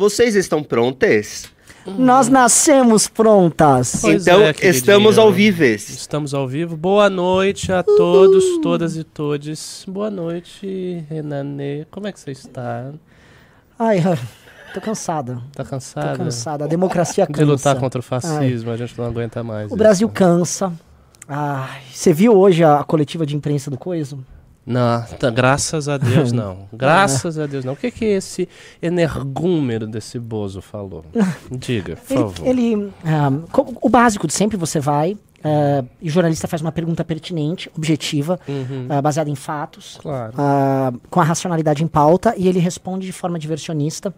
Vocês estão prontas? Nós nascemos prontas. Pois então, é, estamos ao vives. Estamos ao vivo. Boa noite a todos, todas e todes. Boa noite, Renanê. Como é que você está? Ai, tô cansada. Tá Tô cansada? cansada. A democracia De cansa. lutar contra o fascismo, a gente não aguenta mais. O isso. Brasil cansa. Ai, você viu hoje a coletiva de imprensa do Coiso? Não, tá, graças a Deus não. Graças a Deus não. O que que esse energúmero desse Bozo falou? Diga, por Ele, favor. ele, ah, co- o básico de sempre, você vai ah, e o jornalista faz uma pergunta pertinente, objetiva, Uhum, ah, baseada em fatos, claro. ah, com a racionalidade em pauta, e ele responde de forma diversionista.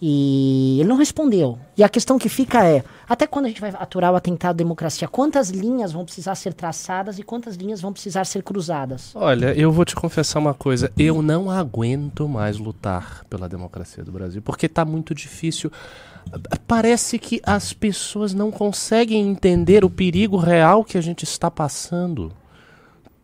E ele não respondeu. E a questão que fica é: até quando a gente vai aturar o atentado à democracia? Quantas linhas vão precisar ser traçadas e quantas linhas vão precisar ser cruzadas? Olha, eu vou te confessar uma coisa. Eu não aguento mais lutar pela democracia do Brasil, porque tá muito difícil. Parece que as pessoas não conseguem entender o perigo real que a gente está passando.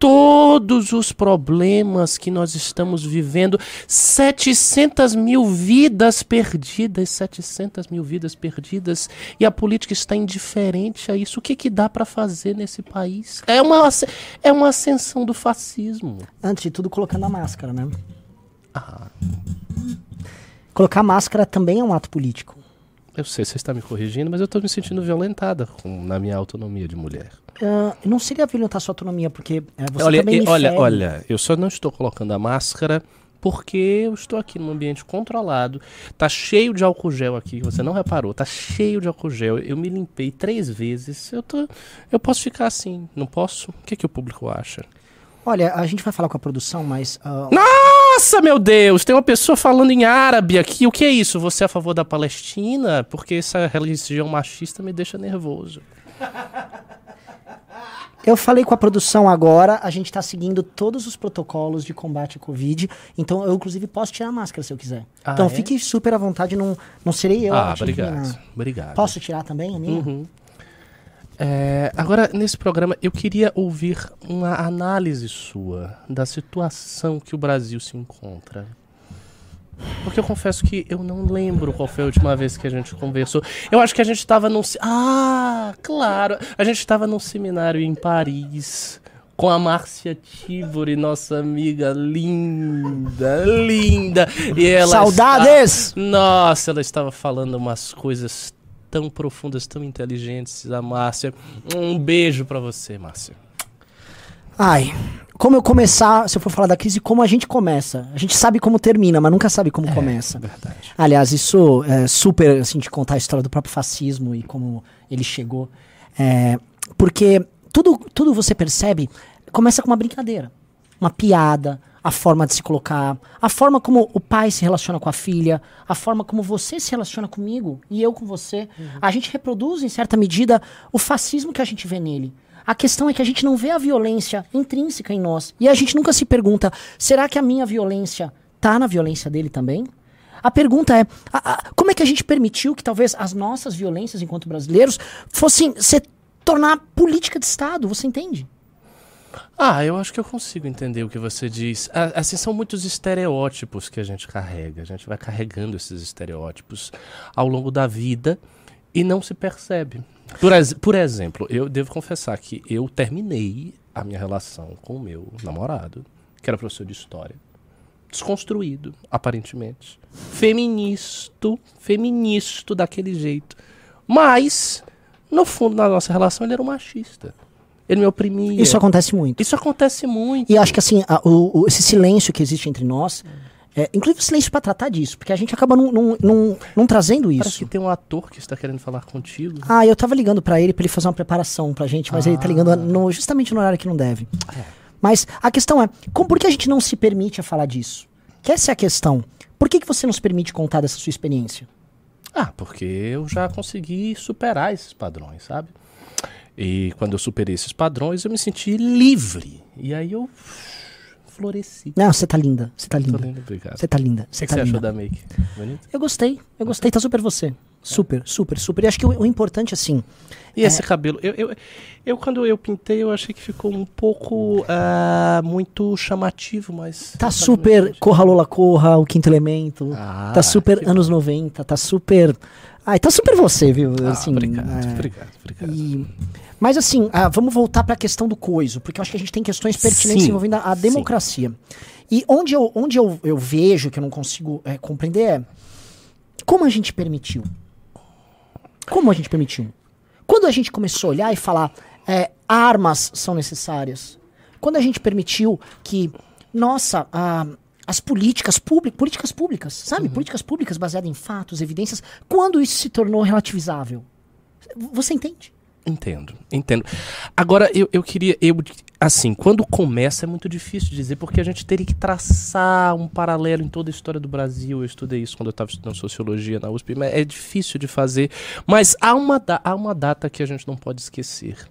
Todos os problemas que nós estamos vivendo, 700 mil vidas perdidas, 700 mil vidas perdidas, e a política está indiferente a isso. O que, que dá para fazer nesse país? É uma, é uma ascensão do fascismo. Antes de tudo, colocando a máscara, né? Ah, Colocar máscara também é um ato político. eu sei, você está me corrigindo, mas eu estou me sentindo violentada com- na minha autonomia de mulher. Ah, não seria violentar sua autonomia, porque eh, você olha, também me olha, fere. olha, eu só não estou colocando a máscara porque eu estou aqui num ambiente controlado. Tá cheio de álcool gel aqui, você não reparou, tá cheio de álcool gel. Eu me limpei três vezes. Eu tô, eu posso ficar assim, não posso? O que que o público acha? Olha, a gente vai falar com a produção, mas ah, Nossa, meu Deus, tem uma pessoa falando em árabe aqui. O que é isso? Você é a favor da Palestina? Porque essa religião machista me deixa nervoso. eu falei com a produção agora, a gente tá seguindo todos os protocolos de combate à Covid, então eu inclusive posso tirar a máscara se eu quiser. Ah, então é? fique super à vontade, não, não serei eu. ah, obrigado. Obrigado. Posso tirar também a minha? Uhum. É, agora, nesse programa, eu queria ouvir uma análise sua da situação que o Brasil se encontra. Porque eu confesso que eu não lembro qual foi a última vez que a gente conversou. Eu acho que a gente estava num. Ah, claro! A gente estava num seminário em Paris com a Márcia Tibori, nossa amiga linda, linda. E ela Saudades! está- Nossa, ela estava falando umas coisas tão profundas, tão inteligentes, a Márcia. Um beijo pra você, Márcia. Ai, como eu começar, se eu for falar da crise, como a gente começa? A gente sabe como termina, mas nunca sabe como começa. Verdade. Aliás, isso é super, assim, de contar a história do próprio fascismo e como ele chegou. É, porque tudo, tudo você percebe começa com uma brincadeira, uma piada, a forma de se colocar, a forma como o pai se relaciona com a filha, a forma como você se relaciona comigo e eu com você. A gente reproduz, em certa medida, o fascismo que a gente vê nele. A questão é que a gente não vê a violência intrínseca em nós. E a gente nunca se pergunta: será que a minha violência tá na violência dele também? A pergunta é: a- a- como é que a gente permitiu que talvez as nossas violências enquanto brasileiros fossem se tornar política de Estado? Você entende? Ah, eu acho que eu consigo entender o que você diz. Ah, Assim, são muitos estereótipos que a gente carrega. A gente vai carregando esses estereótipos ao longo da vida e não se percebe. Por, ex- por exemplo, eu devo confessar que eu terminei a minha relação com o meu namorado, que era professor de história. Desconstruído, aparentemente. Feministo, feministo daquele jeito. Mas, no fundo, na nossa relação, ele era um machista. Ele me oprimia. Isso acontece muito. Isso acontece muito. E acho que assim, a- o- o- esse silêncio que existe entre nós, é, inclusive o silêncio pra tratar disso, porque a gente acaba não, trazendo Parece isso. que tem um ator que está querendo falar contigo. Ah, eu tava ligando pra ele pra ele fazer uma preparação pra gente, mas ele tá ligando no- justamente no horário que não deve. Mas a questão é, como, por que a gente não se permite a falar disso? Que essa é a questão. Por que, que você não se permite contar dessa sua experiência? Ah, porque eu já consegui superar esses padrões, sabe? E quando eu superei esses padrões, eu me senti livre. E aí eu floresci. Não, você tá linda. Você tá Tô linda. lindo, obrigado. Você tá linda. O Você tá você linda. achou da make? Bonito? Eu gostei. Eu gostei. Tá super você. Super, super, super. E acho que o, o importante, assim. E esse cabelo? Eu, eu, eu, quando eu pintei, eu achei que ficou um pouco ah, muito chamativo, mas. Tá super. Corra Lola Corra, o quinto elemento. Ah, tá super anos 90, tá super. Ai, tá super você, viu? Ah, assim, obrigado, é, obrigado, obrigado. e- Mas assim, ah, vamos voltar pra questão do coiso, porque eu acho que a gente tem questões pertinentes Sim, envolvendo a, a sim. democracia. E onde eu, onde eu, eu vejo que eu não consigo é, compreender é como a gente permitiu. Como a gente permitiu? Quando a gente começou a olhar e falar é, armas são necessárias, quando a gente permitiu que, nossa, as políticas públicas, políticas públicas, sabe? Políticas públicas baseadas em fatos, evidências, quando isso se tornou relativizável? Você entende? Entendo, entendo. Agora, eu, eu queria. Eu, assim, quando começa é muito difícil dizer, porque a gente teria que traçar um paralelo em toda a história do Brasil. Eu estudei isso quando eu estava estudando sociologia na USP, mas é difícil de fazer. Mas há uma, há uma data que a gente não pode esquecer.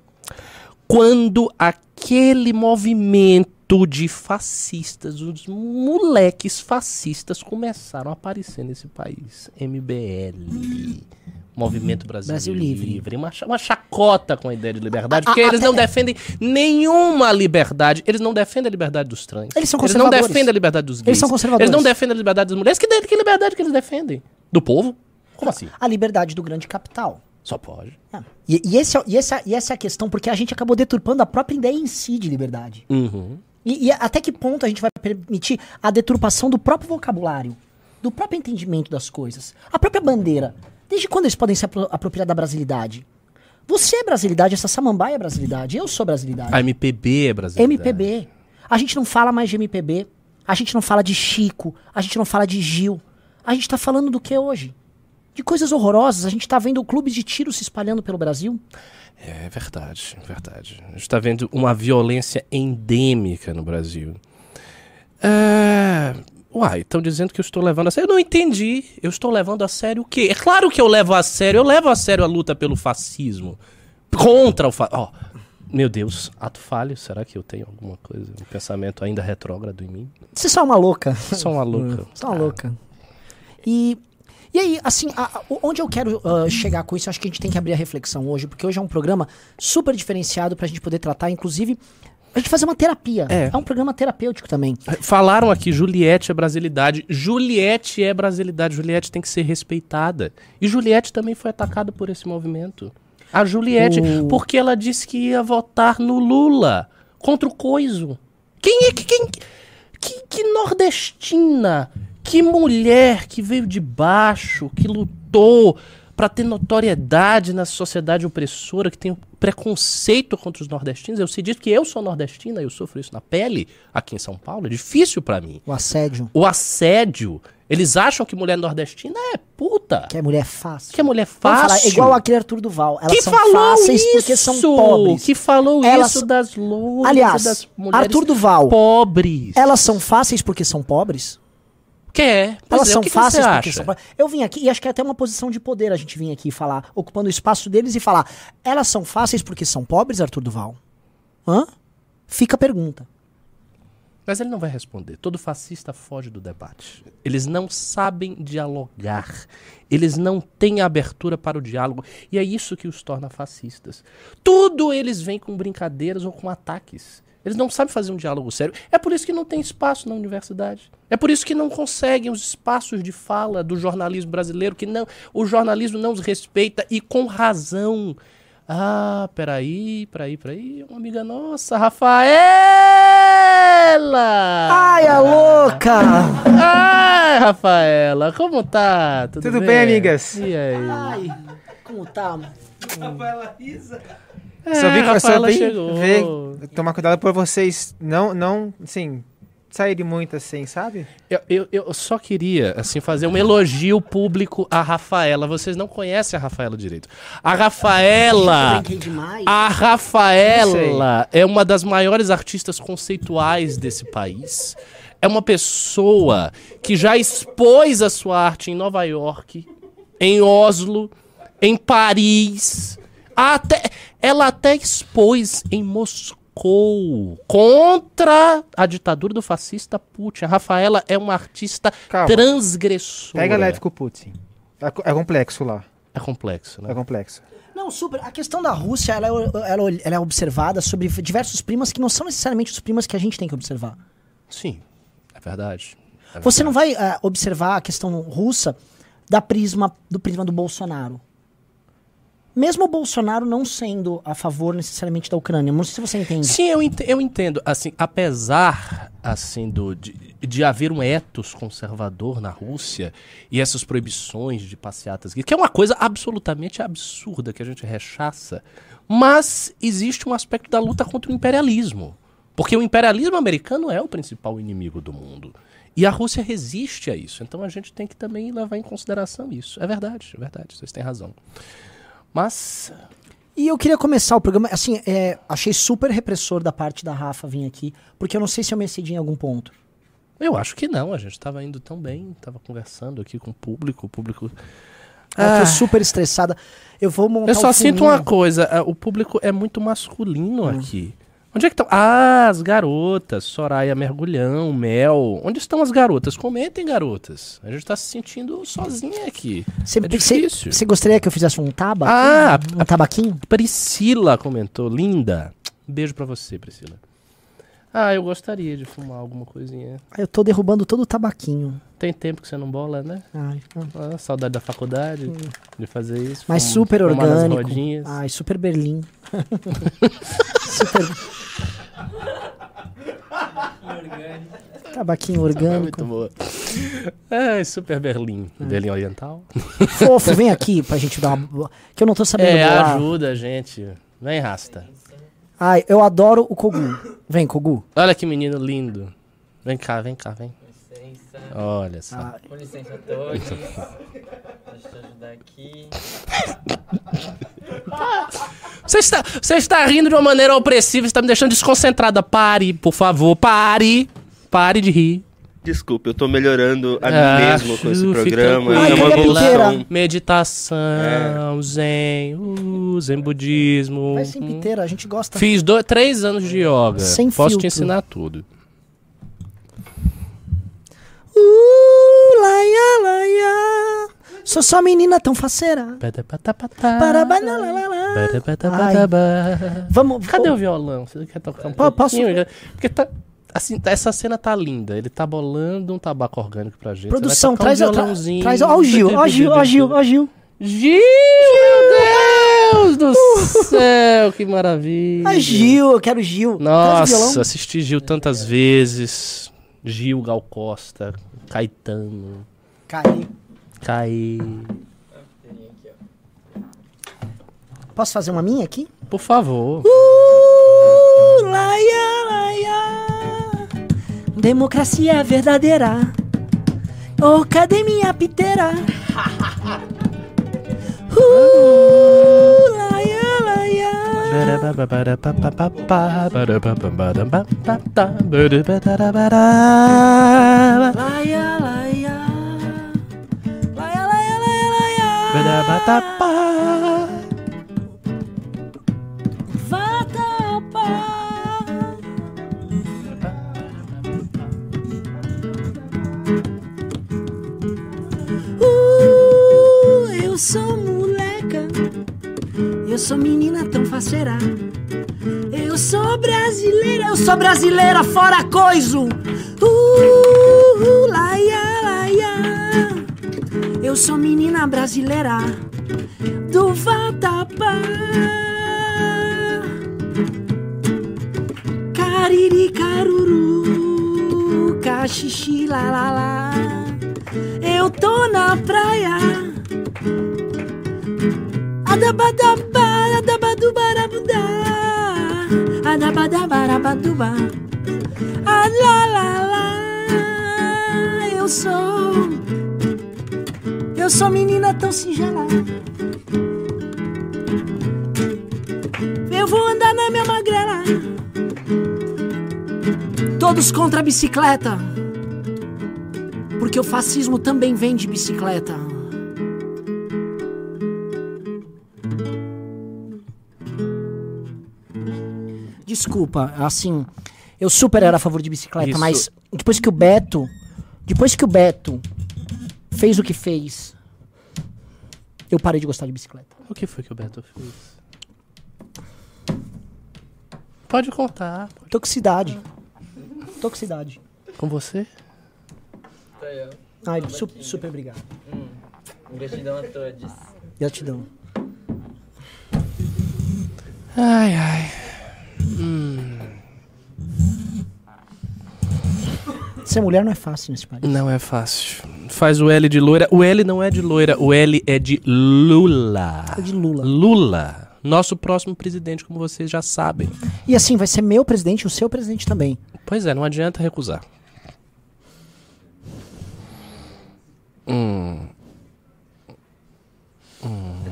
Quando aquele movimento de fascistas, os moleques fascistas começaram a aparecer nesse país. MBL. Movimento Brasil, Brasil Livre. Uma, cha- uma chacota com a ideia de liberdade, A- porque a- eles não é- defendem nenhuma liberdade. Eles não defendem a liberdade dos trans. Eles são não conservadores. defendem a liberdade dos gays. Eles são conservadores. Eles não defendem a liberdade das mulheres. Que, que liberdade que eles defendem? Do povo? Como assim? A liberdade do grande capital. Só pode. Ah, E, e, esse é- e essa, e essa é a questão, porque a gente acabou deturpando a própria ideia em si de liberdade. Uhum. E, e até que ponto a gente vai permitir a deturpação do próprio vocabulário, do próprio entendimento das coisas? A própria bandeira. Desde quando eles podem se apro apropriar da brasilidade? Você é brasilidade, essa samambaia é brasilidade, eu sou brasilidade. A MPB é brasileira. MPB. A gente não fala mais de MPB. A gente não fala de Chico. A gente não fala de Gil. A gente tá falando do que hoje? De coisas horrorosas. A gente tá vendo clubes de tiro se espalhando pelo Brasil. É verdade, é verdade. A gente está vendo uma violência endêmica no Brasil. É... Uai, estão dizendo que eu estou levando a sério. Eu não entendi. Eu estou levando a sério o quê? É claro que eu levo a sério. Eu levo a sério a luta pelo fascismo. Contra o fascismo. Ó, meu Deus, ato falho. Será que eu tenho alguma coisa, um pensamento ainda retrógrado em mim? Você só é uma louca. Sou uma louca. Só uma louca. E, e aí, assim, a- a- onde eu quero ah, chegar com isso, acho que a gente tem que abrir a reflexão hoje, porque hoje é um programa super diferenciado pra gente poder tratar, inclusive, a gente fazer uma terapia. É. um programa terapêutico também. Falaram aqui, Juliette é brasilidade. Juliette é brasilidade. Juliette tem que ser respeitada. E Juliette também foi atacada por esse movimento. A Juliette, O- porque ela disse que ia votar no Lula contra o Coiso. Quem é que. Quem, que, que nordestina, que mulher que veio de baixo, que lutou pra ter notoriedade na sociedade opressora, que tem preconceito contra os nordestinos. Eu sei disso porque eu sou nordestina, eu sofro isso na pele aqui em São Paulo. É difícil pra mim. O assédio, O assédio. Eles acham que mulher nordestina é puta. que é mulher fácil. Que é mulher fácil. falar, igual aquele Arthur Duval. Elas que são falou fáceis isso, porque são pobres. Que falou Elas isso das loucas Aliás, das mulheres Arthur Duval, pobres. elas são fáceis porque são pobres? Quer. Pois Elas é, são que que fáceis acha? são pobres. Eu vim aqui, e acho que é até uma posição de poder a gente vir aqui falar, ocupando o espaço deles e falar, elas são fáceis porque são pobres, Arthur Duval? Hã? Fica a pergunta. Mas ele não vai responder. Todo fascista foge do debate. Eles não sabem dialogar. Eles não têm abertura para o diálogo. E é isso que os torna fascistas. Tudo eles vêm com brincadeiras ou com ataques. Eles não sabem fazer um diálogo sério. É por isso que não tem espaço na universidade. É por isso que não conseguem os espaços de fala do jornalismo brasileiro, que não, o jornalismo não os respeita e com razão. Ah, peraí, peraí, peraí. Uma amiga nossa, Rafaela! Ai, a louca! Ai, Rafaela, como tá? Tudo, Tudo bem, amigas? E aí? Ai, como tá? É, só vi que só Rafaela vim chegou. ver, tomar cuidado por vocês não, não, assim, saírem muito assim, sabe? Eu, eu, eu só queria, assim, fazer um elogio público à Rafaela. Vocês não conhecem a Rafaela direito. A Rafaela... Brinquei demais. A Rafaela é uma das maiores artistas conceituais desse país. É uma pessoa que já expôs a sua arte em Nova York, em Oslo, em Paris. Até, ela até expôs em Moscou contra a ditadura do fascista Putin. A Rafaela é uma artista Calma. transgressora. Pega leve com o Putin. É É complexo lá. É complexo, né? É complexo. Não, super. A questão da Rússia, ela é, ela, ela é observada sobre diversos primas que não são necessariamente os primas que a gente tem que observar. Sim, é verdade. É Você não verdade. vai eh, observar a questão russa da prisma do prisma do Bolsonaro. Mesmo o Bolsonaro não sendo a favor necessariamente da Ucrânia, não sei se você entende. Sim, eu, ent- eu entendo. Assim, apesar assim do, de, de haver um ethos conservador na Rússia e essas proibições de passeatas que é uma coisa absolutamente absurda que a gente rechaça, mas existe um aspecto da luta contra o imperialismo. Porque o imperialismo americano é o principal inimigo do mundo. E a Rússia resiste a isso. Então a gente tem que também levar em consideração isso. É verdade, é verdade. Vocês têm razão. Mas E eu queria começar o programa, assim, é, achei super repressor da parte da Rafa vir aqui, porque eu não sei se eu me excedi em algum ponto. Eu acho que não, a gente tava indo tão bem, tava conversando aqui com o público, o público. Eu Ah. tô super estressada. Eu vou montar Eu só o sinto uma coisa, ah, o público é muito masculino Hum. aqui. Onde é que estão? Ah, as garotas, Soraya Mergulhão, Mel. Onde estão as garotas? Comentem, garotas. A gente tá se sentindo sozinha aqui. Você, é difícil. você gostaria que eu fizesse um tabaco? Ah, um tabaquinho? Priscila comentou, linda. Beijo pra você, Priscila. Ah, eu gostaria de fumar alguma coisinha. Ah, Eu tô derrubando todo o tabaquinho. Tem tempo que você não bola, né? Ai, ah. Ah, saudade da faculdade, de fazer isso. Hum. Mas super orgânico. Ai, super Berlim. super. Tabaquinho É orgânico. muito boa. É, Super Berlim. Berlim Oriental. Fofo, vem aqui pra gente dar uma. Que eu não tô sabendo É, bolar. ajuda a gente. Vem, Rasta. Ai, eu adoro o Kogu. Vem, Kogu. Olha que menino lindo. Vem cá, vem cá, vem. Licença. Olha só. Ah, Com licença a todos. Deixa eu ajudar aqui. Você está, você está rindo de uma maneira opressiva, está me deixando desconcentrada. Pare, por favor, pare. Pare de rir. Desculpa, eu tô melhorando a mim Ah, mesmo com esse programa. Ai, é uma evolução. Meditação, zen, uh, zen budismo. vai sem piteira, a gente gosta. Fiz dois, três anos de yoga. Sem Posso te filtro. ensinar tudo. Uh, laia, laia. Sou só menina tão faceira. Vamos. Cadê o violão? Você quer tocar um Po- posso-? Porque tá, assim, essa cena tá linda. Ele tá bolando um tabaco orgânico pra gente. Produção, traz, um violãozinho. traz. Ó, o Gil, ó, o Gil, ó, Gil, ó, Gil. Gil, meu Deus do céu, que maravilha. Ah, Gil, eu quero Gil. Nossa, assisti Gil tantas vezes. Gil, Gal Costa, Caetano, Cai. Caí. Posso fazer uma minha aqui? Por favor. Uh, laia, laia. Democracia verdadeira. Oh, cadê minha piteira? Uh, laia, laia. Laia, laia. Laia, laia, laia, laia. Vatapá. Uh, eu sou moleca, eu sou menina tão faceira. Eu sou brasileira, eu sou brasileira fora coiso. Uh, laia, laia. Eu sou menina brasileira do Vatapá. Cariri, caruru, cachixi, lá, lá, lá. Eu tô na praia. Ah. Eu sou. Eu sou menina tão singela. Eu vou andar na minha magrela. Todos contra a bicicleta. Porque o fascismo também vem de bicicleta. Desculpa, assim, eu super era a favor de bicicleta, Isso- mas depois que o Beto, depois que o Beto fez o que fez, eu parei de gostar de bicicleta. O que foi que o Beto fez? Pode contar. Toxicidade. Toxicidade. Com você? Eu. Ai, su- super obrigado. Hum. Gratidão a todos. Gratidão. Ai, ai. Ser mulher não é fácil nesse país. Não é fácil. Faz o L de loira. O L não é de loira, o L é de Lula. É de Lula. Lula. Nosso próximo presidente, como vocês já sabem. E assim, vai ser meu presidente e o seu presidente também. Pois é, não adianta recusar. Hum.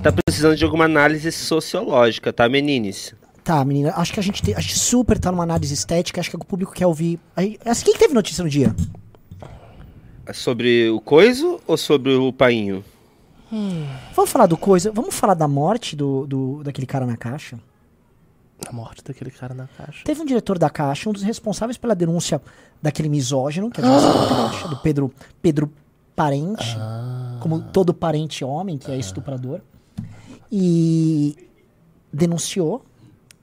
Tá precisando de alguma análise sociológica, tá, menines? Tá, menina, acho que a gente, te- a gente super tá numa análise estética, acho que o público quer ouvir. Aí, assim, quem que teve notícia no dia? É Sobre o coiso ou sobre o painho? Vamos falar do coisa, vamos falar da morte do, do daquele cara na caixa? A morte daquele cara na caixa. Teve um diretor da Caixa, um dos responsáveis pela denúncia daquele misógino, que é da Caixa, do Pedro, Pedro Parente, como todo parente homem, que é estuprador, e denunciou.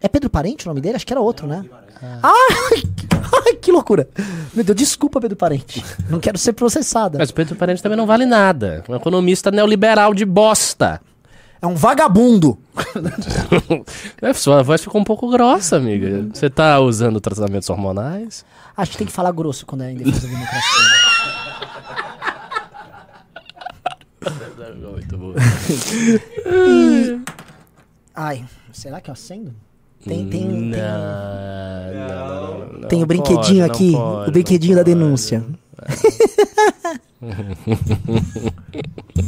É Pedro Parente o nome dele? Acho que era outro, né? Ai, que loucura! Meu Deus, desculpa, Pedro Parente. Não quero ser processada. Mas o Pedro Parente também não vale nada. Um economista neoliberal de bosta. É um vagabundo. É, Sua voz ficou um pouco grossa, amiga. Você tá usando tratamentos hormonais? Acho que tem que falar grosso quando é em defesa da democracia. Muito bom. Ai, será que eu acendo? Tem, tem, Não, tem, não, não, não tem o pode, brinquedinho não aqui, pode, o brinquedinho da pode. denúncia.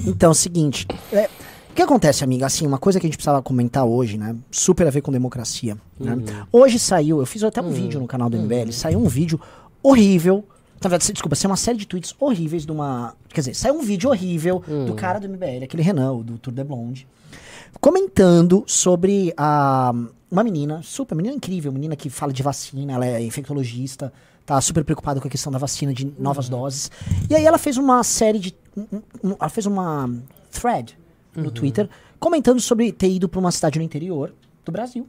então, seguinte. é, o que acontece, amiga? Assim, uma coisa que a gente precisava comentar hoje, né? Super a ver com democracia. né? Hum. Hoje saiu, eu fiz até um vídeo no canal do MBL, saiu um vídeo horrível. Na verdade, desculpa, saiu uma série de tweets horríveis de uma. Quer dizer, saiu um vídeo horrível do cara do MBL, aquele Renan, o do Tour de Blonde, comentando sobre a, uma menina, super, menina incrível, menina que fala de vacina, ela é infectologista, tá super preocupada com a questão da vacina de novas doses. E aí ela fez uma série de. um- um- ela fez uma thread no Twitter comentando sobre ter ido pra uma cidade no interior do Brasil.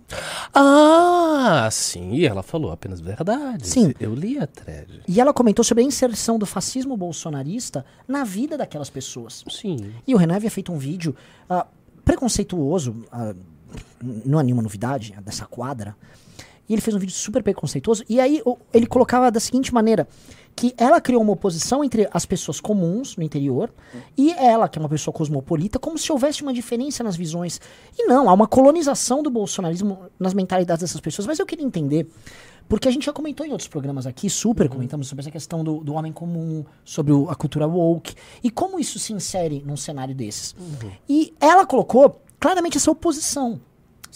Ah, sim, e ela falou apenas verdade. Sim. Eu li a thread. E ela comentou sobre a inserção do fascismo bolsonarista na vida daquelas pessoas. Sim. E o Renan havia feito um vídeo ah, preconceituoso, n- não é nenhuma novidade dessa quadra. E ele fez um vídeo super preconceituoso. E aí ele colocava da seguinte maneira: que ela criou uma oposição entre as pessoas comuns no interior e ela, que é uma pessoa cosmopolita, como se houvesse uma diferença nas visões. E não, há uma colonização do bolsonarismo nas mentalidades dessas pessoas. Mas eu queria entender. Porque a gente já comentou em outros programas aqui, super comentamos sobre essa questão do, do homem comum, sobre o- a cultura woke, e como isso se insere num cenário desses. E ela colocou claramente essa oposição.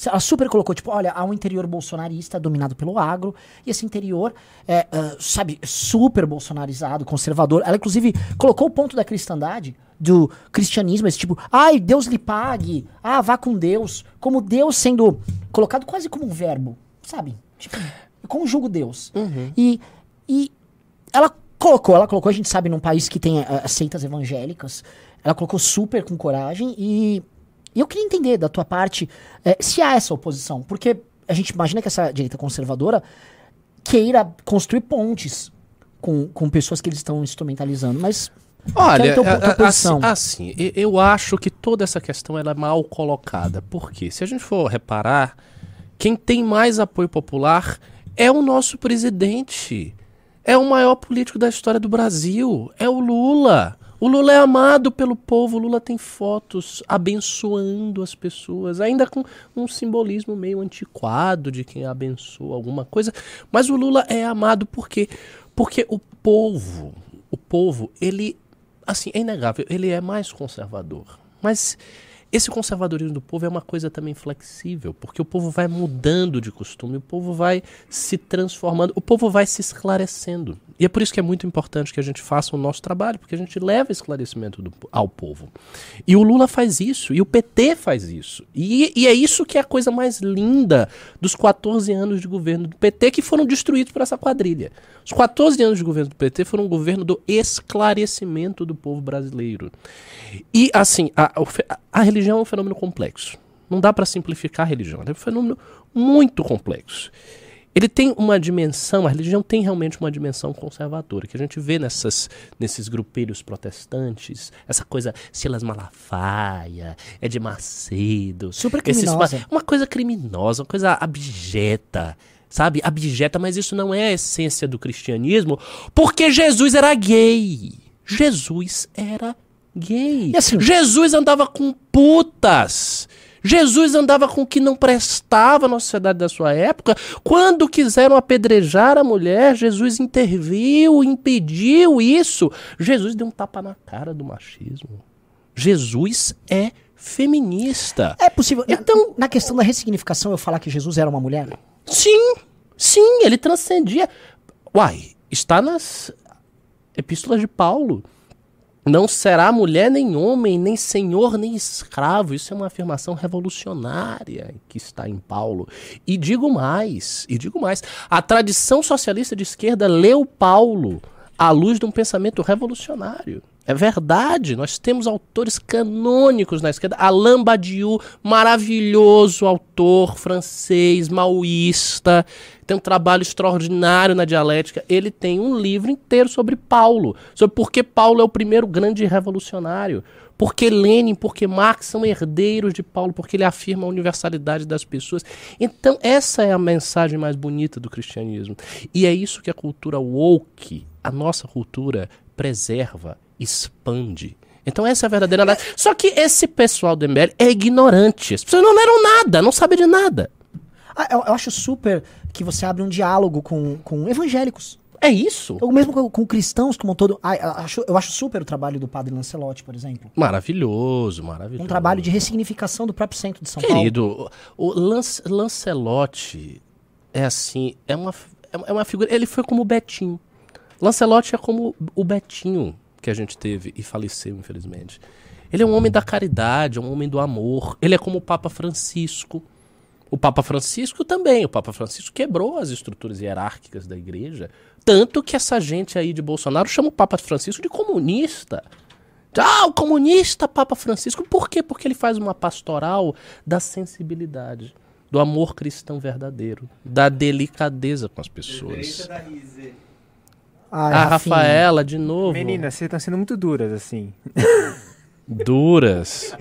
Ela super colocou, tipo, olha, há um interior bolsonarista dominado pelo agro, e esse interior é, ah, sabe, super bolsonarizado, conservador. Ela, inclusive, colocou o ponto da cristandade, do cristianismo, esse tipo, ai, Deus lhe pague, ah, vá com Deus, como Deus sendo colocado quase como um verbo, sabe? Tipo, eu conjugo Deus. E, e ela colocou, ela colocou, a gente sabe, num país que tem eh, seitas evangélicas, ela colocou super com coragem e, e eu queria entender da tua parte eh, se há essa oposição, porque a gente imagina que essa direita conservadora queira construir pontes com, com pessoas que eles estão instrumentalizando, mas Olha, assim, assim, eu acho que toda essa questão ela é mal colocada. Por quê? Se a gente for reparar, quem tem mais apoio popular é o nosso presidente. É o maior político da história do Brasil. É o Lula. O Lula é amado pelo povo. O Lula tem fotos abençoando as pessoas, ainda com um simbolismo meio antiquado de quem abençoa alguma coisa. Mas o Lula é amado por quê? Porque o povo, o povo, ele, assim, é inegável, ele é mais conservador. Mas esse conservadorismo do povo é uma coisa também flexível, porque o povo vai mudando de costume, o povo vai se transformando, o povo vai se esclarecendo. E é por isso que é muito importante que a gente faça o nosso trabalho, porque a gente leva esclarecimento do- ao povo. E o Lula faz isso, e o PT faz isso. E, e é isso que é a coisa mais linda dos 14 anos de governo do PT que foram destruídos por essa quadrilha. Os 14 anos de governo do PT foram um governo do esclarecimento do povo brasileiro. E, assim, a, a- a religião é um fenômeno complexo. Não dá para simplificar a religião. É um fenômeno muito complexo. Ele tem uma dimensão, a religião tem realmente uma dimensão conservadora, que a gente vê nessas, nesses grupelhos protestantes, essa coisa Silas Malafaia, é de Macedo. Super esses- criminosa. uma, uma coisa criminosa, uma coisa abjeta, sabe? Abjeta, mas isso não é a essência do cristianismo, porque Jesus era gay. Jesus era gay. Assim- Jesus andava com putas. Jesus andava com o que não prestava na sociedade da sua época. Quando quiseram apedrejar a mulher, Jesus interviu, impediu isso. Jesus deu um tapa na cara do machismo. Jesus é feminista. É possível. Então- na, na questão da ressignificação, eu falar que Jesus era uma mulher? Sim, sim, ele transcendia. Uai, está nas epístolas de Paulo. Não será mulher nem homem, nem senhor nem escravo. Isso é uma afirmação revolucionária que está em Paulo. E digo mais, e digo mais. A tradição socialista de esquerda leu Paulo à luz de um pensamento revolucionário. É verdade, nós temos autores canônicos na esquerda. Alain Badiou, maravilhoso autor francês, maoísta, tem um trabalho extraordinário na dialética. Ele tem um livro inteiro sobre Paulo, sobre por que Paulo é o primeiro grande revolucionário. Porque Lenin, porque Marx são herdeiros de Paulo, porque ele afirma a universalidade das pessoas. Então, essa é a mensagem mais bonita do cristianismo. E é isso que a cultura woke, a nossa cultura, preserva, expande. Então essa é a verdadeira análise. Só que esse pessoal do MBL é ignorante. As pessoas não leram nada, não sabem de nada. Ah, eu, eu acho super que você abre um diálogo com, com evangélicos. É isso. Ou mesmo com, com cristãos como um todo. Ah, eu, acho, eu acho super o trabalho do padre Lancelotti, por exemplo. Maravilhoso, maravilhoso. Um trabalho de ressignificação do próprio centro de São Paulo. Querido, o Lance, Lancelotti é assim, é uma, é uma figura. Ele foi como o Betinho. Lancelotti é como o Betinho que a gente teve e faleceu, infelizmente. Ele é um homem da caridade, é um homem do amor. Ele é como o Papa Francisco. O Papa Francisco também. O Papa Francisco quebrou as estruturas hierárquicas da igreja. Tanto que essa gente aí de Bolsonaro chama o Papa Francisco de comunista. Ah, o comunista Papa Francisco. Por quê? Porque ele faz uma pastoral da sensibilidade, do amor cristão verdadeiro, da delicadeza com as pessoas. Ai, A Rafinha. Rafaela, de novo. Meninas, vocês estão sendo muito duras, assim. Duras.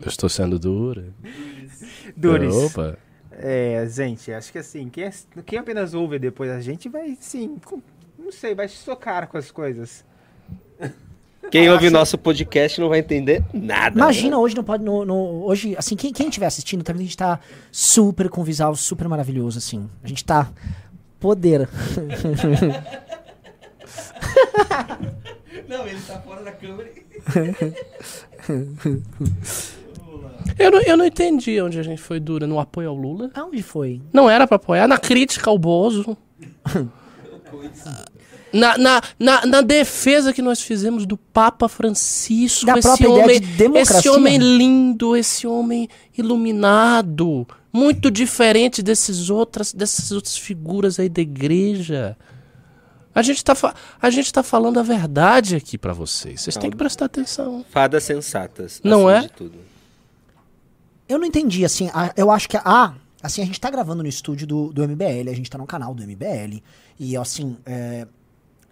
Eu estou sendo dura. Duras. Opa. É, gente, acho que assim, quem, quem apenas ouve depois a gente vai, sim, com- não sei, vai socar com as coisas. Quem ouve nosso podcast não vai entender nada. Imagina hoje não pode. No, no- hoje, assim, quem, quem estiver assistindo, também a gente tá super com visual super maravilhoso, assim. A gente tá poder. Não, ele tá fora da câmera. Eu não, eu não entendi onde a gente foi dura. No apoio ao Lula? Aonde foi? Não era pra apoiar. Na crítica ao Bozo. Na, na, na, na defesa que nós fizemos do Papa Francisco, Da esse própria ideia homem, de democracia. esse homem lindo, esse homem iluminado, muito diferente desses outras, dessas outras figuras aí da igreja. A gente tá, fa- a gente tá falando a verdade aqui pra vocês. Vocês têm que prestar atenção. Fadas sensatas. Não é? de tudo. Eu não entendi, assim, a- eu acho que. Ah, assim, a gente tá gravando no estúdio do, do MBL, a gente tá no canal do MBL. E, assim, é,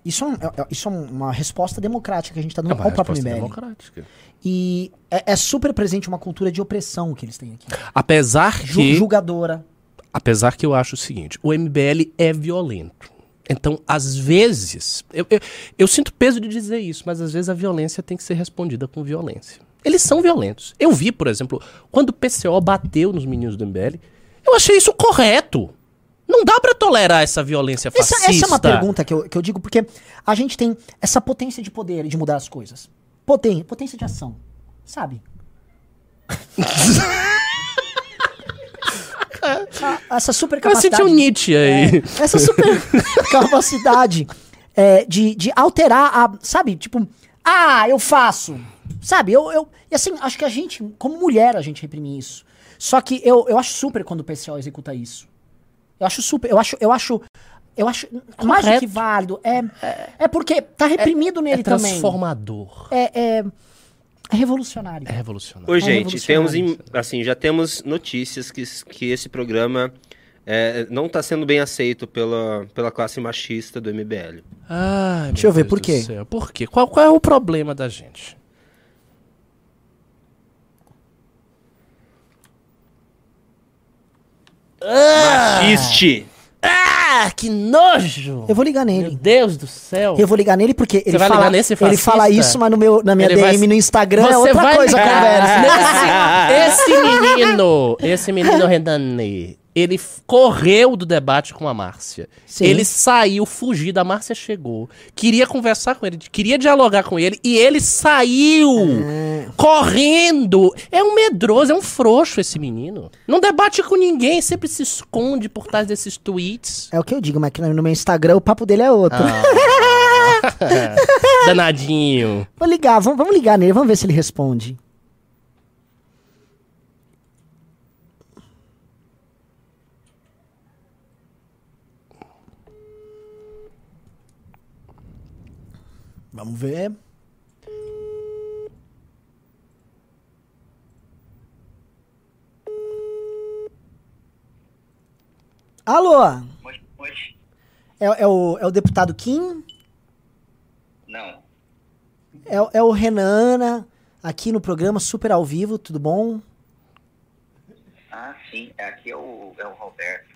isso, é, um- é- isso é uma resposta democrática que a gente tá dando É uma ao próprio resposta MBL. democrática. E é, é super presente uma cultura de opressão que eles têm aqui. Apesar Ju- que... julgadora. Apesar que eu acho o seguinte, o MBL é violento. Então, às vezes, eu, eu, eu sinto peso de dizer isso, mas às vezes a violência tem que ser respondida com violência. Eles são violentos. Eu vi, por exemplo, quando o PCO bateu nos meninos do MBL, eu achei isso correto. Não dá pra tolerar essa violência Essa, fascista. essa é uma pergunta que eu, que eu digo, porque a gente tem essa potência de poder de mudar as coisas. Poten, potência de ação. Sabe? Ah, essa super Eu senti capacidade. um Nietzsche aí. É, essa super capacidade é, de, de alterar a. Sabe? Tipo, ah, eu faço. Sabe? Eu, eu. E assim, acho que a gente, como mulher, a gente reprime isso. Só que eu, eu acho super quando o PCO executa isso. Eu acho super. Eu acho. Eu acho. Eu acho mais do Correto. que válido. É, é porque tá reprimido É nele também. transformador. É, é, é revolucionário. É revolucionário. Ô, É gente, temos revolucionário. em- assim, já temos notícias que, que esse programa é, não está sendo bem aceito pela, pela classe machista do MBL. Ai, Deixa eu ver, Deus por quê? céu. Por quê? Qual, qual é o problema da gente? Machiste! Ah, que nojo! Eu vou ligar Meu nele. Deus do céu. Eu vou ligar nele porque ele vai fala, ligar nesse ele fascista? fala isso, mas no meu, na minha Ele vai- DM no Instagram é Você outra vai coisa a ligar. conversa. Esse, esse menino, esse menino Redane, ele correu do debate com a Márcia. Sim. Ele saiu, fugiu, a Márcia chegou. Queria conversar com ele, queria dialogar com ele, e ele saiu correndo. É um medroso, é um frouxo esse menino. Não debate com ninguém, sempre se esconde por trás desses tweets. É o que eu digo, mas que no meu Instagram o papo dele é outro. Ah. Danadinho. Vou ligar, vamos, vamos ligar nele, vamos ver se ele responde. Vamos ver. Alô? Hoje? É, é o, é o deputado Kim? Não. É, o- é o Renana, aqui no programa Super ao Vivo, tudo bom? Ah, sim. Aqui é o, é o Roberto.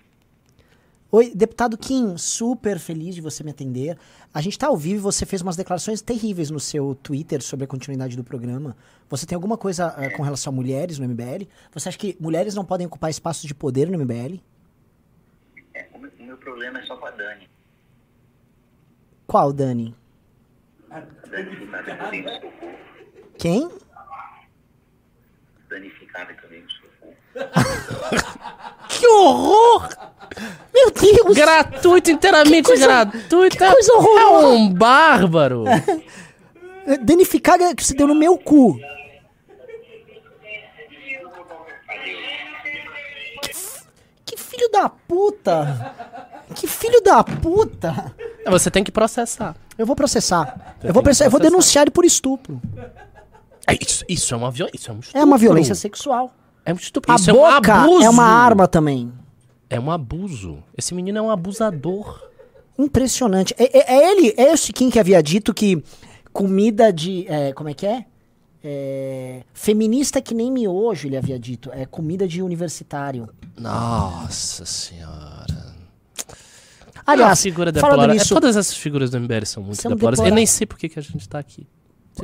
Oi, deputado Kim, super feliz de você me atender. A gente tá ao vivo e você fez umas declarações terríveis no seu Twitter sobre a continuidade do programa. Você tem alguma coisa eh, com relação a mulheres no MBL? Você acha que mulheres não podem ocupar espaços de poder no MBL? É, o, meu, o meu problema é só com a Dani. Qual, Dani? A que eu cu. Quem? Danificada que eu Que horror! Meu Deus! Gratuito, inteiramente gratuito. que coisa horrorosa. É um bárbaro. Danificada que você deu no meu cu. Que, que filho da puta! Que filho da puta! Você tem que processar. Eu vou processar. Você Eu vou, processar. eu vou denunciar ele por estupro. É, Isso, isso é uma violência. É um. É uma violência sexual. É um estupro. A isso boca é um abuso. é uma arma também. É um abuso. Esse menino é um abusador. Impressionante. É, é- é ele, é esse Kim que havia dito que comida de. é, como é que é? É, Feminista que nem miojo, ele havia dito. É comida de universitário. Nossa senhora. Aliás, a figura falando deplorável. nisso, É, todas essas figuras do MBL são muito deploráveis. Eu nem sei por que, que a gente tá aqui.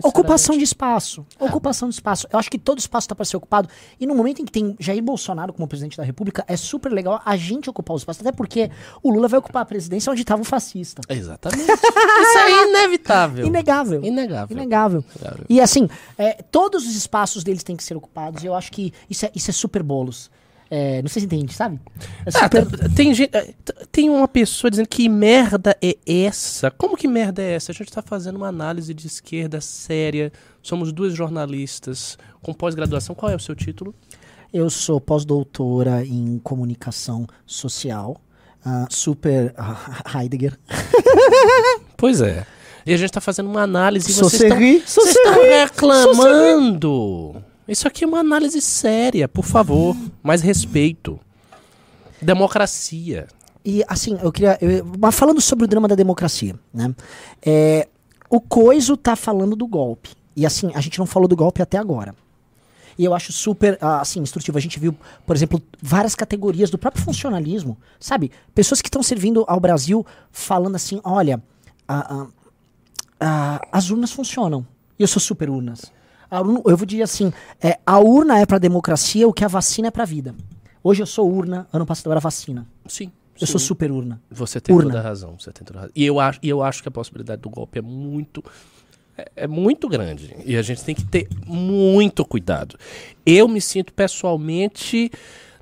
Ocupação de espaço. Ocupação de espaço. Eu acho que todo espaço está para ser ocupado. E no momento em que tem Jair Bolsonaro como presidente da República, é super legal a gente ocupar os espaços. Até porque o Lula vai ocupar a presidência onde estava o fascista. Exatamente. Isso é inevitável. Inegável. Inegável. Inegável. Inegável. E assim, é, todos os espaços deles têm que ser ocupados. E eu acho que isso é, isso é super bolos. É, não sei se entende, sabe? É Ah, super. t- tem, gente, t- tem uma pessoa dizendo que merda é essa? Como que merda é essa? A gente está fazendo uma análise de esquerda séria. Somos duas jornalistas com pós-graduação. Qual é o seu título? Eu sou pós-doutora em comunicação social. ah, super ah, Heidegger. Pois é. E a gente está fazendo uma análise vocês estão reclamando. Isso aqui é uma análise séria, por favor. Mais respeito. Democracia. E assim, eu queria. eu- mas falando sobre o drama da democracia, né? É, o Coiso tá falando do golpe. E assim, a gente não falou do golpe até agora. E eu acho super, ah, assim, instrutivo. A gente viu, por exemplo, várias categorias do próprio funcionalismo, sabe? Pessoas que estão servindo ao Brasil falando assim: olha, a- a- a- as urnas funcionam. E eu sou super urnas. A eu vou dizer assim: é, a urna é pra democracia o que a vacina é pra vida. Hoje eu sou urna, ano passado eu era vacina. Sim. Eu sim. sou super urna. Você tem Urna. toda a razão. Você tem toda a razão. E eu, acho, e eu acho que a possibilidade do golpe é muito. É, é muito grande. E a gente tem que ter muito cuidado. Eu me sinto pessoalmente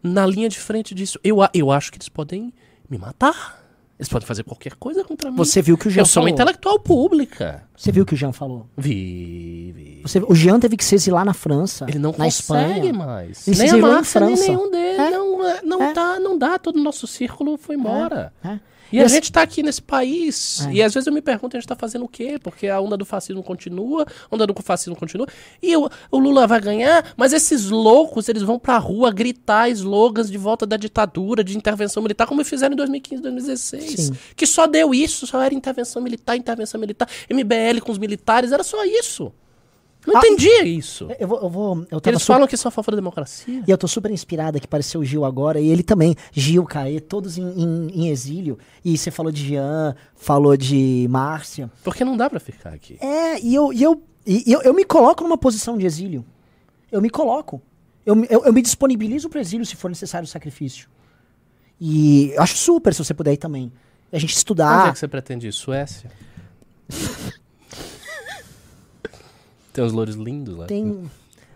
na linha de frente disso. Eu, a- eu acho que eles podem me matar. Eles podem fazer qualquer coisa contra mim. Você viu que o Jean Eu sou uma falou. intelectual pública. Você viu que o Jean falou. Vi, vi. Você- o Jean teve que se exilar na França, Ele não na consegue Espanha. mais. Ele se nem a exilou em Márcia, nem França. nenhum deles. É. Não, é, não É. dá, não dá. Todo o nosso círculo foi embora. É. E, E a assim- gente tá aqui nesse país. É. E às vezes eu me pergunto, a gente tá fazendo o quê? Porque a onda do fascismo continua, a onda do fascismo continua. E o, o Lula vai ganhar, mas esses loucos, eles vão pra rua gritar slogans de volta da ditadura, de intervenção militar, como fizeram em 2015, 2016. Sim. Que só deu isso, só era intervenção militar, intervenção militar, MBL com os militares, era só isso. Não Ah, entendia isso. Eu vou, eu vou, eu Eles super- falam que é a favor da democracia. E eu tô super inspirada que apareceu o Gil agora, e ele também, Gil, Caê, todos em, em- em exílio. E você falou de Jean, falou de Márcia. Porque não dá pra ficar aqui. É, e eu, e eu, e eu, eu me coloco numa posição de exílio. Eu me coloco. Eu, me- eu, eu me disponibilizo pro exílio se for necessário o sacrifício. E eu acho super se você puder ir também. A gente Onde é estudar. que você pretende ir? Suécia? Tem uns louros lindos lá. Tem.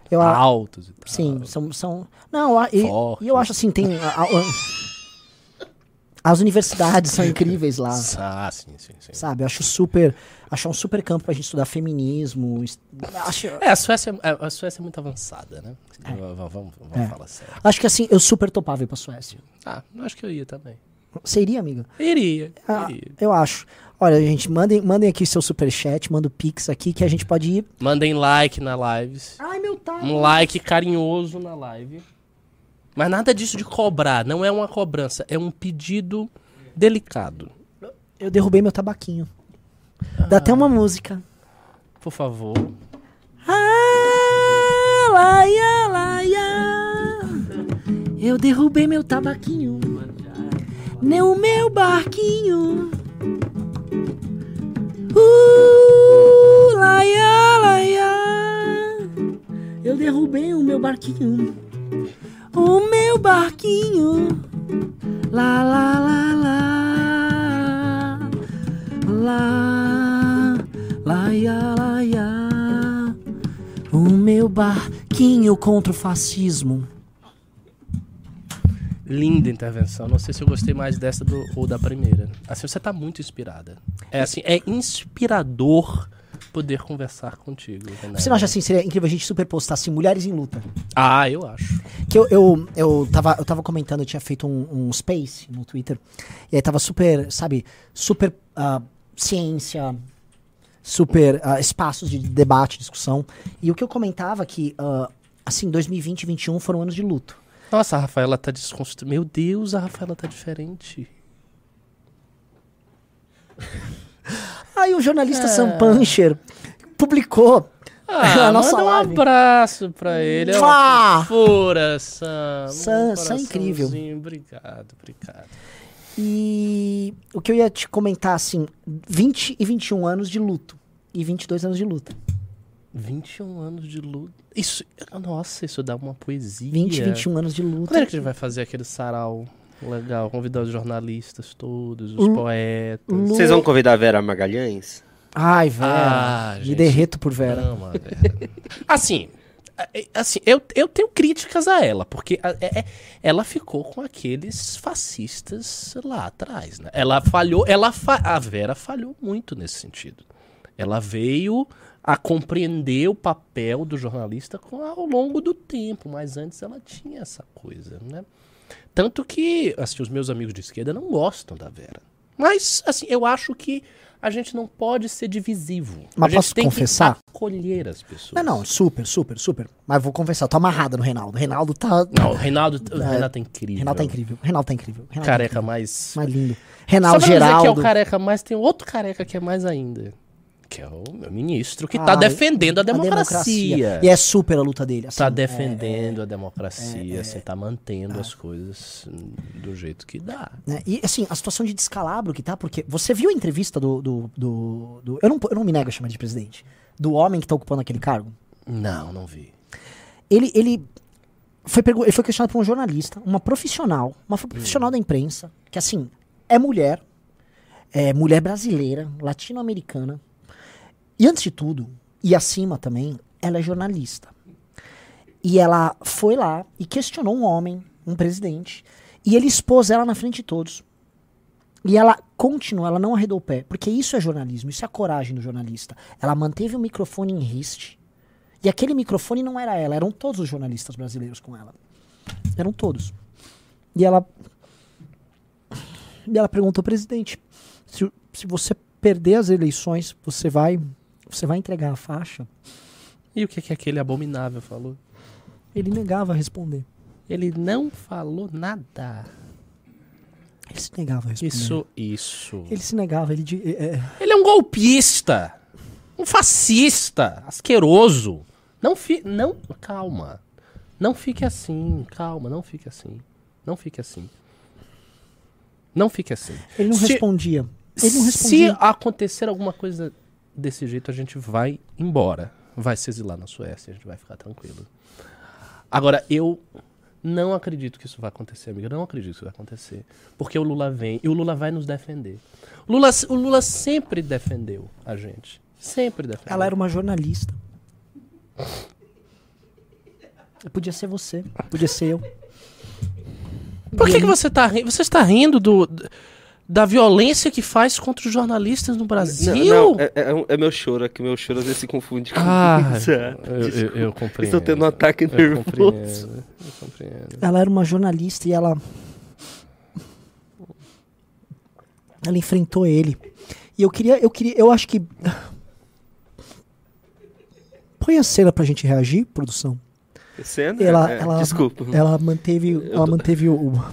Eu, Altos e tal. Sim, são. são não, e, Fortes. e eu acho assim, tem. a- a- as universidades são incríveis lá. Ah, sim, sim, sim. Sabe? Eu acho super. Acho um super campo pra gente estudar feminismo. est- Acho, É, a Suécia, é- a Suécia é muito avançada, né? V- Vamos, vamos É. falar sério. acho que assim, eu super topava ir pra Suécia. Ah, acho que eu ia também. Você iria, amiga? Iria, Ah, iria. eu acho. Olha, gente, mandem, mandem aqui seu superchat, manda o Pix aqui que a gente pode ir. Mandem like na live. Ai, meu tá. Um like carinhoso na live. Mas nada disso de cobrar. Não é uma cobrança. É um pedido delicado. Eu derrubei meu tabaquinho. Dá até uma música. Por favor. Ah, laia, laia. Eu derrubei meu tabaquinho. No meu barquinho. Uh, laia, laia. Eu derrubei o meu barquinho. O meu barquinho. Lá, lá, lá, lá. Lá, laia, laia. O meu barquinho contra o fascismo. Linda intervenção. Não sei se eu gostei mais dessa do, ou da primeira. Assim, você tá muito inspirada. É assim, é inspirador poder conversar contigo. Renan. Você não acha assim, seria incrível a gente superpostar assim, mulheres em luta? Ah, eu acho. Que eu, eu, eu, tava, eu tava comentando, eu tinha feito um, um space no Twitter, e aí tava super, sabe, super ah, ciência, super ah, espaços de debate, discussão. E o que eu comentava é que, ah, assim, 2020 e 2021 foram anos de luto. Nossa, a Rafaela tá desconstruindo. Meu Deus, a Rafaela tá diferente. Aí o jornalista Sam Puncher publicou Ah, a nossa manda um live. abraço pra ele. É uma fofura, Sam. Sam- Sam é incrível. Obrigado, obrigado. E o que eu ia te comentar, assim, 20 e 21 anos de luto. E 22 anos de luta. 21 anos de luta. Isso, nossa, isso dá uma poesia. 20 e 21 anos de Quando é luta. que a gente vai fazer aquele sarau legal? Convidar os jornalistas todos, os Lu- poetas. Lu- Vocês vão convidar a Vera Magalhães? Ai, Vera. Ah, me gente. derreto por Vera. Ama, Vera. assim, é- assim eu, eu tenho críticas a ela, porque a- é- é- ela ficou com aqueles fascistas lá atrás, né? Ela falhou, ela fa- a Vera falhou muito nesse sentido. Ela veio a compreender o papel do jornalista ao longo do tempo, mas antes ela tinha essa coisa, né? Tanto que, assim, os meus amigos de esquerda não gostam da Vera. Mas, assim, eu acho que a gente não pode ser divisivo. Mas a gente posso tem confessar? que acolher as pessoas. Não, não, super, super, super. Mas vou confessar, tô amarrada no Reinaldo. Reinaldo tá. Não, o Reinaldo, o É, tá incrível. Reinaldo tá incrível. Reinaldo tá incrível. Reinaldo tá Careca mais... incrível. mais lindo. Só Reinaldo pra não dizer que é Geraldo. o careca mais, tem outro careca que é mais ainda. Que é o meu ministro, que Ah, tá defendendo a democracia. E é super a luta dele. Assim, Tá é- defendendo a democracia, assim, tá mantendo as coisas hum, do jeito que dá. né? E assim, a situação de descalabro que tá, porque você viu a entrevista do. do, do- do- eu, não, eu não me nego a chamar de presidente. Do homem que tá ocupando aquele cargo. Não, não vi. Ele, ele, foi, ele foi questionado por um jornalista, uma profissional, uma profissional da imprensa, que assim, é mulher, é mulher brasileira, latino-americana. E antes de tudo, e acima também, ela é jornalista. E ela foi lá e questionou um homem, um presidente, e ele expôs ela na frente de todos. E ela continua, ela não arredou o pé, porque isso é jornalismo, isso é a coragem do jornalista. Ela manteve o microfone em riste, e aquele microfone não era ela, eram todos os jornalistas brasileiros com ela. Eram todos. E ela. E ela perguntou, presidente, se, se você perder as eleições, você vai. Você vai entregar a faixa? E o que, que aquele abominável falou? Ele negava a responder. Ele não falou nada. Ele se negava a responder. Isso, isso. Ele se negava, ele. di- é, é, Ele é um golpista. Um fascista. Asqueroso. Não fi... Não... Calma. Não fique assim. Calma, não fique assim. Não fique assim. Não fique assim. ele não Se- respondia. Ele não Se respondia. acontecer alguma coisa desse jeito, a gente vai embora. Vai se exilar na Suécia, a gente vai ficar tranquilo. Agora, eu não acredito que isso vai acontecer, amiga. Eu não acredito que isso vai acontecer. Porque o Lula vem e o Lula vai nos defender. O Lula, o Lula sempre defendeu a gente. Sempre defendeu. Ela era uma jornalista. Podia ser você, podia ser eu. Por que, que você tá rindo? Você está rindo do, da violência que faz contra os jornalistas no Brasil? Não, não, é, é é meu choro, é que meu choro às vezes se confunde com Ah, isso. eu, eu, eu compreendo. Estou tendo um ataque Eu nervoso. compreendo, eu compreendo. Ela era uma jornalista e ela. Ela enfrentou ele. E eu queria, eu queria, eu acho que. Põe a cena pra gente reagir, produção. Cena? Ela, É, ela, Desculpa. ela manteve, ela manteve o, o-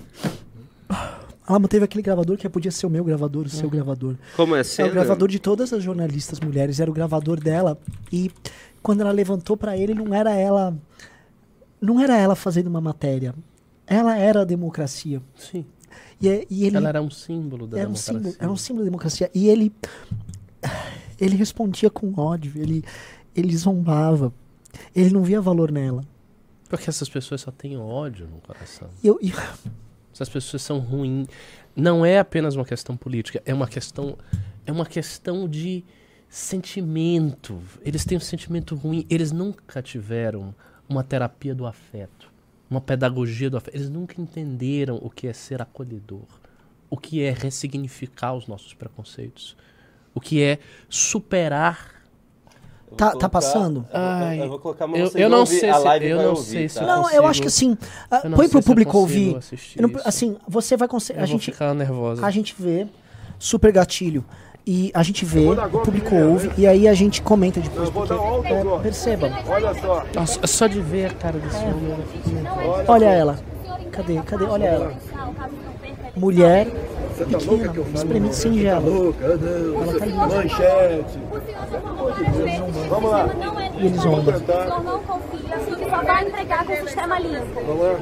ela manteve aquele gravador que podia ser o meu gravador, o seu gravador. Como é É cena? o gravador de todas as jornalistas mulheres, era o gravador dela. E quando ela levantou pra ele, não era ela, não era ela fazendo uma matéria. Ela era a democracia. Sim. E, é- e ele Ela era um símbolo da era um democracia. símbolo, era um símbolo da democracia. E ele ele respondia com ódio, ele ele zombava. Ele não via valor nela. Porque essas pessoas só têm ódio no coração. E eu, e- Essas pessoas são ruins. Não é apenas uma questão política, é uma questão é uma questão de sentimento. Eles têm um sentimento ruim, eles nunca tiveram uma terapia do afeto, uma pedagogia do afeto. Eles nunca entenderam o que é ser acolhedor, o que é ressignificar os nossos preconceitos, o que é superar tá, tá passando? Ai, eu vou colocar eu, eu não sei se eu não sei se eu Não, consigo, eu acho que assim, não põe pro público consigo ouvir. não- assim, você vai conseguir. A gente, ficar nervosa. a gente vê super gatilho. E a gente vê, o público ouve, e aí a gente comenta depois. Porque, é, perceba, Olha só, Nossa, só de ver a cara desse homem. eu fico- olha ela. Cadê? Cadê? Olha ela. Mulher você tá louca que eu pequena, falo? singela. Louca, não, Ela tá linda. manchete. Vamos lá. E eles zombam. O senhor não confia assim que só vai entregar com o sistema limpo. Vamos lá.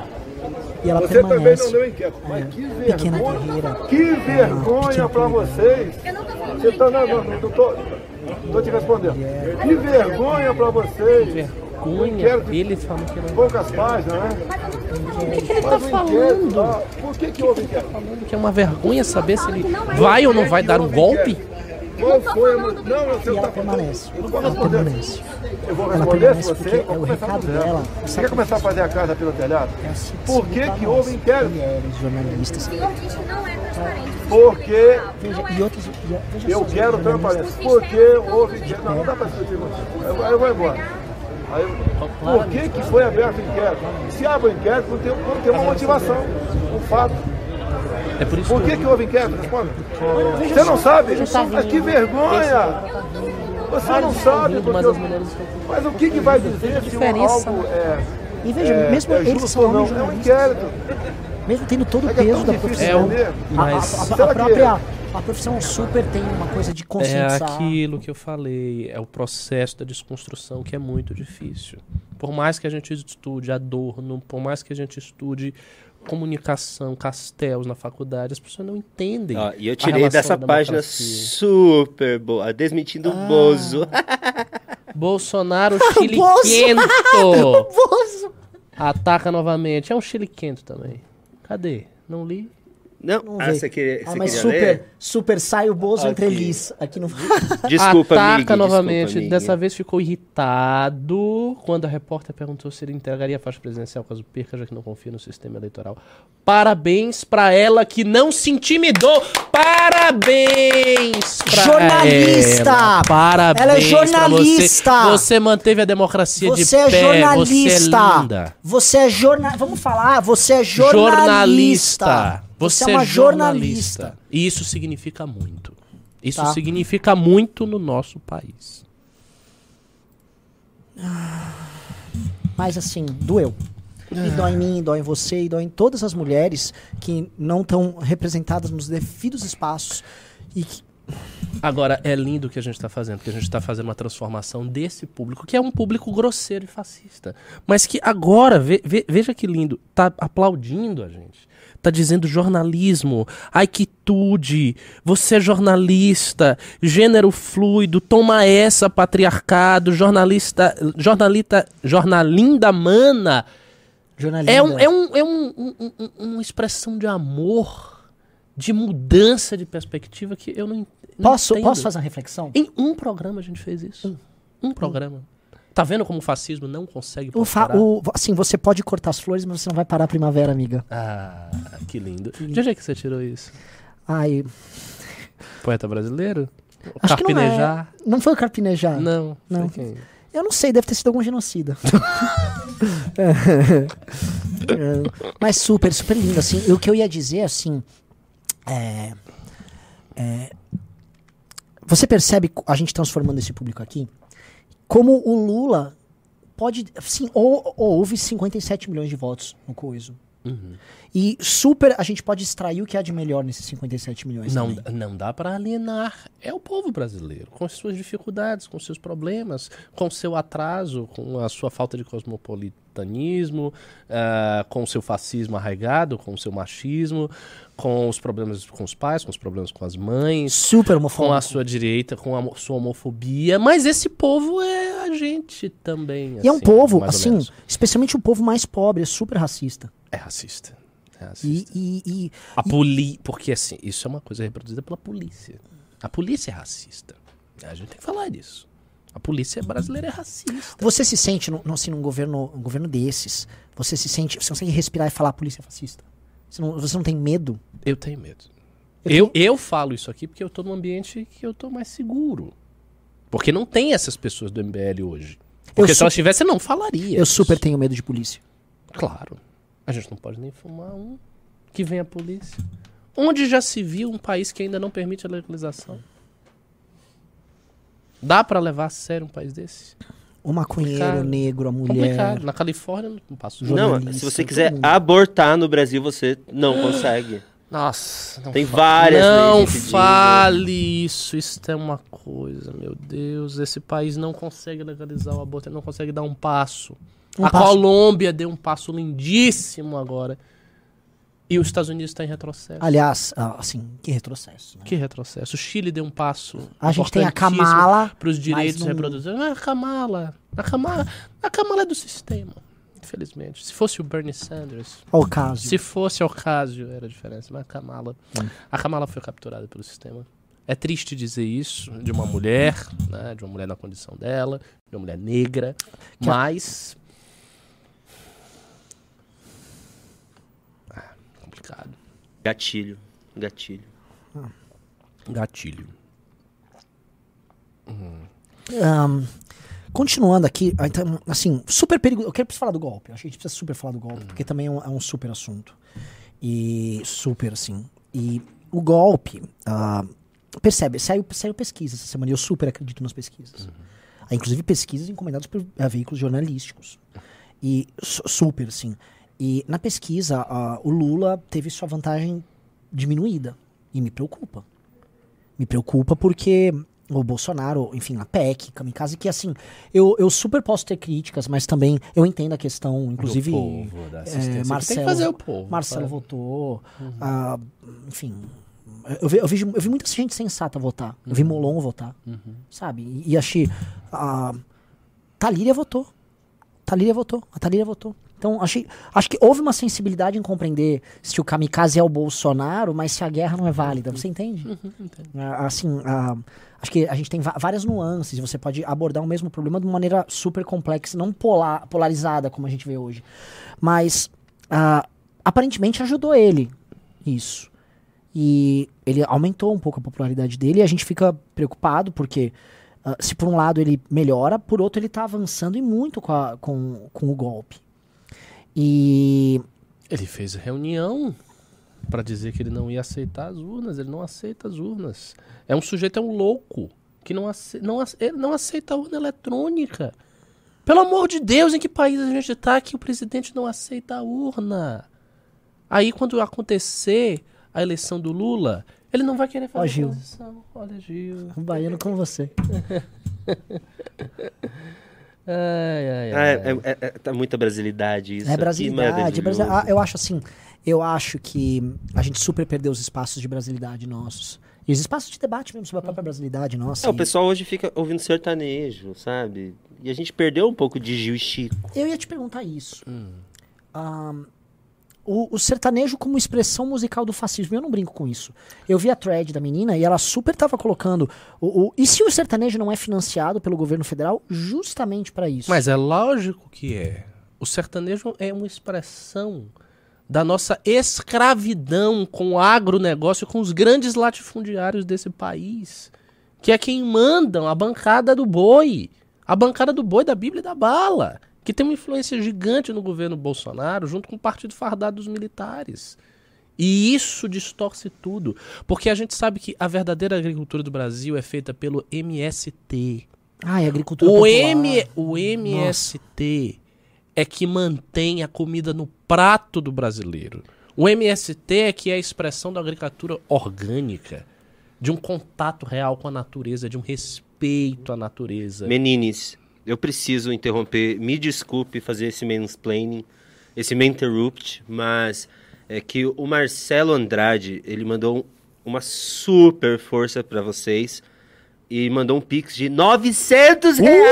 E ela Você também não permanece. leu inquieto. Mas que Pequena vergonha. guerreira. Que vergonha pra vocês. Eu não tô falando Você tá, não, não, não, não tô, tô te respondendo. Que vergonha pra vocês. Vergonha. Ele falou que não. Poucas páginas, né? O que, que ele tá o inquérito, falando? tá? Por que que houve inquérito? Falando que é uma vergonha saber se ele vai ou não vai dar um golpe? Qual foi a... Não, você E tá ela permanece. Eu não vou Ela responder. permanece. Eu vou Ela responder permanece você. porque Vou é o recado dela. Você quer começar a fazer a casa pelo telhado? É Por que que houve inquérito? Jornalistas. O que é. Porque Veja, outros. Veja eu quero transparência. Porque houve inquérito. Não, não dá pra discutir. Eu, eu vou embora. Aí, por que que foi aberto o inquérito? Se abre o inquérito, não tem, não tem uma motivação, um fato. É por isso Por que que houve inquérito? Responda. Você não sabe? Mas que vergonha! Você não sabe porque... mas o que, que vai dizer se diferença, algo é, E veja, é, mesmo é justo ou não? É um inquérito. Mesmo tendo todo o É é peso tão da difícil profissão, a, Mas- a- a- a que própria a profissão super tem uma coisa de É conscientizar. aquilo que eu falei, é o processo da desconstrução que é muito difícil. Por mais que a gente estude Adorno, por mais que a gente estude comunicação, castelos na faculdade, as pessoas não entendem. Ó, e eu a tirei dessa página super boa, desmentindo Ah. o Bozo. Bolsonaro Bozo! chiliquento Bozo! ataca novamente. É um chiliquento também. Cadê? Não li? Não, Não ah, vê. você queria, Ah, você mas queria super, ler? super sai o Bozo Aqui. entre elis. Aqui no. Desculpa, Ataca Mig, novamente. desculpa. Dessa vez ficou irritado quando a repórter perguntou se ele entregaria a faixa presidencial caso perca, já que não confia no sistema eleitoral. Parabéns pra ela que não se intimidou. Parabéns pra Jornalista! ela. Parabéns Ela é pra jornalista! Você. Você manteve a democracia Você de é pé. jornalista. Você é linda. Você é jornalista. Vamos falar, você é jornalista. Você, é uma é jornalista. jornalista. E isso significa muito. Isso Tá. significa muito no nosso país. Mas assim, doeu. E dói em mim, dói em você, e dói em todas as mulheres que não estão representadas nos devidos espaços. E que Agora, é lindo o que a gente está fazendo, porque a gente está fazendo uma transformação desse público, que é um público grosseiro e fascista. Mas que agora, ve- ve- veja que lindo, tá aplaudindo a gente. Tá dizendo jornalismo, ai que tude, você é jornalista, gênero fluido, toma essa, patriarcado, jornalista, jornalista, jornalinda mana. jornalista. É, um, é, um, é um- um- um- uma expressão de amor, de mudança de perspectiva que eu não, não Posso, entendo. posso fazer uma reflexão? Em um programa a gente fez isso. Um, programa. Tá vendo como o fascismo não consegue O assim, você pode cortar as flores, mas você não vai parar a primavera, amiga. Ah, que lindo. De onde é que você tirou isso? Ai, Poeta brasileiro? acho que não Carpinejar? é. Não foi o carpinejar. Não. Não. quem? Eu não sei, deve ter sido algum genocida. É, mas super, super lindo, assim. O que eu ia dizer, assim, é, é, você percebe a gente transformando esse público aqui, como o Lula pode, sim, ou, ou houve 57 milhões de votos no coiso. Uhum. E super, a gente pode extrair o que há de melhor nesses 57 milhões Não, também. não dá para alienar. É o povo brasileiro, com as suas dificuldades, com seus problemas, com o seu atraso, com a sua falta de cosmopolitanismo, ah, com o seu fascismo arraigado, com o seu machismo, com os problemas com os pais, com os problemas com as mães, Super com homofóbico. a sua direita, com a sua homofobia. Mas esse povo é a gente também. E é um assim, povo, assim, especialmente o povo mais pobre, é super racista. É racista. É E, racista. e, e- A poli... Porque assim, isso é uma coisa reproduzida pela polícia. A polícia é racista. A gente tem que falar disso. A polícia brasileira é racista. você se sente, no, no- assim, num governo, um governo desses, você se sente, você consegue respirar e falar a polícia é fascista? Você não, você não tem medo? Eu tenho medo. Eu Eu, eu, falo isso aqui porque eu tô num ambiente que eu tô mais seguro. Porque não tem essas pessoas do MBL hoje. Porque se su- elas tivessem, não falaria. Eu super tenho medo de polícia. Claro. A gente não pode nem fumar um que vem a polícia. Onde já se viu um país que ainda não permite a legalização? Dá pra levar a sério um país desse? O maconheiro, Complicado. o negro, a mulher. Complicado. Na Califórnia não passa Não, se você quiser abortar no Brasil, você não consegue. Nossa, não Tem fa- várias Não fale isso, isso é uma coisa, meu Deus. Esse país não consegue legalizar o aborto, ele não consegue dar um passo. Um a passo. Colômbia deu um passo lindíssimo agora. E os Estados Unidos está em retrocesso. Aliás, ah, assim, que retrocesso. né? Que retrocesso. O Chile deu um passo. A gente tem a Kamala, Para os direitos não- reprodutores. Ah, a Kamala. A Kamala. A Kamala é do sistema. Infelizmente. Se fosse o Bernie Sanders. O caso. Se fosse Ocasio, era a diferença. Mas a Kamala. A Kamala foi capturada pelo sistema. É triste dizer isso de uma mulher, né, de uma mulher na condição dela, de uma mulher negra, Que mas. Ah, complicado. Gatilho. Gatilho. Gatilho. Ahn, continuando aqui, ah, então, assim, super perigoso. Eu quero falar do golpe. Acho que a gente precisa super falar do golpe, porque também é um, é um super assunto. E super, assim. E o golpe, ah, percebe, saiu, saiu pesquisa essa semana, e eu super acredito nas pesquisas. Há, inclusive pesquisas encomendadas por ah, veículos jornalísticos. E su- super, assim. E na pesquisa, ah, o Lula teve sua vantagem diminuída. E me preocupa. Me preocupa porque o Bolsonaro, enfim, a PEC, Kamikaze, que assim, eu, eu super posso ter críticas, mas também eu entendo a questão, inclusive. Do povo, da assistência. é, Marcelo, tem que fazer o povo. Marcelo sabe? votou. ah, enfim. Eu vi, eu, vi, eu vi muita gente sensata votar. Eu vi Molon votar. Sabe? E, e achei. A Talíria votou. Talíria votou. A Talíria votou. Então, achei, acho que houve uma sensibilidade em compreender se o kamikaze é o Bolsonaro, mas se a guerra não é válida. Você entende? Ah, assim, ah, acho que a gente tem várias nuances. Você pode abordar o mesmo problema de uma maneira super complexa, não polar, polarizada como a gente vê hoje. Mas, aparentemente, ajudou ele isso. E ele aumentou um pouco a popularidade dele e a gente fica preocupado porque ah, se por um lado ele melhora, por outro ele está avançando e muito com, a- com, com o golpe. E Ele fez reunião pra dizer que ele não ia aceitar as urnas. Ele não aceita as urnas. É um sujeito, é um louco que não, ace- não, ace- ele não aceita a urna eletrônica. Pelo amor de Deus, em que país a gente tá que o presidente não aceita a urna? Aí quando acontecer a eleição do Lula, ele não vai querer fazer Gil. transição. Olha, Gil. um baiano como você. Ai, ai, Ah, ai. é, é- é- tá muita brasilidade isso. É brasilidade. é brasi- maravilhoso. ah, eu acho assim, eu acho que a gente super perdeu os espaços de brasilidade nossos. E os espaços de debate mesmo sobre a própria brasilidade nossa. É, o E pessoal hoje fica ouvindo sertanejo, sabe? E a gente perdeu um pouco de Gil e Chico. Eu ia te perguntar isso. Ah, o, o sertanejo como expressão musical do fascismo, eu não brinco com isso. Eu vi a thread da menina e ela super tava colocando. O, o- e se o sertanejo não é financiado pelo governo federal justamente para isso? Mas é lógico que é. O sertanejo é uma expressão da nossa escravidão com o agronegócio, com os grandes latifundiários desse país, que é quem mandam a bancada do boi, a bancada do boi da Bíblia e da bala, que tem uma influência gigante no governo Bolsonaro, junto com o Partido Fardado dos Militares. E isso distorce tudo, porque a gente sabe que a verdadeira agricultura do Brasil é feita pelo MST, Ai, agricultura o, popular. M, o MST é que mantém a comida no prato do brasileiro. O MST é que é a expressão da agricultura orgânica, de um contato real com a natureza, de um respeito à natureza. Menines, eu preciso interromper, me desculpe fazer esse mansplaining, esse interrupt, mas é que o Marcelo Andrade, ele mandou um- uma super força pra vocês e mandou um pix de 900 reais!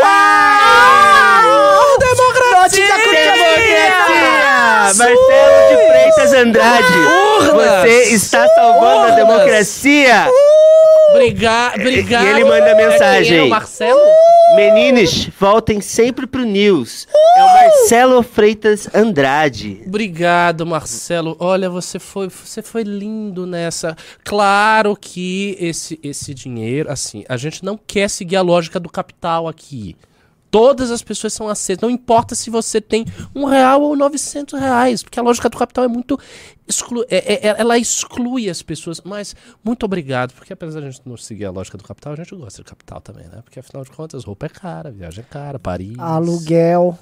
Democracia! Democracia! Marcelo de Freitas Andrade, você está salvando a democracia! Briga, brigar. E ele manda mensagem. É, é o Marcelo? Meninos, voltem sempre pro News. É o Marcelo Freitas Andrade. Obrigado, Marcelo. Olha, você foi, você foi lindo nessa. Claro que esse, esse dinheiro, assim, a gente não quer seguir a lógica do capital aqui. Todas as pessoas são aceitas. Não importa se você tem um real ou 900 reais, porque a lógica do capital é muito. Exclu é- é- é- ela exclui as pessoas. Mas muito obrigado, porque apesar de a gente não seguir a lógica do capital, a gente gosta de capital também, né? Porque afinal de contas, roupa é cara, viagem é cara, Paris. Aluguel.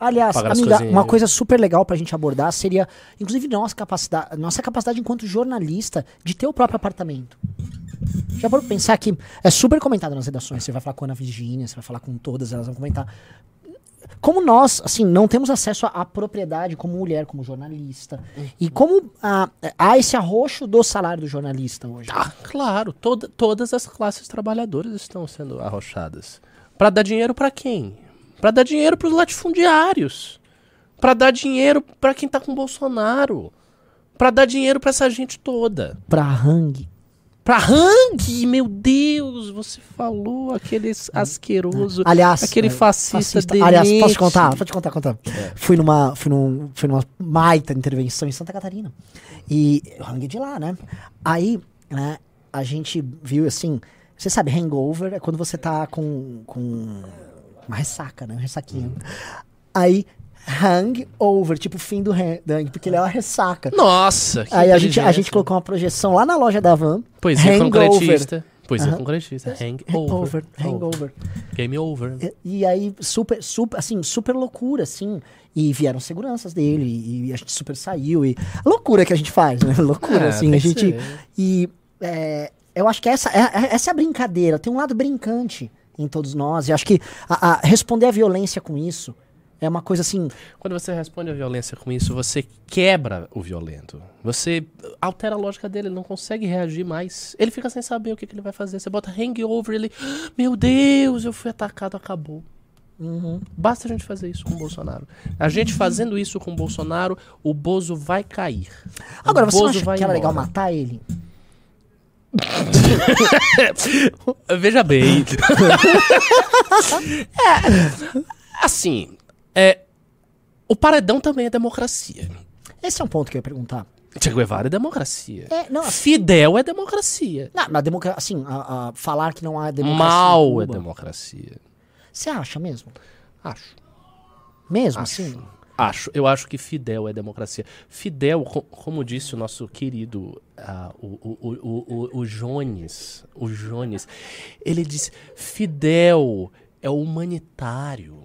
Aliás, amiga, uma coisa super legal pra gente abordar seria, inclusive, nossa capacidade, nossa capacidade enquanto jornalista de ter o próprio apartamento. Já parou pra pensar que é super comentado nas redações. Você vai falar com a Ana Virgínia, você vai falar com todas, elas vão comentar. Como nós, assim, não temos acesso à, propriedade como mulher, como jornalista. E como ah, há esse arroxo do salário do jornalista hoje. Ah, claro, toda- todas as classes trabalhadoras estão sendo arrochadas. Pra dar dinheiro pra quem? Pra dar dinheiro pros latifundiários. Pra dar dinheiro pra quem tá com Bolsonaro. Pra dar dinheiro pra essa gente toda. Pra Hang. Pra Hang, meu Deus, você falou aquele asqueroso, Aliás, aquele é, fascista, Aliás, posso te contar? Vou te contar, contar. Fui numa, fui num, fui numa baita intervenção em Santa Catarina. E hang de lá, né? Aí, né, a gente viu assim, você sabe, hangover é quando você tá com, com uma ressaca, né? Um ressaquinho. Aí, hangover, tipo fim do hang, porque ele é uma ressaca. Nossa, que Aí a gente, a gente colocou uma projeção lá na loja da Van. Poesia hangover. concretista. Poesia Aham. concretista. Hangover. Hangover. Game over. E, e aí, super, super, assim, super loucura, assim. E vieram seguranças dele, e, a gente super saiu. E a loucura que a gente faz, né? Loucura, Ah, assim. A gente. ser. E é, eu acho que essa, é, é- essa é a brincadeira. Tem um lado brincante em todos nós. E acho que a- a responder à violência com isso é uma coisa assim. Quando você responde à violência com isso, você quebra o violento. Você altera a lógica dele, ele não consegue reagir mais. Ele fica sem saber o que, que ele vai fazer. Você bota hangover, ele. "Ah, Meu Deus, eu fui atacado, acabou. Basta a gente fazer isso com o Bolsonaro. A gente fazendo isso com o Bolsonaro, o Bozo vai cair. O Agora, você não Bozo acha vai que era legal matar ele? Veja bem. É, assim, é, o paredão também é democracia. Esse é um ponto que eu ia perguntar. Che Guevara é democracia. É, não, assim, Fidel é democracia. não, mas democracia, assim, a- a falar que não há democracia. em Mal é democracia. Você acha mesmo? Acho. Mesmo Acho. assim? Acho. Eu acho que Fidel é democracia. Fidel, co- como disse o nosso querido o, o, o, o, o, o Jones, o Jones, ele disse: Fidel é humanitário.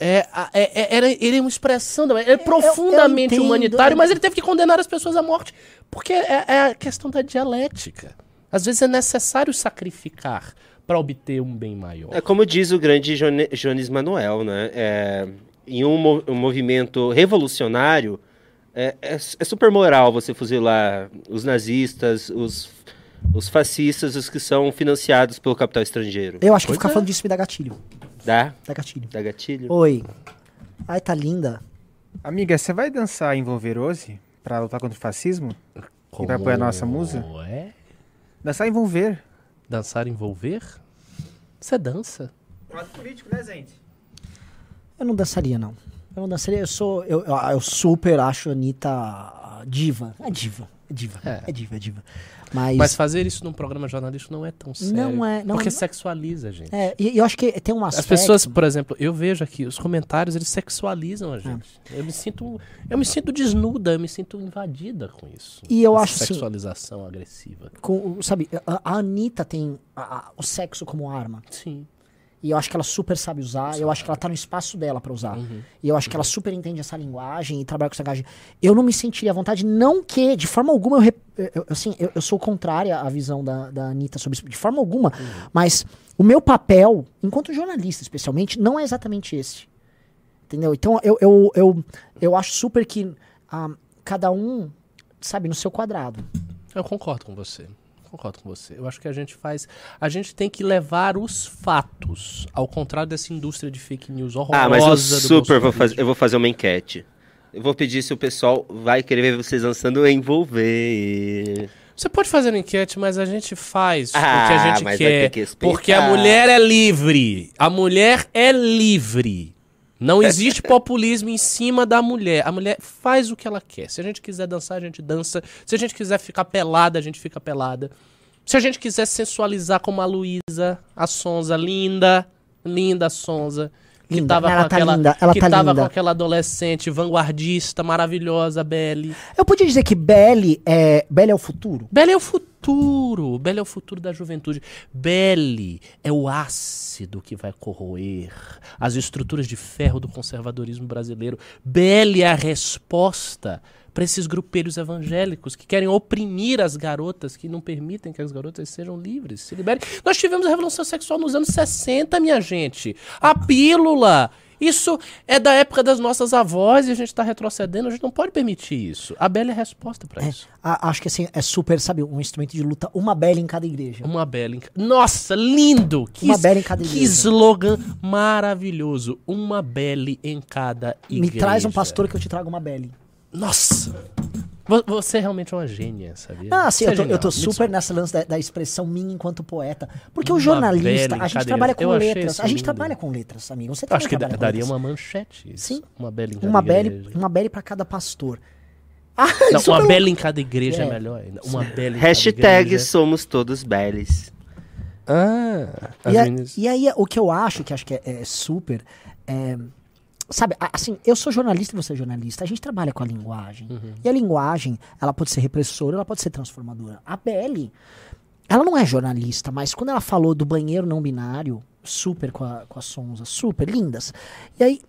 É, é, é- era, ele é uma expressão, da- ele é profundamente entendo, humanitário, eu- mas ele teve que condenar as pessoas à morte, porque é, é a questão da dialética. Às vezes é necessário sacrificar para obter um bem maior. É como diz o grande Jone- Jones Manuel, né? É, em um, mo- um movimento revolucionário, é, é, é super moral você fuzilar os nazistas, os, os fascistas, os que são financiados pelo capital estrangeiro. Eu acho que Pois ficar é. falando disso me dá gatilho. Dá? Dá gatilho. Dá gatilho? Oi. Ai, tá linda. Amiga, você vai dançar em Volverose pra lutar contra o fascismo? E vai apoiar a nossa musa? É? Dançar em Volver. Dançar envolver? Você dança. Ato político, né, gente? Eu não dançaria, não. Eu não dançaria. Eu sou. Eu, eu, eu super acho a Anitta diva. É diva. É diva. É. É, diva, é diva. Mas. Mas fazer isso num programa jornalístico não é tão sério. Não é, não porque é. sexualiza, gente. é, e e eu acho que tem um As aspecto. pessoas, por exemplo, eu vejo aqui, os comentários, eles sexualizam É. a gente. Eu me sinto, eu me sinto desnuda, eu me sinto invadida com isso. E eu acho sexualização agressiva. com, sabe, a, a Anitta tem a- a- o sexo como arma. Sim. E eu acho que ela super sabe usar. Eu acho que ela tá no espaço dela pra usar. Uhum. E eu acho que ela super entende essa linguagem e trabalha com essa linguagem. Eu não me sentiria à vontade, não que, de forma alguma, eu, rep- eu- eu- assim, eu, eu sou contrária à visão da, da Anitta sobre isso, de forma alguma. Uhum. Mas o meu papel, enquanto jornalista especialmente, não é exatamente esse. Entendeu? Então eu, eu, eu, eu acho super que ah, cada um, sabe, no seu quadrado. Eu concordo com você. Concordo com você. Eu acho que a gente faz. A gente tem que levar os fatos. Ao contrário dessa indústria de fake news horrorosa. Ah, mas eu super vou fazer, eu vou fazer uma enquete. Eu vou pedir se o pessoal vai querer ver vocês dançando envolver. Você pode fazer uma enquete, mas a gente faz Ah, o que a gente mas vai quer. que porque a mulher é livre. A mulher é livre. Não existe populismo em cima da mulher. A mulher faz o que ela quer. Se a gente quiser dançar, a gente dança. Se a gente quiser ficar pelada, a gente fica pelada. Se a gente quiser sensualizar como a Luísa, a Sonza, linda, linda Sonza. Que Linda, tava ela com tá aquela, linda, ela que tá tava linda. com aquela adolescente vanguardista, maravilhosa, Belle. Eu podia dizer que Belly é, Belly é o futuro? Belle é o futuro. Belle é o futuro da juventude. Belle é o ácido que vai corroer as estruturas de ferro do conservadorismo brasileiro. Belle é a resposta para esses grupelhos evangélicos que querem oprimir as garotas, que não permitem que as garotas sejam livres, se liberem. Nós tivemos a revolução sexual nos anos 60, minha gente. A pílula. Isso é da época das nossas avós e a gente está retrocedendo. A gente não pode permitir isso. A Belle é a resposta para isso. A- acho que assim, é super, sabe, um instrumento de luta, uma Belly em cada igreja. Uma bela em... Nossa, lindo! Que, Uma bela em cada que igreja. slogan maravilhoso. Uma bela em cada igreja. Me traz um pastor que eu te trago uma Belly. Nossa! Vo- Você realmente é uma gênia, sabia? Ah, sim, Você é eu tô, eu tô super nessa lance da, da expressão minha enquanto poeta. Porque o Uma jornalista, bela a gente trabalha com Eu letras. A gente lindo. trabalha com letras, amigo. Você Eu acho que da- daria letras. uma manchete. Isso. Sim. Uma bela em cada Uma Belly, igreja. uma Belly pra cada pastor. Ah, Não, uma bela em cada igreja é, É. melhor ainda. Uma bela em cada Hashtag somos todos beles. Ah, as E, a- meninas- e aí, o que eu acho, que acho que é, é super. Sabe, assim, eu sou jornalista e você é jornalista. A gente trabalha com a linguagem. Uhum. E a linguagem, ela pode ser repressora, ela pode ser transformadora. A BL, ela não é jornalista, mas quando ela falou do banheiro não binário, super com a, com a Sonza, super lindas. E aí,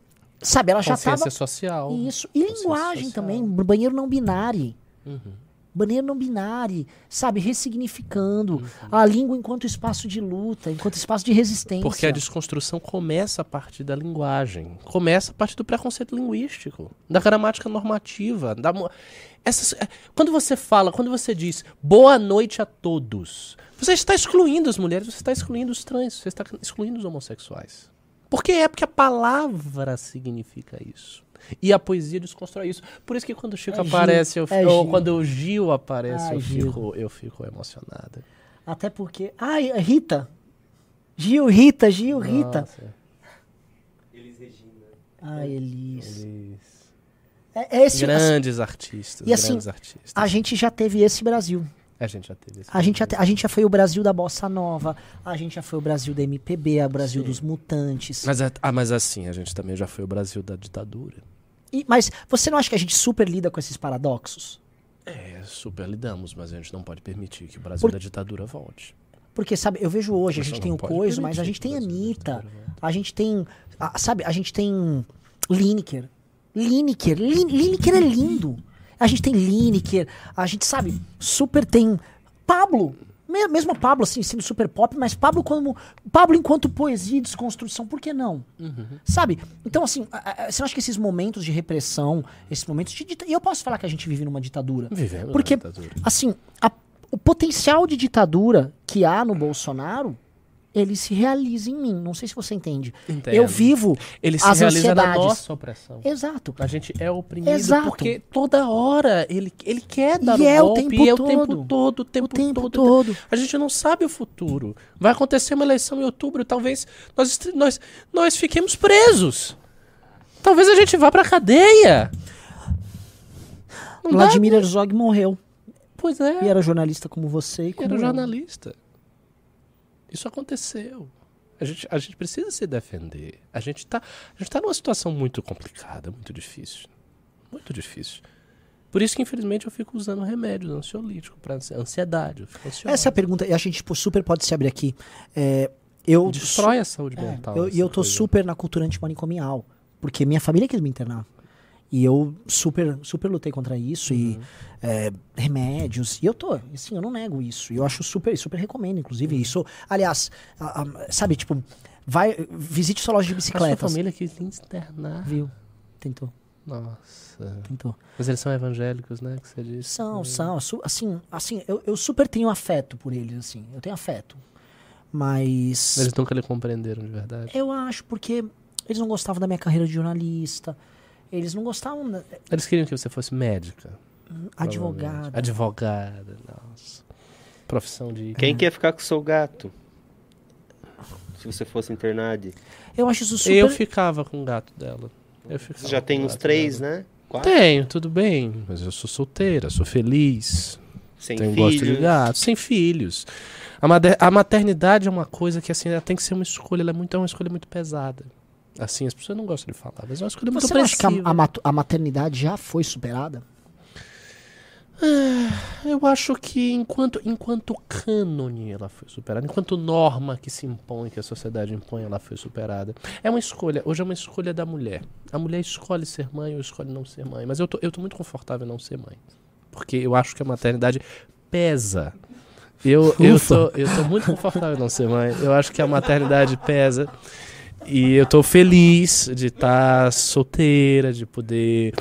sabe, ela já Consciência tava. social. Isso. E linguagem social. também, banheiro não binário. Uhum. Banheiro não binário, sabe, ressignificando Uhum. a língua enquanto espaço de luta, enquanto espaço de resistência. Porque a desconstrução começa a partir da linguagem. Começa a partir do preconceito linguístico, da gramática normativa. Da... Essas... Quando você fala, quando você diz boa noite a todos, você está excluindo as mulheres, você está excluindo os trans, você está excluindo os homossexuais. Porque é porque a palavra significa isso. E a poesia desconstrói isso. Por isso que quando o Chico É Gil, aparece, eu, é ou Gil. quando o Gil aparece, Ai, eu, Gil. fico, eu fico emocionada. Até porque. Ai, Rita. Gil, Rita, Gil, Rita. Nossa, Ai, Elis. eles- É, é esse. Grandes artistas. E assim, grandes artistas. A gente já teve esse Brasil. A gente já teve esse A gente, já te- a gente já foi o Brasil da Bossa Nova, a gente já foi o Brasil da MPB, o Brasil dos Mutantes. Mas, é- ah, mas assim, a gente também já foi o Brasil da ditadura. E- mas você não acha que a gente super lida com esses paradoxos? É, super lidamos, mas a gente não pode permitir que o Brasil Por- da ditadura volte. Porque, sabe, eu vejo hoje, a gente tem o Coiso, mas a gente tem Anitta, a gente tem, a- sabe, a gente tem Lineker. Lineker, Lin- Lineker é lindo. A gente tem Lineker, a gente, sabe, super tem Pablo. Me- Mesmo Pablo, assim, sendo super pop, mas Pablo como. Pablo enquanto poesia e desconstrução, por que não? Sabe? Então, assim, a- a- você não acha que esses momentos de repressão, esses momentos de. E eu posso falar que a gente vive numa ditadura. Vivemos Porque, ditadura. assim, a- o potencial de ditadura que há no Bolsonaro, ele se realiza em mim. Não sei se você entende. Entendo. Eu vivo Ele se as realiza na ansiedades. nossa opressão. Exato. A gente é oprimido Exato. porque toda hora ele, ele quer dar E o é o golpe tempo e é o tempo todo, o tempo, O tempo todo, todo. A gente não sabe o futuro. Vai acontecer uma eleição em outubro, talvez nós, nós, nós fiquemos presos. Talvez a gente vá pra cadeia. Não Vladimir Herzog morreu. Pois é. E era jornalista como você e como Era eu. jornalista. Isso aconteceu. A gente, a gente precisa se defender. A gente tá, gente tá numa situação muito complicada, muito difícil. Muito difícil. Por isso que, infelizmente, eu fico usando remédios ansiolíticos para ansiedade. Essa é a pergunta, e a gente tipo, super pode se abrir aqui. É, eu Destrói a saúde É, mental. eu- E eu tô coisa. super na cultura antimanicomial. Porque minha família quis me internar. E eu super, super lutei contra isso. E Uhum. é, remédios. E eu tô, assim, eu não nego isso. E eu acho super, super recomendo, inclusive. Isso, aliás, a- a- sabe, tipo, vai, visite sua loja de A sua bicicletas. família quis te internar. Viu? Tentou, Nossa. tentou. Mas eles são evangélicos, né? Que você disse. São, Hum. são. Assim, assim eu, eu super tenho afeto por eles, assim. Eu tenho afeto. Mas. Eles nunca lhe compreenderam de verdade. Eu acho, porque eles não gostavam da minha carreira de jornalista. Eles não gostavam da Eles queriam que você fosse médica. advogada. Advogada, nossa. Profissão de. Quem quer ficar com o seu gato? Se você fosse internado. Eu acho isso super. Eu ficava com o gato dela. Eu ficava Você já tem uns três, dela. né? Quatro? Tenho, tudo bem. Mas eu sou solteira, sou feliz. Sem tenho filhos. gosto de gato, sem filhos. A, a maternidade é uma coisa que assim, ela tem que ser uma escolha, ela é, muito, é uma escolha muito pesada. Assim, as pessoas não gostam de falar, mas é uma escolha muito Você acha que a, a maternidade já foi superada? Eu acho que enquanto, enquanto cânone ela foi superada, enquanto norma que se impõe, que a sociedade impõe, ela foi superada. É uma escolha, hoje é uma escolha da mulher. A mulher escolhe ser mãe ou escolhe não ser mãe. Mas eu tô, eu tô muito confortável em não ser mãe. Porque eu acho que a maternidade pesa. Eu, eu, tô, eu tô muito confortável em não ser mãe. Eu acho que a maternidade pesa. E eu tô feliz de estar solteira, de poder,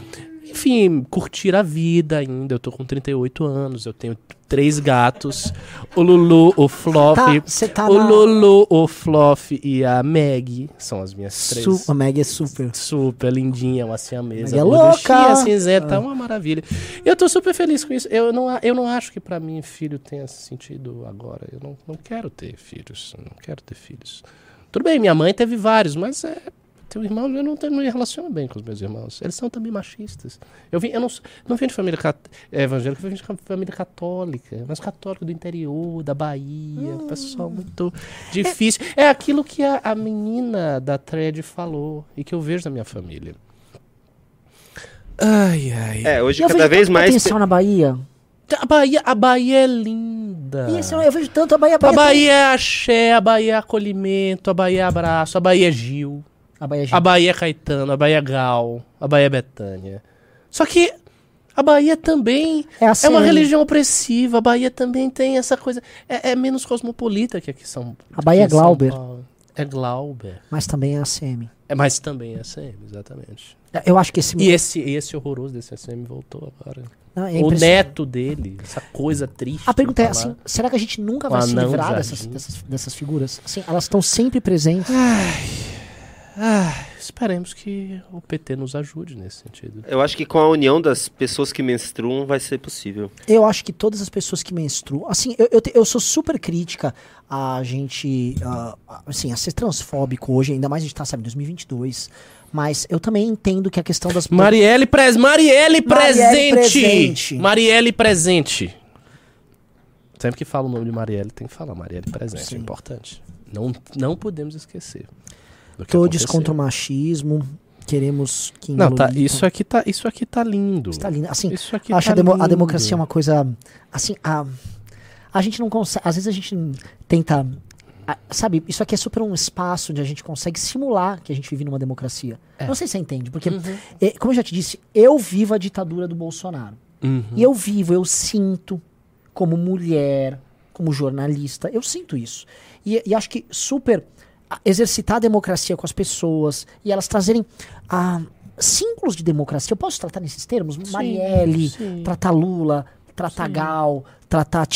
enfim, curtir a vida ainda. Eu tô com 38 anos, eu tenho três gatos. O Lulu, o Fluff. Tá, você tá o na. Lulu, o Fluff e a Meg são as minhas três. Su- a Meg é super. Super lindinha, uma siamesa. Meg é louca! cinzenta, é uma maravilha. E eu tô super feliz com isso. Eu não, a- eu não acho que pra mim filho tenha sentido agora. Eu não, não quero ter filhos. Não quero ter filhos. Tudo bem, minha mãe teve vários, mas é. Teu irmão, eu não, tenho- não me relaciono bem com os meus irmãos. Eles são também machistas. Eu, vim, eu não, não venho de família cat, é, evangélica, eu venho de família católica. Mas católico do interior, da Bahia. Hum. Pessoal muito difícil. É aquilo que a, a menina da thread falou e que eu vejo na minha família. Ai, ai. É, hoje eu cada vejo vez mais. potencial na Bahia. A Bahia, a Bahia é linda. E esse, eu vejo tanto a Bahia. A Bahia Bahia é axé, a Bahia é acolhimento, a Bahia é abraço, a Bahia é Gil, A Bahia a Bahia é Caetano, a Bahia é Gal, a Bahia é Betânia. Só que a Bahia também é, a é uma religião opressiva, a Bahia também tem essa coisa. É, é menos cosmopolita que aqui São A Bahia é Glauber. É Glauber. Mas também é a CM. É, mas também é SM, exatamente. Eu acho que esse. E esse, esse horroroso desse SM voltou agora. Não, é o neto dele, essa coisa triste. A pergunta é assim: será que a gente nunca vai se livrar de dessas, dessas, dessas figuras? Assim, elas estão sempre presentes. Ah, esperemos que o PT nos ajude nesse sentido. Eu acho que com a união das pessoas que menstruam vai ser possível. Eu acho que todas as pessoas que menstruam. Assim, eu, eu, te- eu sou super crítica a gente. assim, a ser transfóbico hoje, ainda mais a gente tá, sabe, em 2022. Mas eu também entendo que a questão das. Marielle, pres Marielle presente! presente. Marielle presente! Sempre que fala o nome de Marielle, tem que falar Marielle presente, Sim. é importante. Não, não podemos esquecer. do que Todos contra o machismo. Queremos que. Não, tá, isso aqui tá, isso aqui tá lindo. Está lindo. Assim, Isso aqui acho tá a, demo- a lindo. democracia uma coisa. Assim, a, a gente não consegue. Às vezes a gente tenta. Sabe, isso aqui é super um espaço onde a gente consegue simular que a gente vive numa democracia. É. Não sei se você entende, porque, Uhum. eh, como eu já te disse, eu vivo a ditadura do Bolsonaro. Uhum. E eu vivo, eu sinto, como mulher, como jornalista, eu sinto isso. E, e acho que super exercitar a democracia com as pessoas e elas trazerem ah, símbolos de democracia. Eu posso tratar nesses termos? Marielle, sim. tratar Lula, tratar Sim. Gal, tratar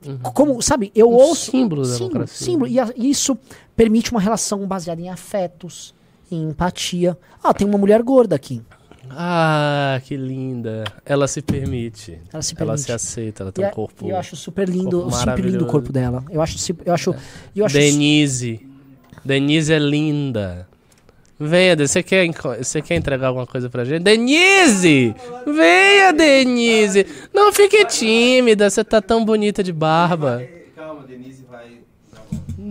Tchê. Como, sabe, eu Um ouço. símbolo da símbolo, democracia. símbolo. E a- e isso permite uma relação baseada em afetos, em empatia. Ah, tem uma mulher gorda aqui. Ah, que linda. Ela se permite. Ela se Ela permite. se aceita, ela tem um a- corpo. eu acho super lindo, corpo super lindo o corpo dela. Eu acho, eu acho, eu acho Denise. Denise é linda. Venha, você quer, você quer entregar alguma coisa pra gente? Denise! Venha, Denise! Não fique tímida, você tá tão bonita de barba. Calma, Denise vai.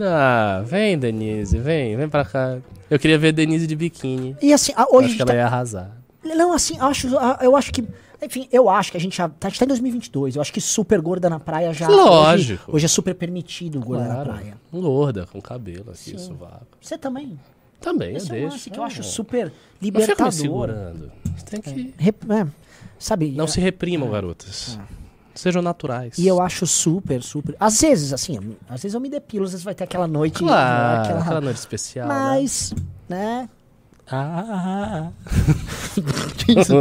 Ah, vem, Denise, vem, vem pra cá. Eu queria ver Denise de biquíni. E assim, a- Eu hoje acho que gente ela tá, ia arrasar. Não, assim, acho, eu acho que. Enfim, eu acho que a gente já. Tá, a gente tá em 2022. Eu acho que super gorda na praia já. Lógico. Hoje, hoje é super permitido gorda na Claro. praia. Gorda, com cabelo aqui, Sim. sovaco. Você também. Também, eu Esse é um deixo. lance que eu acho Não. super Não fica libertador. segurando. Você tem que... Rep- é, sabe? Não se reprimam, garotas. Sejam naturais. E eu acho super, super. Às vezes, assim, eu- às vezes eu me depilo, às vezes vai ter aquela noite. Claro, aquela- aquela noite especial. né? Mas, né? Ah,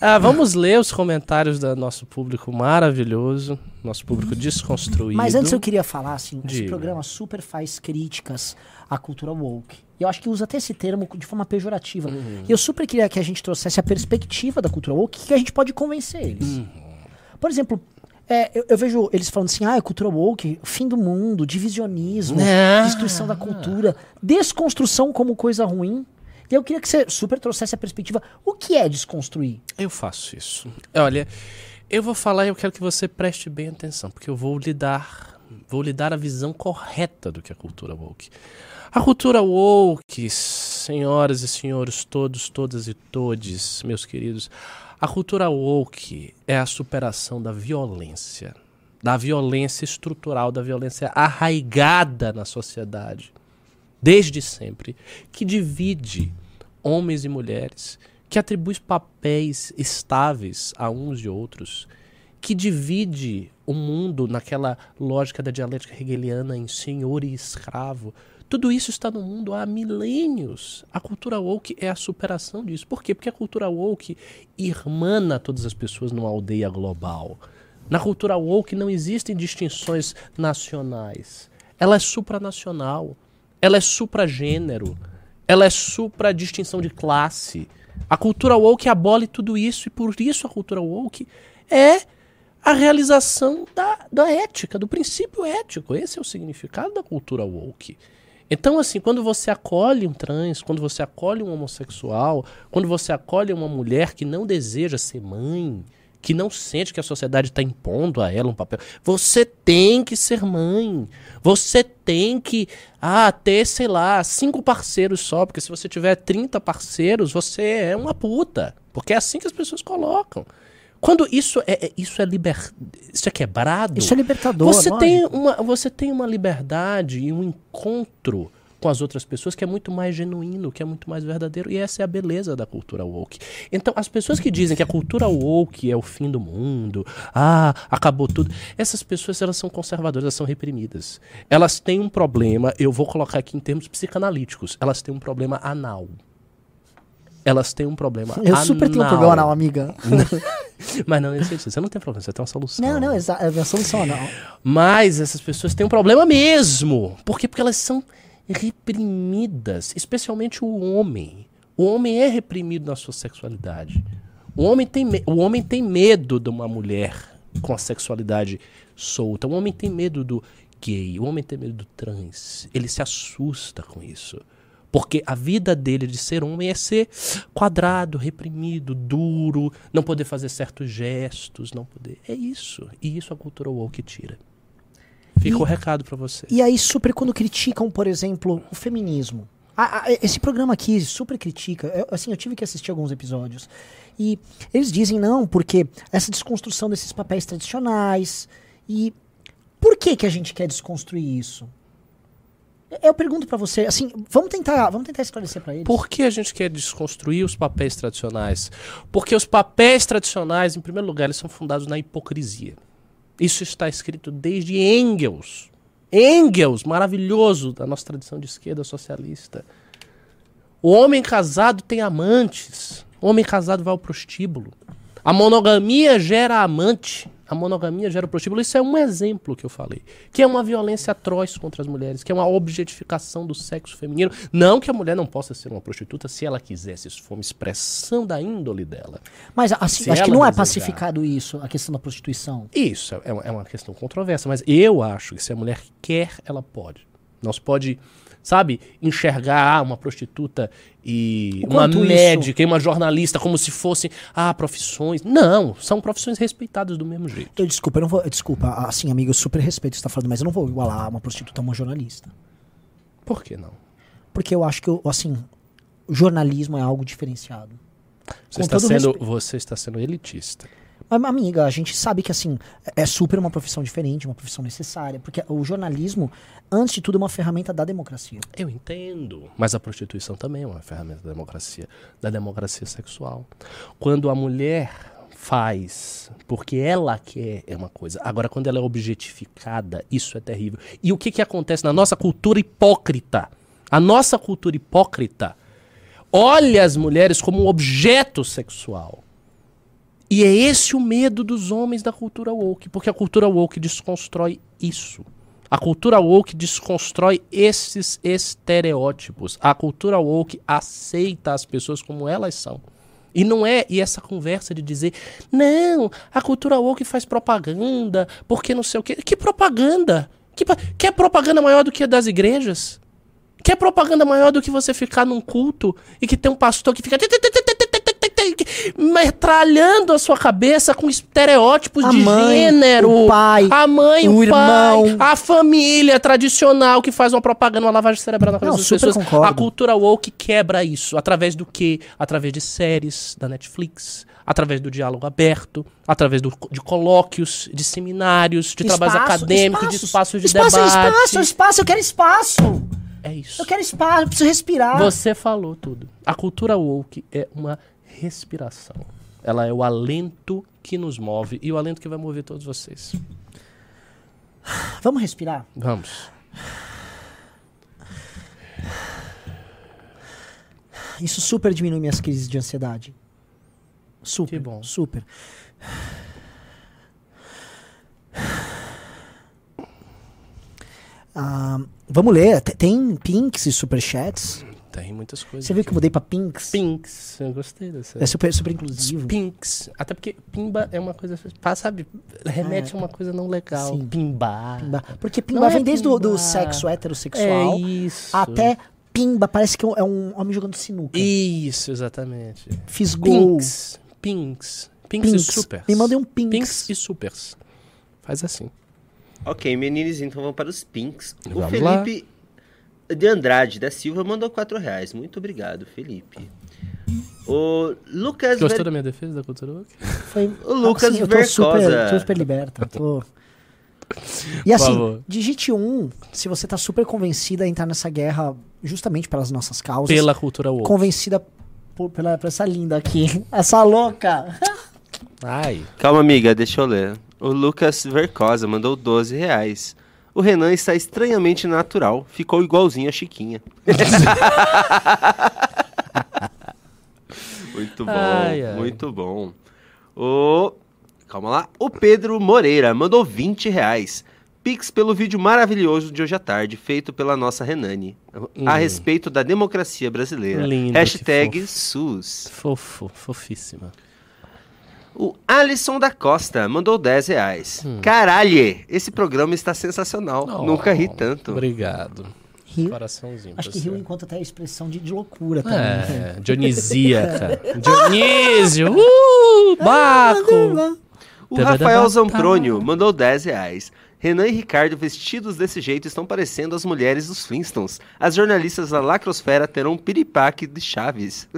Ah, vamos ler os comentários do nosso público maravilhoso, nosso público desconstruído. Mas antes eu queria falar, assim, esse Diga. programa super faz críticas à cultura woke. E eu acho que usa até esse termo de forma pejorativa. Uhum. E eu super queria que a gente trouxesse a perspectiva da cultura woke, que a gente pode convencer eles. Uhum. Por exemplo, é, eu, eu vejo eles falando assim, ah, cultura woke, fim do mundo, divisionismo, Ah. destruição da cultura, desconstrução como coisa ruim. E eu queria que você super trouxesse a perspectiva. O que é desconstruir? Eu faço isso. Olha, eu vou falar e eu quero que você preste bem atenção, porque eu vou lhe dar, vou lhe dar a visão correta do que é a cultura woke. A cultura woke, senhoras e senhores, todos, todas e todes, meus queridos, a cultura woke é a superação da violência, da violência estrutural, da violência arraigada na sociedade desde sempre, que divide homens e mulheres, que atribui papéis estáveis a uns e outros, que divide o mundo naquela lógica da dialética hegeliana em senhor e escravo. Tudo isso está no mundo há milênios. A cultura woke é a superação disso. Por quê? Porque a cultura woke irmana todas as pessoas numa aldeia global. Na cultura woke não existem distinções nacionais. Ela é supranacional. Ela é supragênero. Ela é supra-distinção de classe. A cultura woke abole tudo isso e por isso a cultura woke é a realização da, da ética, do princípio ético. Esse é o significado da cultura woke. Então, assim, quando você acolhe um trans, quando você acolhe um homossexual, quando você acolhe uma mulher que não deseja ser mãe, que não sente que a sociedade está impondo a ela um papel, você tem que ser mãe. Você tem que ah, ter, sei lá, cinco parceiros só, porque se você tiver 30 parceiros, você é uma puta. Porque é assim que as pessoas colocam. Quando isso é, é- isso é liber... isso é quebrado. Isso é libertador. Você lógico. tem, uma, você tem uma liberdade e um encontro com as outras pessoas que é muito mais genuíno, que é muito mais verdadeiro. E essa é a beleza da cultura woke. Então, as pessoas que dizem que a cultura woke é o fim do mundo, ah, acabou tudo, essas pessoas elas são conservadoras, elas são reprimidas. Elas têm um problema, eu vou colocar aqui em termos psicanalíticos, elas têm um problema anal. Elas têm um problema Eu super tenho um problema anal. amiga. Mas não nesse sentido. Você não tem problema, você tem uma solução. Não, não, exa- é a minha solução não. Mas essas pessoas têm um problema mesmo. Por quê? Porque elas são reprimidas, especialmente o homem. O homem é reprimido na sua sexualidade. O homem tem, o homem tem medo de uma mulher com a sexualidade solta. O homem tem medo do gay. O homem tem medo do trans. Ele se assusta com isso. Porque a vida dele de ser homem é ser quadrado, reprimido, duro, não poder fazer certos gestos, não poder. É isso. E isso a cultura woke tira. Fica E- o recado pra você. E aí, super quando criticam, por exemplo, o feminismo. Esse programa aqui super critica. Eu, assim, eu tive que assistir alguns episódios. E eles dizem não, porque essa desconstrução desses papéis tradicionais. E por que que a gente quer desconstruir isso? Eu pergunto pra você, assim, vamos tentar, vamos tentar esclarecer pra eles. Por que a gente quer desconstruir os papéis tradicionais? Porque os papéis tradicionais, em primeiro lugar, eles são fundados na hipocrisia. Isso está escrito desde Engels. Engels, maravilhoso, da nossa tradição de esquerda socialista. O homem casado tem amantes. O homem casado vai ao prostíbulo. A monogamia gera amante. A monogamia gera o prostíbulo. Isso é um exemplo que eu falei. Que é uma violência atroz contra as mulheres. Que é uma objetificação do sexo feminino. Não que a mulher não possa ser uma prostituta se ela quiser. Se isso for uma expressão da índole dela. Mas assim, acho que não é desejar. pacificado isso, a questão da prostituição. Isso é uma, é uma questão controversa, mas eu acho que se a mulher quer, ela pode. Se pode, sabe, enxergar ah, uma prostituta e uma isso- médica e uma jornalista como se fossem ah, profissões. Não, são profissões respeitadas do mesmo jeito. Eu desculpa, eu não vou. Desculpa, assim, amigo, eu super respeito o que você tá falando, mas eu não vou igualar uma prostituta a uma jornalista. Por que não? Porque eu acho que, eu, assim, o jornalismo é algo diferenciado. Você Com está, sendo, respeito. você está sendo elitista. Amiga, a gente sabe que, assim, é super uma profissão diferente, uma profissão necessária. Porque o jornalismo, antes de tudo, é uma ferramenta da democracia. Eu entendo. Mas a prostituição também é uma ferramenta da democracia, da democracia sexual. Quando a mulher faz porque ela quer é uma coisa. Agora, quando ela é objetificada, isso é terrível. E o que, que acontece na nossa cultura hipócrita? A nossa cultura hipócrita olha as mulheres como um objeto sexual. E é esse o medo dos homens da cultura woke, porque a cultura woke desconstrói isso. A cultura woke desconstrói esses estereótipos. A cultura woke aceita as pessoas como elas são. E não é, e essa conversa de dizer, não, a cultura woke faz propaganda, porque não sei o quê. Que propaganda? Que, pa- quer propaganda maior do que a das igrejas? Quer propaganda maior do que você ficar num culto e que tem um pastor que fica metralhando a sua cabeça com estereótipos A de mãe, gênero. o pai, a mãe, o o, pai, irmão. a família tradicional que faz uma propaganda, uma lavagem cerebral na cabeça Não, das pessoas. concordo. A cultura woke quebra isso. Através do quê? Através de séries da Netflix, através do diálogo aberto, através do, de colóquios, de seminários, de trabalhos Espaço, acadêmicos, de espaços de espaço, debate. Espaço, espaço, eu quero espaço. É isso. Eu quero espaço, eu preciso respirar. Você falou tudo. A cultura woke é uma respiração. Ela é o alento que nos move e o alento que vai mover todos vocês. Vamos respirar? Vamos. Isso super diminui minhas crises de ansiedade. Super. Que bom. Super. Ah, vamos ler. Te- Tem pinks e superchats. Tem muitas coisas. Você viu que eu mudei pra pinks? Pinks. Eu gostei dessa. É super, super inclusivo. Pinks. Até porque pimba é uma coisa. Sabe? Remete a uma coisa não legal. É. Sim. Pimbar. Pimba. Porque Não pimba é vem desde o do sexo heterossexual É isso. até pimba. Parece que é um homem jogando sinuca. Isso, exatamente. Fiz gol. Pinks. Pinks. Pinks, Pinks. e supers. Me mandem um pinks. Pinks e supers. Faz assim. Ok, meninos, então vamos para os pinks. O Vamos lá. De Andrade da Silva mandou 4 reais. Muito obrigado, Felipe. O Lucas... Gostou Ver- da minha defesa da cultura woke? Foi, O Lucas assim, eu tô Vercosa. super, tô super liberta. Tô... E assim, digite um se você tá super convencida a entrar nessa guerra justamente pelas nossas causas. Pela cultura woke. Convencida por, pela, por essa linda aqui. Essa louca. Ai. Calma, amiga, deixa eu ler. O Lucas Vercosa mandou 12 reais. O Renan está estranhamente natural. Ficou igualzinho a Chiquinha. muito bom, Ai, ai. muito bom. O... Calma lá. O Pedro Moreira mandou 20 reais. Pix pelo vídeo maravilhoso de hoje à tarde, feito pela nossa Renane, a respeito da democracia brasileira. Lindo, Hashtag SUS. Fofo, fofíssima. O Alisson da Costa mandou 10 reais. Caralho, esse programa está sensacional. Oh, Nunca ri tanto. Obrigado. Rio. Coraçãozinho. Acho que riu você. enquanto até a expressão de, de loucura também. É, Dionisíaca. Dionísio. Uh, Baco. O Rafael Zamprônio mandou 10 reais. Renan e Ricardo vestidos desse jeito estão parecendo as mulheres dos Flintstones. As jornalistas da Lacrosfera terão um piripaque de Chaves.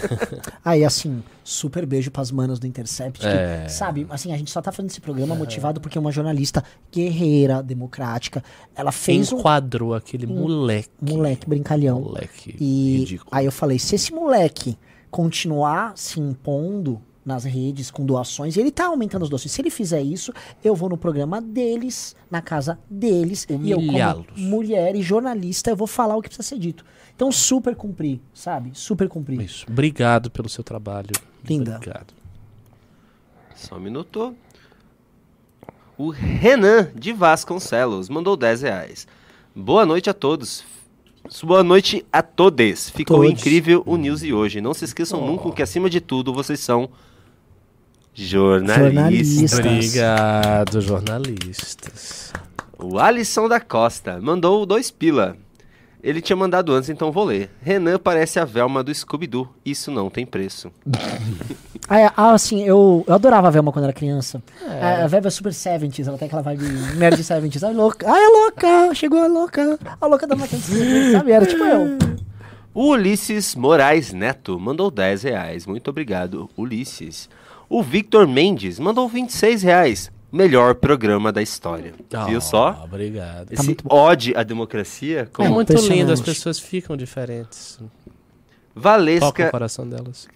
Aí, assim, super beijo pras manas do Intercept. que, É. sabe, assim, a gente só tá fazendo esse programa motivado porque uma jornalista guerreira, democrática, ela fez um Enquadrou aquele moleque. moleque brincalhão. Moleque. E ridículo. aí eu falei, se esse moleque continuar se impondo nas redes com doações, e ele tá aumentando as doações. Se ele fizer isso, eu vou no programa deles, na casa deles, e eu como mulher e jornalista, eu vou falar o que precisa ser dito. Então super cumprir, sabe? Super cumprir. Isso. Obrigado pelo seu trabalho. Linda. Obrigado. Só um minuto. O Renan de Vasconcelos mandou 10 reais. Boa noite a todos. Boa noite a todos. Ficou Todes. incrível o news de hoje. Não se esqueçam nunca que, acima de tudo, vocês são jornalistas. Jornalistas. Obrigado, jornalistas. O Alisson da Costa mandou dois pila. Ele tinha mandado antes, então vou ler. Renan parece a Velma do Scooby-Doo. Isso não tem preço. Ah, é, ah, assim, eu, eu adorava a Velma quando era criança. É. A, a Velma é super 70s, ela tem aquela vibe nerd 70s. Ai, louca. Ai, é louca. Chegou a louca. A louca da escrever, sabe? Era tipo eu. O Ulisses Moraes Neto mandou 10 reais. Muito obrigado, Ulisses. O Victor Mendes mandou 26 reais. Melhor programa da história. Viu Ah, só? Obrigado. Esse muito bom. ode à democracia. É Como muito lindo, as pessoas ficam diferentes. Toca o Valesca, coração delas.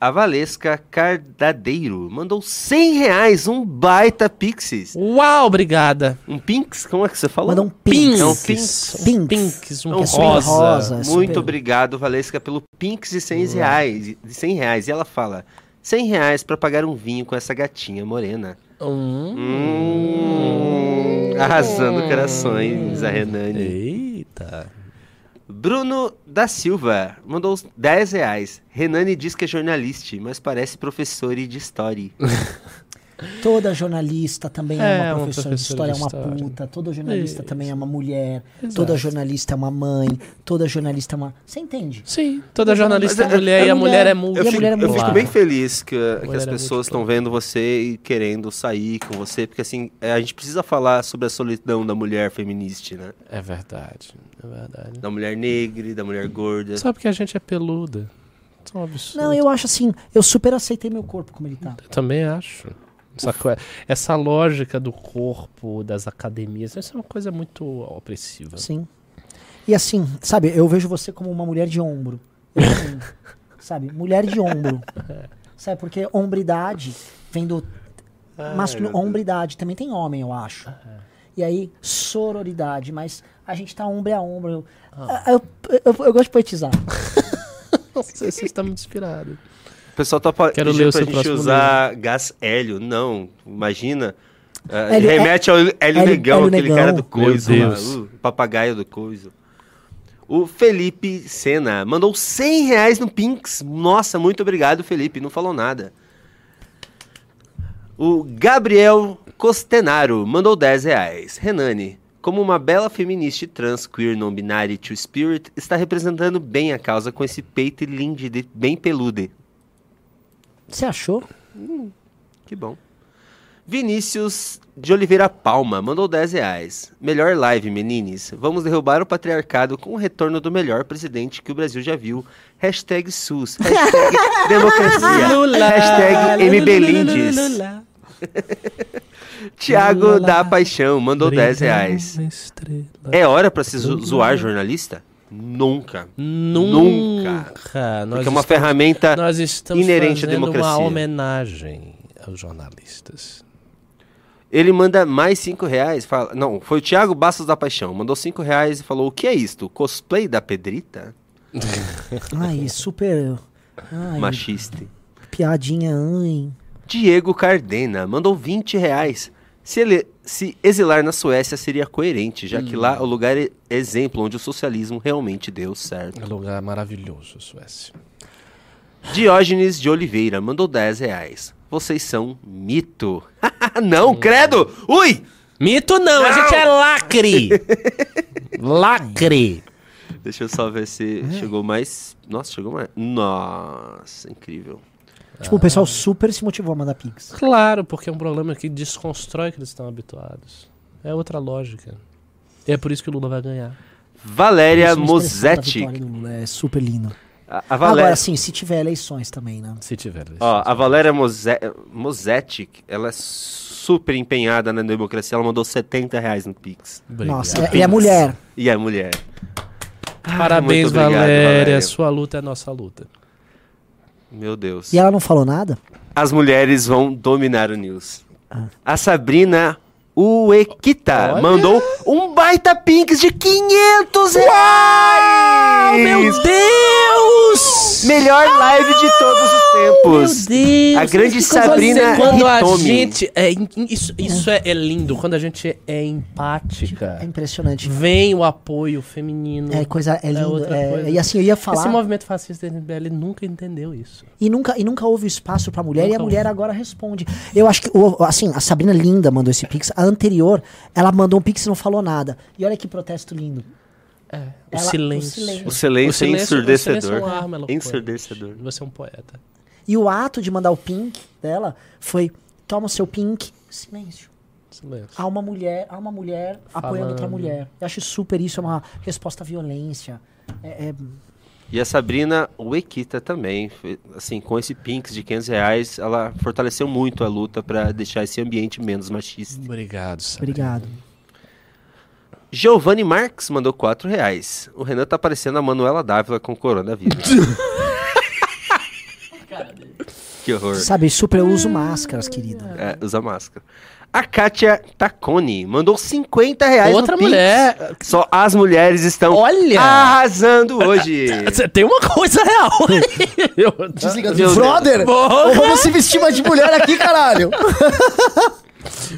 a Valesca Cardadeiro mandou 100 reais. Um baita Pixies. Uau, obrigada. Um Pinks? Como é que você falou? Manda um pinks. É um Pinks. Pinks. Pinks, um É um rosa. rosa. Muito super- obrigado, Valesca, pelo Pinks de 100 reais. De 100 reais. E ela fala: 100 reais pra pagar um vinho com essa gatinha morena. Hum. Hum, arrasando corações, a Renane. Eita. Bruno da Silva mandou uns 10 reais. Renane diz que é jornalista, mas parece professor de história. Toda jornalista também é, É, uma uma professora de professora história, é de uma história. puta. Toda jornalista Isso. também é uma mulher. Exato. Toda jornalista é uma mãe. Toda jornalista é uma. Você entende? Sim, toda jornalista é Mas é- mulher é e a mulher. mulher é Eu, mulher. a fico, é eu fico bem feliz que, que as é pessoas estão vendo você e querendo sair com você, porque assim, é, a gente precisa falar sobre a solidão da mulher feminista, né? É verdade, é verdade. Da mulher negra, da mulher gorda. Só porque a gente é peluda. É um absurdo. Não, eu acho assim, eu super aceitei meu corpo como ele tá. Eu também acho. Essa, co- essa lógica do corpo, das academias, isso é uma coisa muito opressiva. Sim. E assim, sabe, eu vejo você como uma mulher de ombro. Eu também, sabe, mulher de ombro. Sabe, porque hombridade vem do masculino. Hombridade também tem homem, eu acho. E aí, sororidade, mas a gente tá ombro a ombro. Eu, eu, eu- eu gosto de poetizar. Você, você está muito inspirado. O pessoal tá Quero pedindo ler o pra gente usar gás hélio. Não, imagina. Ah, Hélio- remete ao Hélio, Hélio- Negão, Hélio aquele Negão. cara do coiso uh, papagaio do coiso. O Felipe Sena mandou 100 reais no Pinks. Nossa, muito obrigado, Felipe. Não falou nada. O Gabriel Costenaro mandou 10 reais. Renane, como uma bela feminista e trans queer non binary to spirit, está representando bem a causa com esse peito lindo de bem pelude. Você achou? Que bom. Vinícius de Oliveira Palma mandou 10 reais. Melhor live, menines. Vamos derrubar o patriarcado com o retorno do melhor presidente que o Brasil já viu. Hashtag SUS. Hashtag democracia. Hashtag MBLindes. Tiago da Paixão mandou 10 reais. É hora pra se zo- zoar jornalista? Nunca. Nunca. Nós Porque é uma estamos- ferramenta Nós estamos inerente à democracia. uma homenagem aos jornalistas. Ele manda mais 5 reais. Fala, não, foi o Thiago Bastos da Paixão. Mandou 5 reais e falou: O que é isto? Cosplay da Pedrita? Ai, super. Ai, Machista. piadinha, ai. Diego Cardena mandou 20 reais. Se ele se exilar na Suécia seria coerente, já Hum. que lá é o lugar é exemplo onde o socialismo realmente deu certo. É um lugar maravilhoso, Suécia. Diógenes de Oliveira mandou 10 reais. Vocês são mito. Não, credo! Ui! Mito não, a gente é lacre! lacre! Deixa eu só ver se chegou mais. Nossa, chegou mais. Nossa, incrível. Tipo, o pessoal super se motivou a mandar pix. Claro, porque é um problema que desconstrói o que eles estão habituados. É outra lógica. E é por isso que o Lula vai ganhar. Valéria da Mosetti. É super lindo. A, a Valéria, Agora, sim, se tiver eleições também, né? Se tiver. ó, a Valéria Mose- Mosetti, ela é super empenhada na democracia. Ela mandou 70 reais no Pix. Obrigado. Nossa, e- e a mulher. E é mulher. Parabéns, obrigado, Valéria. Sua luta é nossa luta. Meu Deus. E ela não falou nada? As mulheres vão dominar o news. A Sabrina Uequita Olha. mandou um baita Pinks de 500 reais! Meu Deus! Melhor live de todos os tempos. Deus! A grande Sabrina linda. Quando a Hitomi. gente. É, isso isso é, é lindo. Quando a gente é É empática, impressionante. vem o apoio feminino. É coisa, é lindo. outra é- coisa. e assim, eu ia falar. Esse movimento fascista da MBL nunca entendeu isso. E nunca, e nunca houve espaço pra mulher e a Nunca mulher agora responde. Eu acho que, o- assim, a Sabrina Linda mandou esse pix. A anterior, ela mandou um pix e não falou nada. E olha que protesto lindo. É, o Ela- o silêncio. O silêncio, O silêncio- é o silêncio ensurdecedor. é uma arma eloquente. ensurdecedor. Você é um poeta. E o ato de mandar o pink dela foi: toma o seu pink, silêncio. Silêncio. Há uma mulher, há uma mulher apoiando outra mulher. Eu acho super isso, é uma resposta à violência. É, é- E a Sabrina Uequita também, assim, com esse Pinks de 500 reais, ela fortaleceu muito a luta pra deixar esse ambiente menos machista. Obrigado, Sabrina. obrigado. Giovanni Marques mandou 4 reais. O Renan tá parecendo a Manuela Dávila com coronavírus. que horror. Sabe, super eu uso máscaras, querida. É, usa máscara. A Kátia Taconi mandou 50 reais Outra no Pix. mulher. Só as mulheres estão Olha! arrasando hoje. Tem uma coisa real. Eu- Desliga Meu Brother! Porra! Ou vamos se vestir mais de mulher aqui, caralho!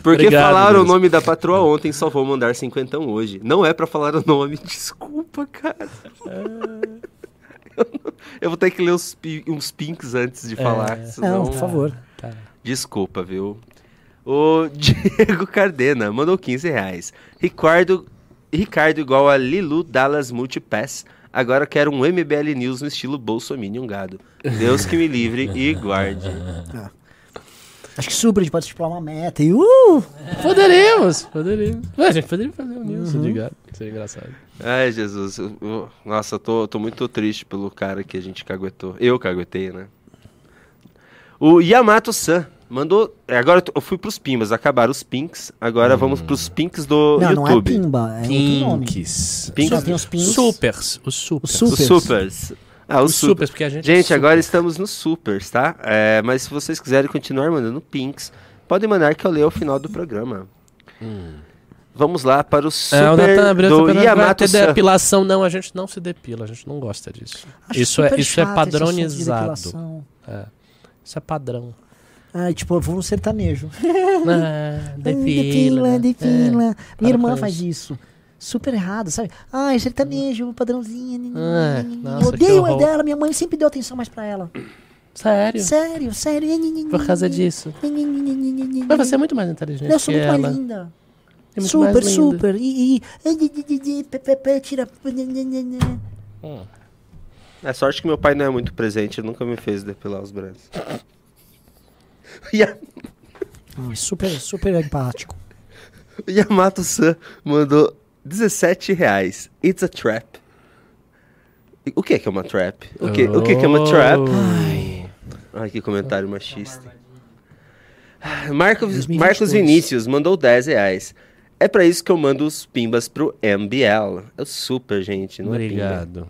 Porque Obrigado, falaram Deus. o nome da patroa ontem, só vou mandar cinquentão hoje. Não é pra falar o nome, desculpa, cara. Eu, não- eu vou ter que ler os pi- uns pinks antes de falar. senão- Não, por favor. Desculpa, viu? O Diego Cardena mandou 15 reais. Ricardo, Ricardo igual a Lilu Dallas Multipass. Agora quero um MBL News no estilo Bolsominion gado. Deus que me livre e guarde. Acho que super a gente pode estipular uma meta e uh! Poderíamos, poderíamos. Ué, a gente poderia fazer um news de gato. Seria engraçado. Ai, Jesus. eu- nossa, eu tô, tô muito triste pelo cara que a gente caguetou. Eu caguetei, né? O Yamato-san mandou... é, Agora eu fui pros pimbas, acabaram os pinks. Agora vamos pros pinks do Não, não é YouTube. pimba, é outro nome. Pinks. Pinks. Só tem os pinks. Supers. Os supers. Os Os supers. Ah, os, Os supers. supers, porque a gente. é Gente, super. agora estamos nos supers, tá? É, mas se vocês quiserem continuar mandando pinks, podem mandar que eu leio ao final do programa. Vamos lá para o super É, o Natan abriu do essa pergunta, vai ter depilação. Não, a gente não se depila, a gente não gosta disso. Acho Isso é, isso é padronizado. depilação. Isso é padrão. Ai, tipo, eu vou no sertanejo. Ah, depila, depila. depila. É, Minha irmã faz isso. isso. Super errado, sabe? Ai, sertanejo, padrãozinho. Nossa, odeio a dela, minha mãe sempre deu atenção mais pra ela. Sério? Sério, sério. Por causa disso. Mas você é muito mais inteligente Eu sou que muito ela. mais linda. É muito super, mais linda. super. E, e, tira. É sorte que meu pai não é muito presente, ele nunca me fez depilar os braços. Ah, super, super empático. O Yamato-san mandou 17 reais. It's a trap. O que é que é uma trap? O que, o que, que é uma trap? Ai. Ai, que comentário machista. Marcos, 2022. Marcos Vinícius mandou 10 reais. É pra isso que eu mando os pimbas pro MBL. É o super, gente. Não É Obrigado. pimba.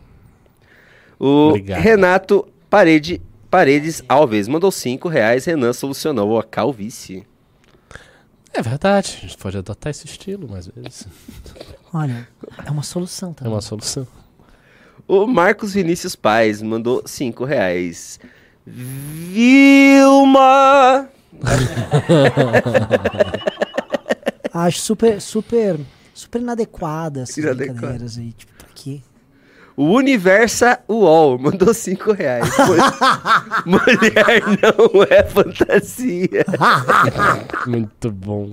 O Obrigado. Renato Parede, Paredes Alves mandou 5 reais. Renan solucionou a calvície. É verdade, a gente pode adotar esse estilo mais vezes. Olha, é uma solução É também. uma solução. O Marcos Vinícius Paz mandou 5 reais. Vilma! Ah, Acho super, super, super inadequada essas Inadequada. brincadeiras aí. Tipo, pra quê? O Universa UOL mandou 5 reais. Mul- Mulher não é fantasia. Muito bom.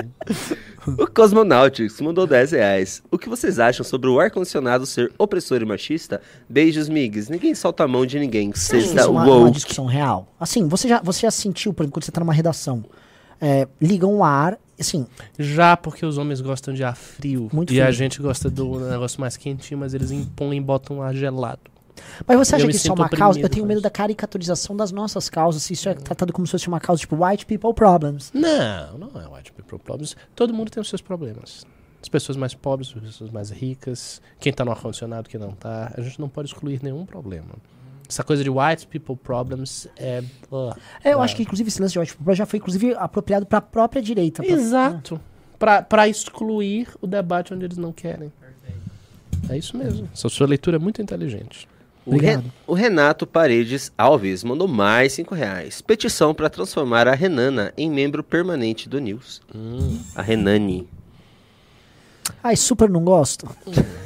O Cosmonautics mandou 10 reais. O que vocês acham sobre o ar-condicionado ser opressor e machista? Beijos, migs. Ninguém solta a mão de ninguém. Você acha Sexta isso uma, uma discussão real? Assim, você já, você já sentiu, por exemplo, quando você tá numa redação, é, ligam o ar, assim, Já porque os homens gostam de ar frio. Muito e frio. a gente gosta do negócio mais quentinho, mas eles impõem e botam ar gelado. Mas você acha que isso é uma causa? Eu tenho medo da caricaturização das nossas causas, se isso é tratado como se fosse uma causa tipo white people problems. Não, não é white people problems. Todo mundo tem os seus problemas. As pessoas mais pobres, as pessoas mais ricas, quem tá no ar-condicionado, quem não tá. A gente não pode excluir nenhum problema. Essa coisa de white people problems é. ah, É, eu acho que inclusive esse lance de white people já foi inclusive apropriado pra própria direita. pra- Exato. Pra, pra excluir o debate onde eles não querem. É isso mesmo. Essa sua leitura é muito inteligente. O, Re- Obrigado. o Renato Paredes Alves mandou mais 5 reais. Petição para transformar a Renana em membro permanente do News. A Renani. Ai, super não gosto.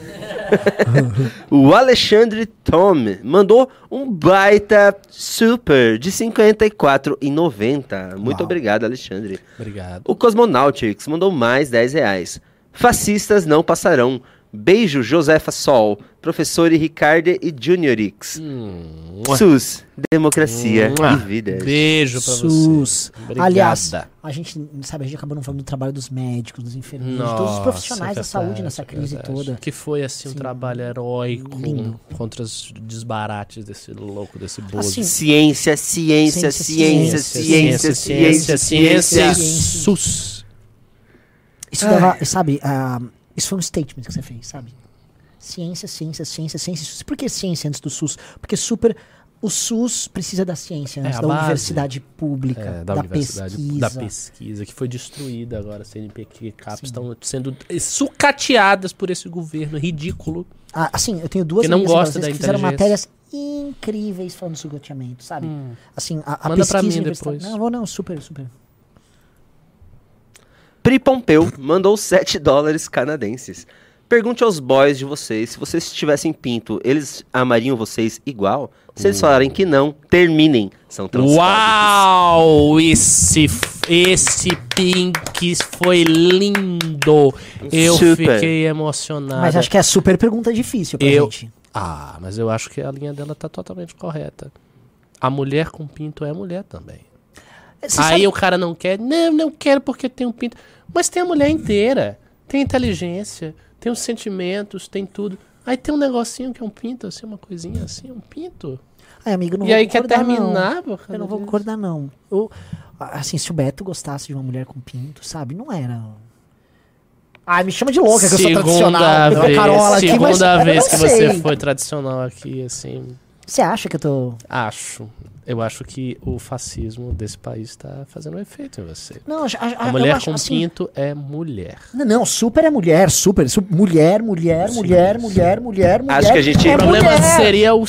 O Alexandre Tom mandou um baita super de 54,90. Muito Uau. obrigado, Alexandre. Obrigado. O Cosmonautics mandou mais 10 reais. Fascistas não passarão. Beijo, Josefa Sol, professor e Ricardo e Juniorix. SUS, democracia Mua. e vida. Beijo pra SUS. você. Obrigada. Aliás, a gente, sabe, a gente acabou não falando do trabalho dos médicos, dos enfermeiros, de todos os Nossa, profissionais da é saúde verdade, nessa crise verdade. toda. Que foi, assim, um Sim. trabalho heróico Lindo. contra os desbarates desse louco, desse bozo. Assim, Ciência, ciência, ciência, Ciência, ciência, ciência, ciência. ciência. SUS. Isso dava, sabe, ah, isso foi um statement que você fez, sabe? Ciência, ciência, ciência, ciência. SUS. Por que ciência antes do SUS? Porque super. O SUS precisa da ciência É, antes da base. universidade pública, É, da, da, universidade, pesquisa. da pesquisa, que foi destruída agora. CNPq e CAPES estão sendo sucateadas por esse governo ridículo. Ah, assim, eu tenho duas Que não gosta da que fizeram matérias incríveis falando sobre goteamento, sabe? Assim, a, a Manda pesquisa pra mim universitária- depois. Não, vou não, super, super. Pri Pompeu mandou 7 dólares canadenses. Pergunte aos boys de vocês, se vocês tivessem pinto, eles amariam vocês igual? Se eles falarem que não, terminem. São transfóbicos. Uau! Esse, esse pink foi lindo. Eu Super. fiquei emocionado. Mas acho que é super pergunta difícil pra Eu- gente. Ah, mas eu acho que a linha dela tá totalmente correta. A mulher com pinto é mulher também. Você Aí sabe- o cara não quer. Não, não quero porque tem um pinto. Mas tem a mulher inteira. Tem inteligência, tem os sentimentos, tem tudo. Aí tem um negocinho que é um pinto, assim, uma coisinha assim, um pinto. Ai, amigo, não e aí quer não. terminar, causa Eu não vou concordar, não. Eu, assim, se o Beto gostasse de uma mulher com pinto, sabe? Não era. Ai, me chama de louca que eu sou tradicional. vez, Pegou Carola aqui, mas segunda vez não que sei. você foi tradicional aqui, assim. Você acha que eu tô. Acho. Eu acho que o fascismo desse país está fazendo um efeito em você. Não, a, A mulher com pinto é mulher. Não, não, super é mulher, super. su- mulher, mulher, mulher, mulher, mulher, mulher. Acho que a gente- é o problema mulher. seria o,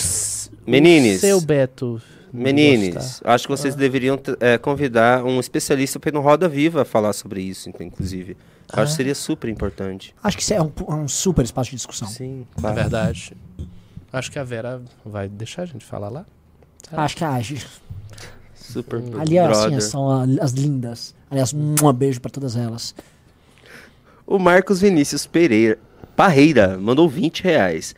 Menines. o seu Beto. Menines, gostar. acho que vocês deveriam t- é, convidar um especialista para ir no Roda Viva falar sobre isso, então, inclusive. Eu acho que seria super importante. Acho que isso é um, é um super espaço de discussão. Sim, É claro. verdade. Acho que a Vera vai deixar a gente falar lá. Acho que age. Super Ali, assim, são a- as lindas. Aliás, um beijo pra todas elas. O Marcos Vinícius Pereira Parreira mandou 20 reais.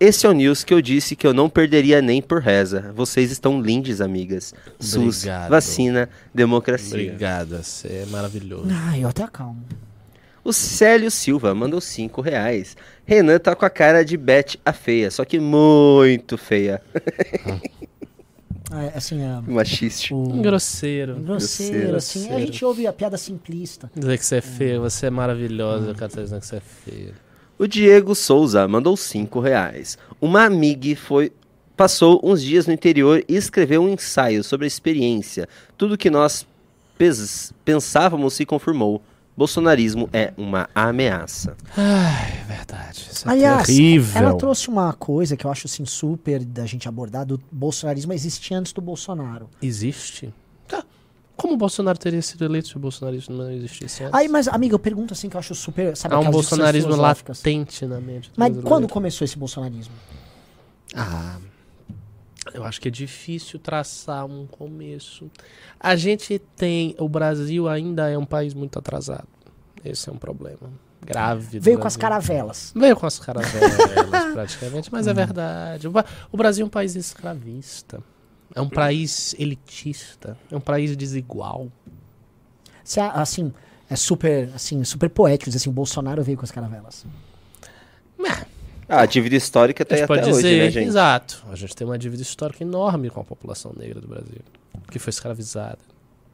Esse é o news que eu disse que eu não perderia nem por reza. Vocês estão lindes, amigas. SUS, Obrigado. vacina, democracia. Obrigada, você é maravilhoso. Ai, eu até acalmo. O Célio Silva mandou 5 reais. Renan tá com a cara de Beth a feia, só que muito feia. É, assim, é, Machiste. o... Um grosseiro. grosseiro, grosseiro, assim. A grosseiro. gente ouve a piada simplista. Dizer que você é feio, você é maravilhosa, quero dizer que você é feio. O Diego Souza mandou 5 reais. Uma amiga foi passou uns dias no interior e escreveu um ensaio sobre a experiência. Tudo que nós pensávamos se confirmou. Bolsonarismo é uma ameaça. Ai, é verdade. Isso é Aliás, terrível. ela trouxe uma coisa que eu acho assim super da gente abordar do bolsonarismo existia antes do Bolsonaro. Existe? Tá. Como o Bolsonaro teria sido eleito se o bolsonarismo não existisse antes? Aí, mas, amiga, eu pergunto assim que eu acho super. Sabe Há um bolsonarismo latente na mente. Mas brasileiro. quando começou esse bolsonarismo? Ah, eu acho que é difícil traçar um começo. A gente tem. O Brasil ainda é um país muito atrasado. Esse é um problema grave. Veio com as caravelas. Veio com as caravelas, praticamente, mas é verdade. O, Brasil é um país escravista. É um país elitista. É um país desigual. Você, assim, é super, assim, super poético dizer assim, o Bolsonaro veio com as caravelas. Ah, a dívida histórica A tá aí gente até pode hoje, dizer, né, gente? exato. A gente tem uma dívida histórica enorme com a população negra do Brasil, que foi escravizada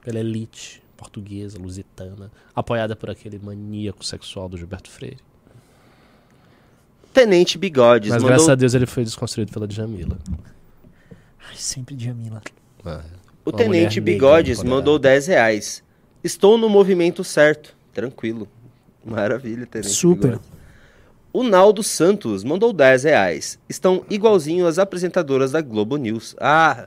pela elite portuguesa, lusitana, apoiada por aquele maníaco sexual do Gilberto Freire. Tenente Bigodes Mas mandou... graças a Deus ele foi desconstruído pela Djamila. Ai, sempre Djamila. O Uma Tenente Bigodes mandou 10 reais. Estou no movimento certo. Tranquilo. Maravilha, Tenente Super. Bigodes. O Naldo Santos mandou 10 reais. Estão igualzinho as apresentadoras da Globo News. Ah,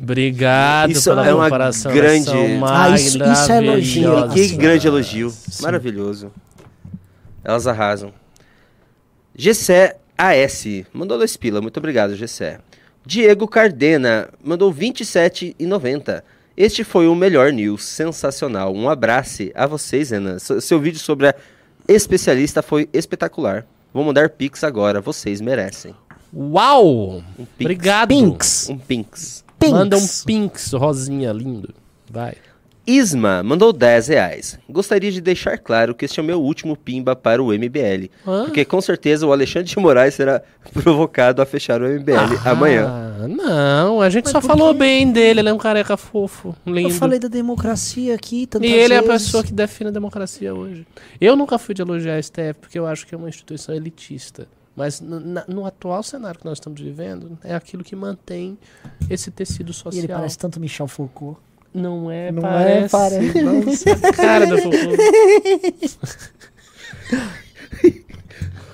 Obrigado Isso pela é uma comparação. grande- elas são Ah, isso- isso é elogio, que grande elogio. Sim. Maravilhoso. Elas arrasam. Gessé AS mandou dois pila. Muito obrigado, Gessé. Diego Cardena mandou 27,90. Este foi o melhor news. Sensacional. Um abraço a vocês, Renan. Seu seu vídeo sobre a especialista foi espetacular. Vou mandar pix agora. Vocês merecem. Uau! Um pix. Obrigado. Pinks. Um pinks. Pinks. Manda um pinks, rosinha, lindo. Vai. Isma mandou 10 reais. Gostaria de deixar claro que este é o meu último pimba para o MBL. Hã? Porque com certeza o Alexandre de Moraes será provocado a fechar o MBL amanhã. Ah, não, a gente Mas só falou quê? bem dele, ele é um careca fofo, lindo. Eu falei da democracia aqui tantas E ele é a vezes. pessoa que define a democracia hoje. Eu nunca fui de elogiar a STF porque eu acho que é uma instituição elitista. Mas no, na- no atual cenário que nós estamos vivendo, é aquilo que mantém esse tecido E social. ele parece tanto Michel Foucault. Não é, Não é, parece. parece. Nossa, a cara da.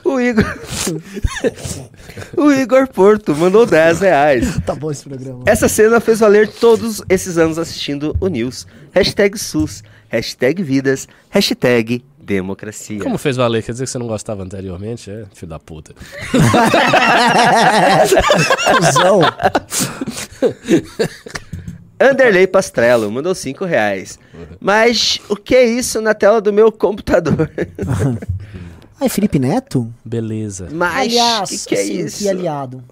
O Igor. o Igor Porto mandou 10 reais. Tá bom esse programa. Essa cena fez valer todos esses anos assistindo o News. Hashtag SUS, hashtag vidas, hashtag democracia. Como fez valer? Quer dizer que você não gostava anteriormente? É, filho da puta. Cusão. Anderley Pastrello mandou 5 reais. Mas o que é isso na tela do meu computador? Ai, Felipe Neto? Beleza. Mas Aliás, que que é assim, isso? que aliado.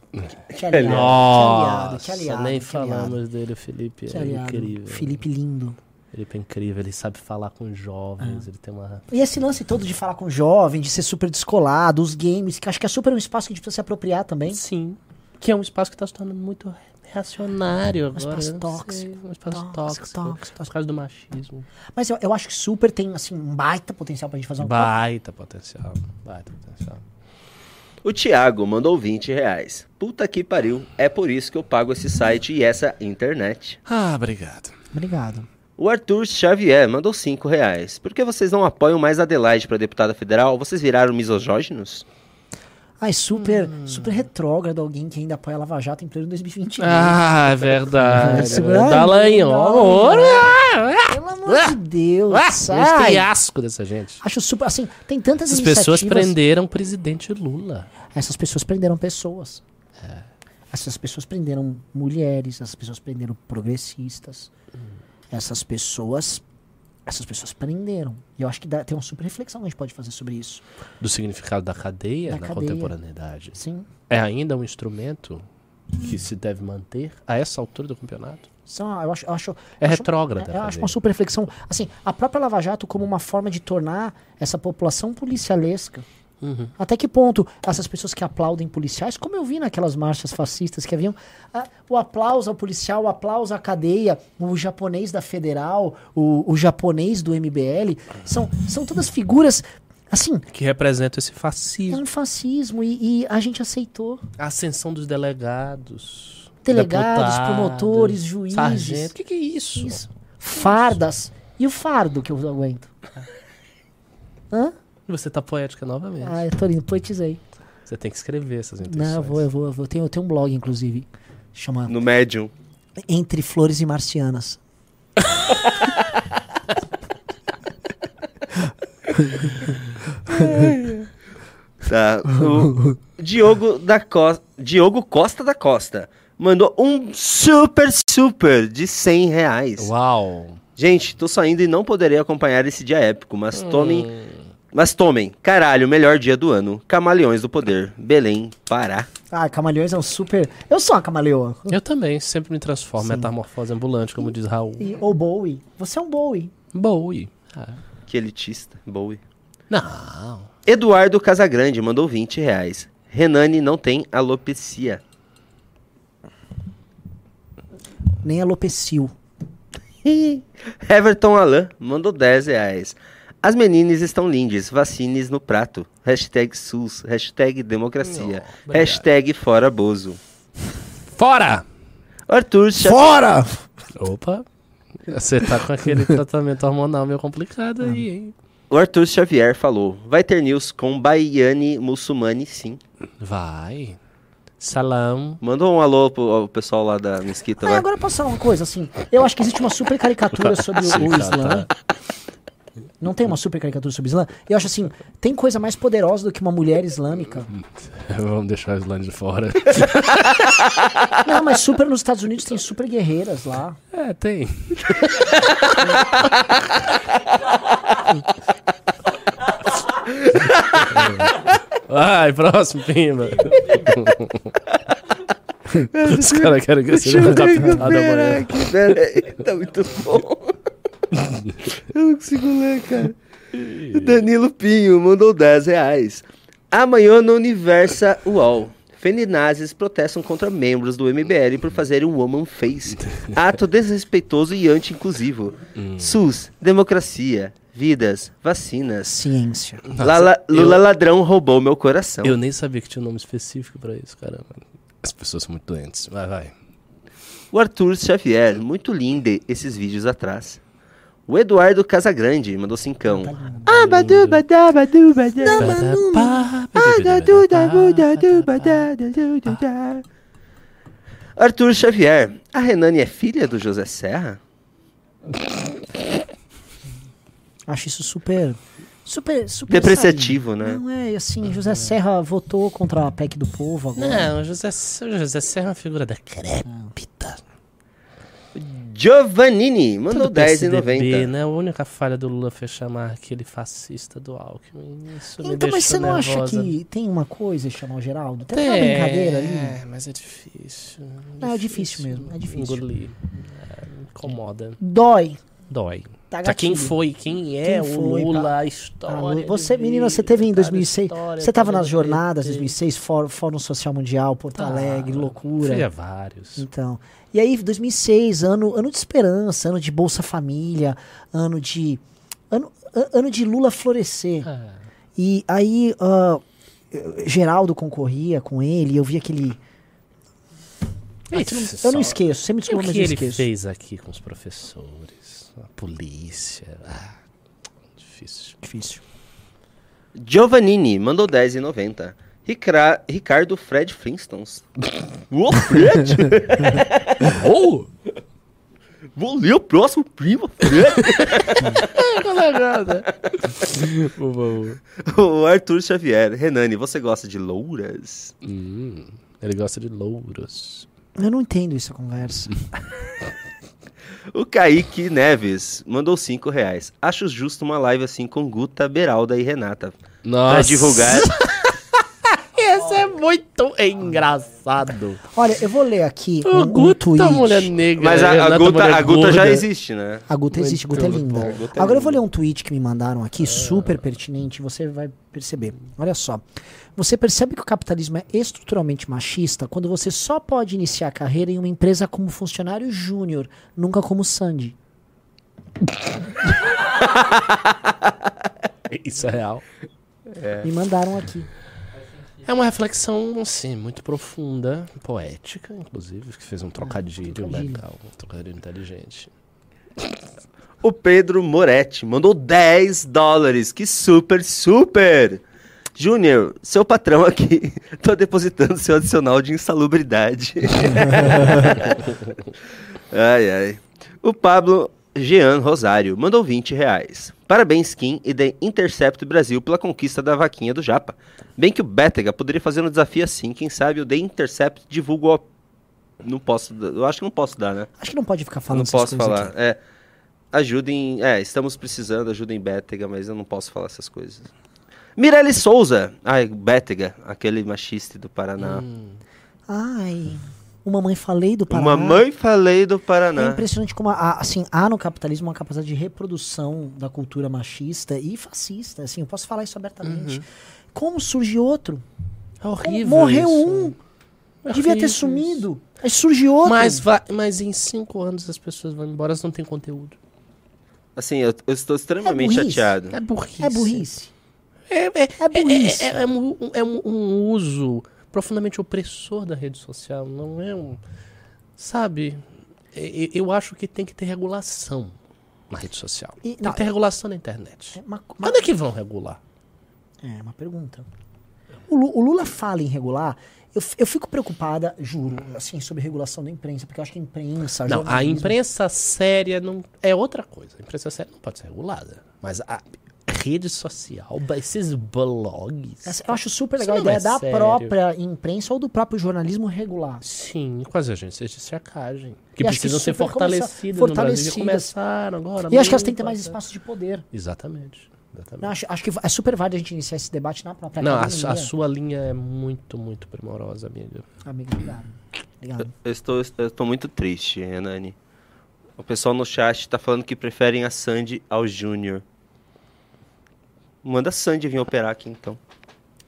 Que aliado. Nossa, que aliado, que aliado. nem que aliado, falamos dele, o Felipe. Que é aliado. incrível. Felipe lindo. Felipe é incrível, ele sabe falar com jovens, ele tem uma. E esse lance todo de falar com jovem, de ser super descolado, os games, que acho que é super um espaço que a gente precisa se apropriar também. Sim. Que é um espaço que está se tornando muito reacionário Um agora. espaço eu não tóxico, sei, Um espaço tóxico, tóxico. tóxico, Por causa do machismo. Mas eu, eu acho que super tem, assim, um baita potencial pra gente fazer um Baita potencial. Baita potencial. O Thiago mandou 20 reais. Puta que pariu. É por isso que eu pago esse site e essa internet. Ah, obrigado. Obrigado. O Arthur Xavier mandou 5 reais. Por que vocês não apoiam mais Adelaide para deputada federal? Vocês viraram misogóginos? Ai, super, Hum. super retrógrado alguém que ainda apoia a Lava Jato em pleno 2022. Ah, é verdade. É não, amor. Pelo amor de Deus. Ah, a gente ai. tem asco dessa gente. Acho super, assim, tem tantas Essas pessoas prenderam o presidente Lula. Essas pessoas prenderam pessoas. É. Essas pessoas prenderam mulheres, essas pessoas prenderam progressistas. Hum. Essas pessoas. Essas pessoas prenderam. E eu acho que dá- tem uma super reflexão que a gente pode fazer sobre isso. Do significado da cadeia Da na cadeia. contemporaneidade. Sim. É ainda um instrumento que se deve manter a essa altura do campeonato? São, eu acho, eu acho, É eu retrógrada. Eu acho fazer. uma super reflexão. Assim, a própria Lava Jato como uma forma de tornar essa população policialesca. Uhum. Até que ponto essas pessoas que aplaudem policiais, como eu vi naquelas marchas fascistas que haviam, ah, o aplauso ao policial, o aplauso à cadeia, o japonês da federal, o, o japonês do MBL, são, são todas figuras, assim, Que representa esse é fascismo. um fascismo e, e a gente aceitou. A ascensão dos delegados. Delegados, deputados, promotores, juízes. Sargento. O que, que é isso? Isso. Fardas. E o fardo que eu aguento? Hã? Você tá poética novamente. Ah, eu tô lindo, poetizei. Você tem que escrever essas intenções. Não, eu vou, eu vou, eu vou. Eu tenho, eu tenho um blog, inclusive, chama No Medium. Entre Flores e Marcianas. Tá. O Diogo da Costa, Diogo Costa da Costa mandou um super super de 100 reais. Uau. Gente, tô saindo e não poderei acompanhar esse dia épico, mas tomem, mas tomem, caralho, melhor dia do ano. Camaleões do Poder, Belém, Pará. Ah, camaleões é um super. Eu sou uma camaleoa. Eu também, sempre me transformo. Metamorfose ambulante, como diz Raul. E, ou Bowie. Você é um Bowie. Bowie. Que elitista, Bowie. Não. Eduardo Casagrande mandou 20 reais. Renane não tem alopecia. Nem alopecil. Everton Alain mandou 10 reais. As meninas estão lindas, vacines no prato. Hashtag SUS, hashtag democracia, obrigado. hashtag fora Bozo. Fora! Arthur Cha- Fora! Opa. Você tá com aquele tratamento hormonal meio complicado aí, hein? O Arthur Xavier falou, vai ter news com Baiane Muçulmane sim. Vai. Salam. Manda um alô pro ao pessoal lá da mesquita, Ah, vai. agora eu posso falar uma coisa, assim. Eu acho que existe uma super caricatura sobre o, Sim, o cara, Islã. Não tem uma super caricatura sobre o Islã? Eu acho assim, tem coisa mais poderosa do que uma mulher islâmica. Vamos deixar a Islândia de fora. Não, mas super nos Estados Unidos tem super guerreiras lá. É, tem. Vai, próximo, Pimba. Os caras querem que seja decapitado amanhã. tá muito bom. Eu não consigo ler, cara. Danilo Pinho mandou 10 reais. Amanhã no Universa UOL. Feminazes protestam contra membros do MBL por fazerem um woman face. Ato desrespeitoso e anti-inclusivo. SUS, democracia, vidas, vacinas. Ciência. Lala- Lula ladrão roubou meu coração. Eu nem sabia que tinha um nome específico pra isso, caramba. As pessoas são muito doentes. Vai, vai. O Arthur Xavier, muito lindo esses vídeos atrás. O Eduardo Casagrande mandou cincão. Ah, badu, badá, badu, badá. Ah, dadá. Arthur Xavier, a Renane é filha do José Serra? Acho isso super. Super. super Depreciativo, sabe? né? Não é assim. José Serra votou contra a PEC do povo agora. Não, o José, José Serra é uma figura decrépita. Giovannini mandou Tudo 10,90. PSDB, né? A única falha do Lula foi chamar aquele fascista do Alckmin. Isso me Então, mas você não acha nervosa. que tem uma coisa chamar o Geraldo? Tem Tem, uma brincadeira ali? É, mas é difícil. Não, é difícil mesmo, é difícil. Engolir. É, incomoda. Dói. Dói. Tá Pra quem foi, quem é Quem o foi, Lula, pra- a história. Ah, você, menina, você teve em cara, 2006. história, Você tava tava nas no jornadas PT. 2006, Fórum, Fórum Social Mundial, Porto. Alegre, loucura. Fui a vários. Então, e aí 2006, ano, ano de esperança, ano de Bolsa Família, ano de ano, ano de Lula florescer. Ah, E aí ah, Geraldo concorria com ele, eu vi aquele eu não esqueço, você me o desculpa, mas que eu ele esqueço. fez aqui com os professores, a polícia. Ah, difícil. Difícil. Giovannini mandou 10,90. Ricra- Ricardo Fred Flintstones. Ô, Fred! Oh! Vou ler o próximo primo, Fred. O Arthur Xavier. Renane, você gosta de louras? Hum, ele gosta de louros. Eu não entendo essa conversa. O Kaique Neves mandou 5 reais. Acho justo uma live assim com Guta, Beralda e Renata. Nossa. Pra divulgar. Esse é muito engraçado. Olha, eu vou ler aqui O um, um Guta, tweet. mulher negra. Mas a, a Guta, mulher a Guta já existe, né? A Guta existe, Muito Guta é linda. Guta é Agora eu vou linda. ler um tweet que me mandaram aqui, super pertinente, você vai perceber. Olha só. Você percebe que o capitalismo é estruturalmente machista quando você só pode iniciar a carreira em uma empresa como funcionário júnior, nunca como Sandy. Isso é real. Me mandaram aqui. É uma reflexão, assim, muito profunda, poética, inclusive, que fez um trocadilho, trocadilho. legal, um trocadilho inteligente. O Pedro Moretti mandou 10 dólares. Que super, super! Júnior, seu patrão aqui. Tô depositando seu adicional de insalubridade. ai, ai. O Pablo Jean Rosário mandou 20 reais. Parabéns, Kim e The Intercept Brasil pela conquista da vaquinha do Japa. Bem que o Bétega poderia fazer um desafio assim, quem sabe o The Intercept divulga o... Não posso, dar- eu acho que não posso dar, né? Acho que não pode ficar falando não essas posso falar. aqui. É, ajudem, é, estamos precisando, ajudem Bétega, mas eu não posso falar essas coisas. Mirelle Souza, ai, Bétega, aquele machista do Paraná. Ai, uma mãe falei do Paraná. Uma mãe falei do É Paraná. impressionante como, a- assim, há no capitalismo uma capacidade de reprodução da cultura machista e fascista. Assim, eu posso falar isso abertamente. Como surge outro? É horrível. Morreu isso. um, É devia ter sumido. Aí surge outro. Mas, vai, mas em cinco anos as pessoas vão embora, elas não têm conteúdo. Assim, eu, eu estou extremamente burrice. chateado. É burrice. é burrice. É, é, É burrice. É, é- é um, é um- um uso profundamente opressor da rede social. Não é um. Sabe? É- é- Eu acho que tem que ter regulação na rede social. E- tem não, que ter regulação na internet. É uma, uma- Quando é que vão regular? é uma pergunta. O, Lu- o Lula fala em regular. Eu, eu fico preocupada, juro, assim, sobre regulação da imprensa, porque eu acho que a imprensa. Não, a imprensa séria não é outra coisa. A imprensa séria não pode ser regulada. Mas a rede social, esses blogs. Essa- Eu acho super legal a ideia é da sério. própria imprensa ou do próprio jornalismo regular. Sim, com as agências de cercagem. Que E acho que precisam ser super começa- fortalecidas no Brasil. E fortalecidas. começaram agora. E acho que elas têm que ter mais espaço de poder. Exatamente. exatamente. Não, acho, acho que é super válido a gente iniciar esse debate na própria Não, a, a sua linha é muito, muito primorosa, amiga. Amigo, obrigado. Obrigado. Eu estou, eu estou muito triste, Renani. O pessoal no chat tá falando que preferem a Sandy ao Júnior. Manda a Sandy vir operar aqui, então.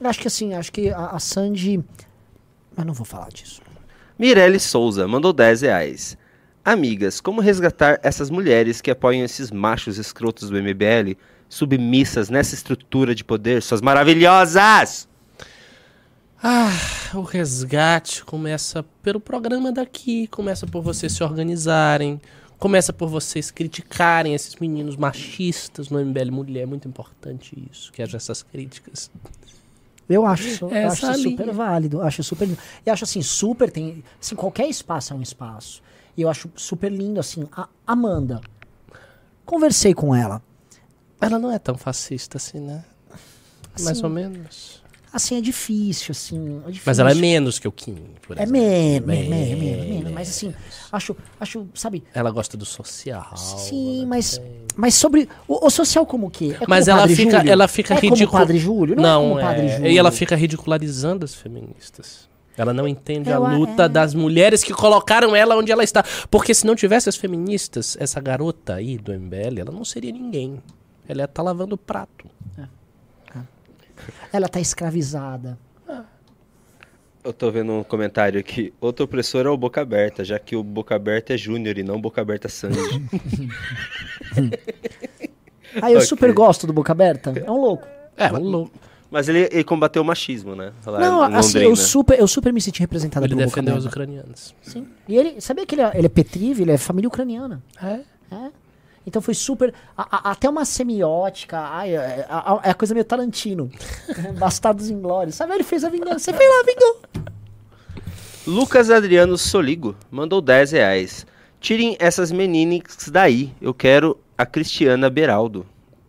Eu acho que assim, acho que a, a Sandy... Mas não vou falar disso. Mirelle Souza mandou 10 reais. Amigas, como resgatar essas mulheres que apoiam esses machos escrotos do MBL, submissas nessa estrutura de poder, suas maravilhosas? Ah, o resgate começa pelo programa daqui, começa por vocês se organizarem, começa por vocês criticarem esses meninos machistas no MBL Mulher, é muito importante isso, que haja essas críticas. Eu acho eu acho linha. super válido. Acho super lindo. E acho assim, super tem. Assim, qualquer espaço é um espaço. E eu acho super lindo, assim, a Amanda. Conversei com ela. Ela não é tão fascista assim, né? Mais Assim, ou menos. Assim, é difícil, assim. É difícil. Mas ela é menos que o Kim, por É exemplo. menos, Bem menos, menos, menos. Mas assim, acho, acho, sabe? Ela gosta do social. Sim, ela mas, tem- mas sobre. O, o social como o quê? É como Mas ela fica, Júlio? ela fica é como ridicul- o Padre Júlio? Não, Não, é como o Padre é. Júlio. E ela fica ridicularizando as feministas. Ela não entende a Eu a- luta é. das mulheres que colocaram ela onde ela está. Porque se não tivesse as feministas, essa garota aí do MBL, ela não seria ninguém. Ela ia estar lavando o prato. Ela tá escravizada. Eu tô vendo um comentário aqui. Outro opressor é o Boca Aberta, já que o Boca Aberta é Júnior e não Boca Aberta Sandy. Aí eu Ok. super gosto do Boca Aberta. É um louco. É, um louco. Mas ele, ele combateu o machismo, né? Lá Não, assim, eu super, eu super me senti representada Ele pelo Boca defendeu os Aberta. ucranianos. Sim. E ele, sabia que ele é, ele é Petrive, ele é família ucraniana. É? É. Então foi super. a- a- até uma semiótica. Ai, é, a- é a coisa meio Tarantino. Bastardos Inglórios. Sabe? Ele fez a vingança. Você foi lá, vingou. Lucas Adriano Soligo mandou 10 reais. Tirem essas meninas daí. Eu quero a Cristiana Beraldo.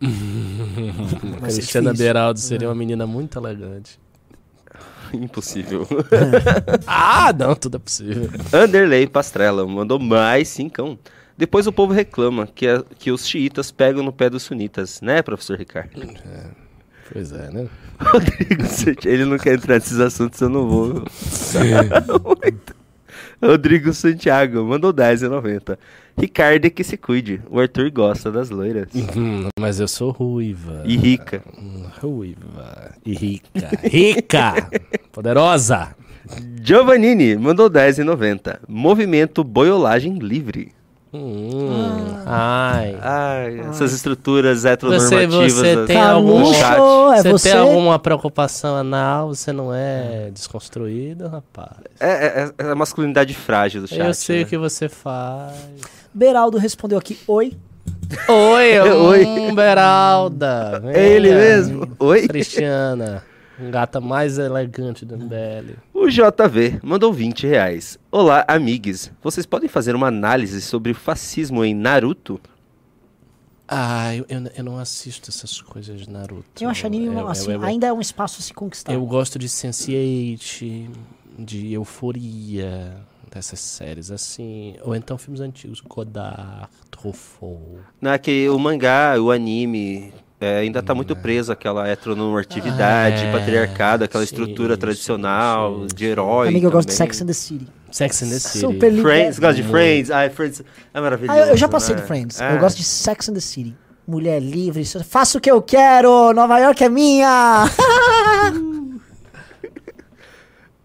A Cristiana difícil. Beraldo seria uma menina muito elegante. Impossível. Ah, não, tudo é possível. Anderley Pastrella mandou mais cincão. Depois o povo reclama que, a- que os xiitas pegam no pé dos sunitas, né, professor Ricardo? Pois é, né? Rodrigo Santiago, ele não quer entrar nesses assuntos, eu não vou. Rodrigo Santiago mandou 10,90. Ricardo é que se cuide. O Arthur gosta das loiras. Hum, mas eu sou ruiva. E rica. Hum, Ruiva. E rica. Rica! Poderosa! Giovannini mandou 10,90. Movimento Boiolagem Livre. Hum, Ai. Ai, essas estruturas Você, heteronormativas. você das- tem Tá algum chat. é você, você. tem alguma preocupação anal? Você não é desconstruído, rapaz? É, é- é a masculinidade frágil do chat. eu sei né? o que você faz. Beraldo respondeu aqui: Oi. Oi, Oi. hum, Beralda. É ele mesmo? Oi? Cristiana. Gata mais elegante do MBL. O JV mandou 20 reais. Olá, amigos. Vocês podem fazer uma análise sobre o fascismo em Naruto? Ah, eu, eu, eu não assisto essas coisas de Naruto. Eu acho anime, Eu- eu- assim, eu- ainda é um espaço a se conquistar. Eu gosto de Sense8, de Euforia, dessas séries assim. Ou então filmes antigos, Godard, Truffaut. Não, é que o mangá, o anime, é, ainda tá muito preso àquela heteronormatividade, É, patriarcado, aquela sim, estrutura sim, tradicional sim, de herói. Amigo, eu gosto de. Sex and the City. Sex and the City. Super. Friends, gosta de Muito. Friends? Ai, Friends é maravilhoso. Ah, eu, já passei né? de Friends. É. Eu gosto de Sex and the City. Mulher livre, faço o que eu quero, Nova York é minha!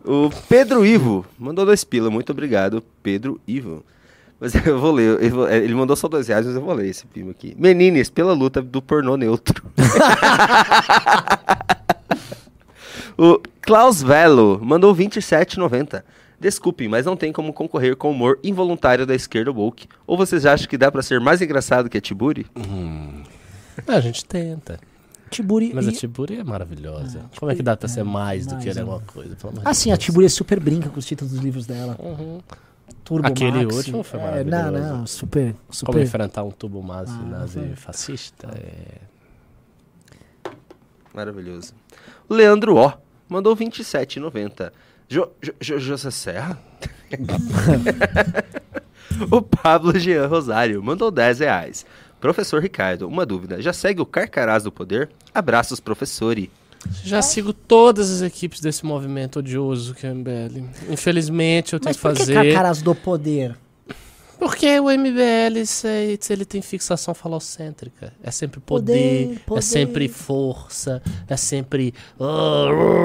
O Pedro Ivo mandou dois pila, muito obrigado, Pedro Ivo. Mas eu vou ler, vou- ele mandou só dois reais, mas eu vou ler esse pimo aqui. Menines, pela luta do pornô neutro. o Klaus Velo mandou 27,90. Desculpem, mas não tem como concorrer com o humor involuntário da esquerda woke. Ou vocês acham que dá pra ser mais engraçado que a Tiburi? Ah, a gente tenta. Tiburi. Mas a e- Tiburi é maravilhosa. Como é que dá pra ser mais do mais, que né? alguma coisa? Pelo amor de Assim, a. Tiburi super brinca com os títulos dos livros dela. Turbo Aquele Maxi. último foi É, Não, maravilhoso. não, super. Como super... enfrentar um tubo nazi, Ah, nazi foi. fascista? É... Maravilhoso. Leandro O mandou 27,90. Jo, jo, jo, José Serra? o Pablo Jean Rosário mandou 10 reais. Professor Ricardo, uma dúvida. Já segue o Carcarás do Poder? Abraços, professori. Já sigo todas as equipes desse movimento odioso que é o MBL. Infelizmente eu tenho Mas que por que fazer. Do Poder? Porque o MBL se- ele tem fixação falocêntrica. É sempre poder, Poder, poder. é sempre força, é sempre "Oh,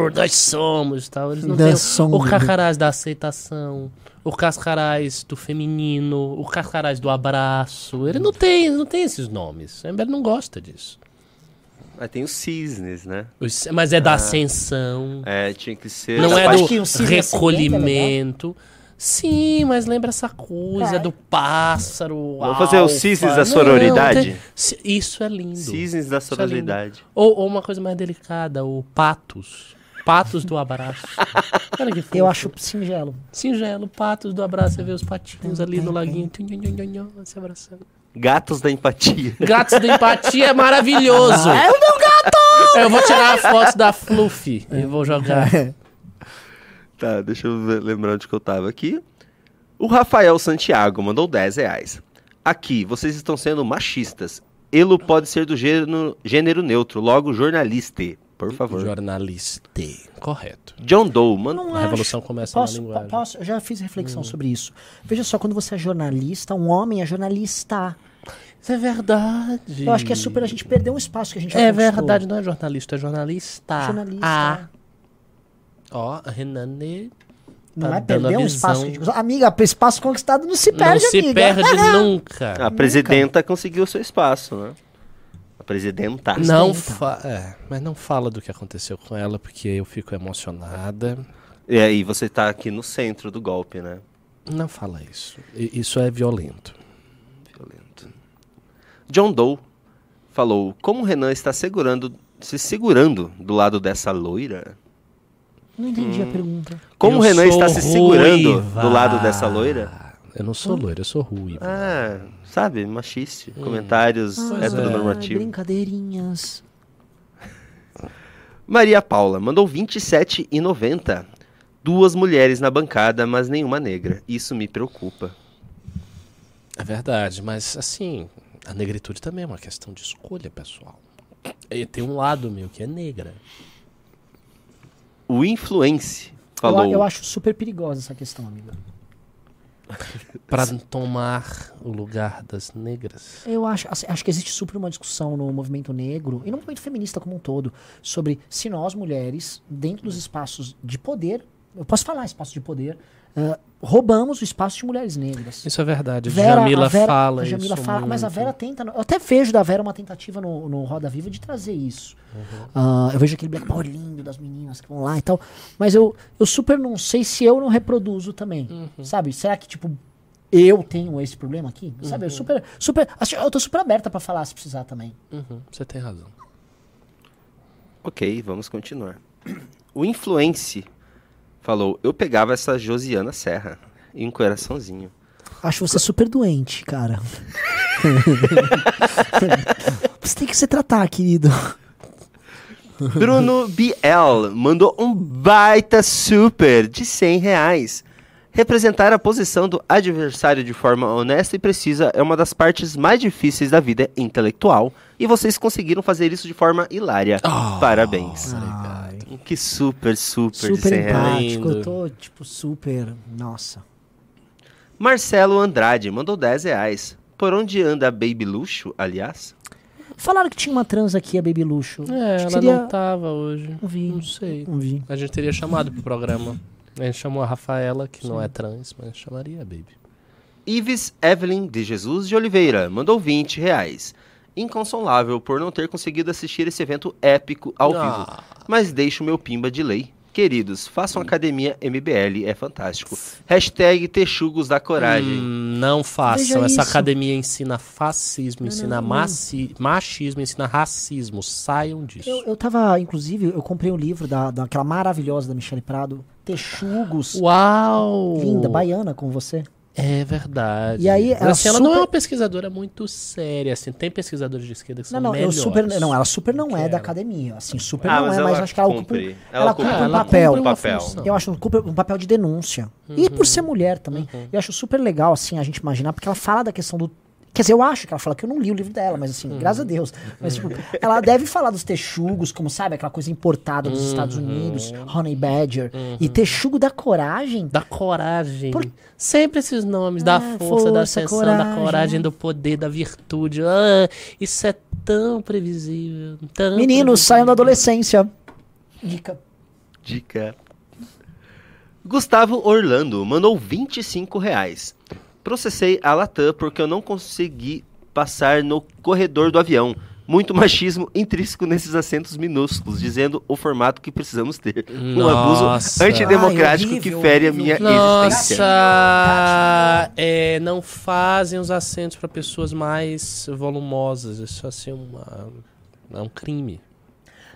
oh, nós somos tal. Eles não têm o- o carcarás da aceitação, o carcarás do feminino, o carcarás do abraço. Ele não tem, não tem esses nomes. O MBL não gosta disso. Mas tem os cisnes, né? Os- Mas é da ascensão. É, tinha que ser. Não é do o é recolhimento. Sim, mas lembra essa coisa É. do pássaro. Vamos fazer os alfa. cisnes da Não, sororidade? tem- ci- Isso é lindo. Cisnes da Isso é sororidade. Ou, ou uma coisa mais delicada, o patos. Patos do abraço. Olha que fofo. Eu acho singelo. Singelo, patos do abraço. Você vê os patinhos ali no laguinho. Se abraçando. Gatos da empatia. Gatos da empatia é maravilhoso. É o meu gato! Eu vou tirar a foto da Fluffy e vou jogar. Tá, deixa eu ver- lembrar onde que eu tava aqui. O Rafael Santiago mandou 10 reais. Aqui, vocês estão sendo machistas. Elo pode ser do gênero, gênero neutro, logo jornalista. Por favor. Jornalista. Correto. John Doe, mano. Não A acho. revolução começa Posso, na linguagem. po- posso, eu já fiz reflexão sobre isso. Veja só, quando você é jornalista, um homem é jornalista. Isso é verdade. Eu acho que é super. A gente perdeu um espaço que a gente já É conquistou. verdade, não é jornalista, é jornalista. Jornalista. Ah. Ó, a Renane Não tá é perder um espaço. Que a gente... Amiga, espaço conquistado não se não perde, se amiga. perde nunca. A presidenta conseguiu seu espaço, né? A presidenta. Não fa é, mas não fala do que aconteceu com ela, porque eu fico emocionada. E aí, você tá aqui no centro do golpe, né? Não fala isso. I- Isso é violento. Violento. John Doe falou: Como o Renan está segurando, se segurando do lado dessa loira? Não entendi a pergunta. Como Eu o Renan está se segurando ruiva. do lado dessa loira? Eu não sou loira, eu sou ruiva. Ah, sabe, machiste. Comentários Pois é. heteronormativos. brincadeirinhas. Maria Paula mandou 27,90. Duas mulheres na bancada, mas nenhuma negra. Isso me preocupa. É verdade, mas assim, a negritude também é uma questão de escolha, pessoal. E tem um lado meu que é negra. O Influence Eu, falou. a- eu acho super perigosa essa questão, amiga. Pra tomar o lugar das negras. Eu acho, assim, acho que existe super uma discussão no movimento negro e no movimento feminista como um todo sobre se nós mulheres, dentro dos espaços de poder, eu posso falar espaço de poder, ah, roubamos o espaço de mulheres negras. Isso é verdade. Vera- Jamila a Vera- fala a Jamila isso fala, mas a. Vera tenta. Eu até vejo da Vera uma tentativa no, no Roda Viva de trazer isso. Uhum. Ah, eu vejo aquele Black Power lindo das meninas que vão lá e tal. Mas eu, eu super não sei se eu não reproduzo também. Uhum. Sabe? Será que, tipo, eu tenho esse problema aqui? Sabe? Uhum. Eu super. super acho- eu tô super aberta pra falar se precisar também. Uhum, você tem razão. Ok, vamos continuar. O Influence falou: Eu pegava essa Josiana Serra e um coraçãozinho. Acho você super doente, cara. você tem que se tratar, querido. Bruno Biel mandou um baita super de 100 reais. Representar a posição do adversário de forma honesta e precisa é uma das partes mais difíceis da vida intelectual. E vocês conseguiram fazer isso de forma hilária. Parabéns. Que super, super, de Super 100 reais. empático. Eu tô, tipo, super. Nossa. Marcelo Andrade mandou 10 reais. Por onde anda a Baby Luxo, aliás? Falaram que tinha uma trans aqui, a Baby Luxo. É, Acho ela seria... não tava hoje. Não vi. Não sei. Não vi. A gente teria chamado pro programa. A gente chamou a Rafaela, que não é trans, mas chamaria a Baby. Ives Evelyn de Jesus de Oliveira mandou 20 reais. Inconsolável por não ter conseguido assistir esse evento épico ao vivo. Ah. Mas deixo meu pimba de lei. Queridos, façam academia MBL, é fantástico. Hashtag Texugos da Coragem. Hum, não façam. Veja Essa isso. academia ensina fascismo, ensina não, não. machismo, ensina racismo. Saiam disso. Eu, eu tava, inclusive, eu comprei um livro da, daquela maravilhosa da Michelle Prado, Texugos. Uau! Linda, baiana com você. É verdade. E aí, Mas, ela assim, ela não é uma pesquisadora muito séria, assim. Tem pesquisadores de esquerda que Não, são não, melhores. super, não, ela super não é da academia, assim, super Ah, não mas é, mas acho que ela cumpre. um- Ela ela cumpre um ela papel. cumpre Papel. Eu acho que um papel de denúncia. E por ser mulher também. Eu acho super legal, assim, a gente imaginar, porque ela fala da questão do. Quer dizer, eu acho que ela fala que eu não li o livro dela, mas assim, graças a Deus. Mas, tipo, ela deve falar dos texugos, como sabe, aquela coisa importada dos Estados Unidos, Honey Badger. E texugo da coragem. Da coragem. Por- Sempre esses nomes, da Ah, força, da força, ascensão, da coragem. coragem, do poder, da virtude. Ah, isso é tão previsível. tão Meninos, saiam da adolescência. Dica. Dica. Gustavo Orlando mandou 25 reais. Processei a Latam porque eu não consegui passar no corredor do avião. Muito machismo intrínseco nesses assentos minúsculos, dizendo o formato que precisamos ter. Um Nossa. abuso antidemocrático Ai, horrível, que fere a horrível. minha existência. Nossa, é, não fazem os assentos para pessoas mais volumosas. Isso assim uma, é um crime.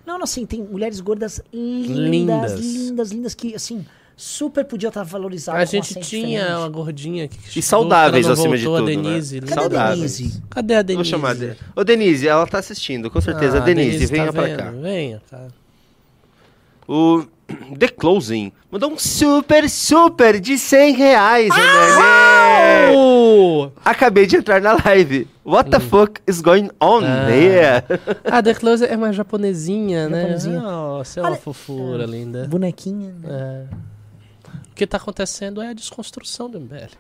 Não, não, assim, tem mulheres gordas lindas, Lindas. lindas, lindas, que, assim, super podiam estar valorizadas. A gente tinha diferente. uma gordinha que chegou, saudáveis acima de tudo, a né? Denise. Cadê Saudáveis. a Denise? Cadê a Denise? Vou chamar de... Ô, Denise, ela tá assistindo, com certeza. Ah, Denise, venha tá pra vendo? cá. Venha, cara. O The Closing mandou um super, super de 100 reais, Nenê. Acabei de entrar na live. What the fuck is going on Hum. Ah. here? Ah, The Close é mais japonesinha, né? Japonesinha. Nossa, é uma Olha- fofura linda. Bonequinha. né? É. O que tá acontecendo é a desconstrução do MBL.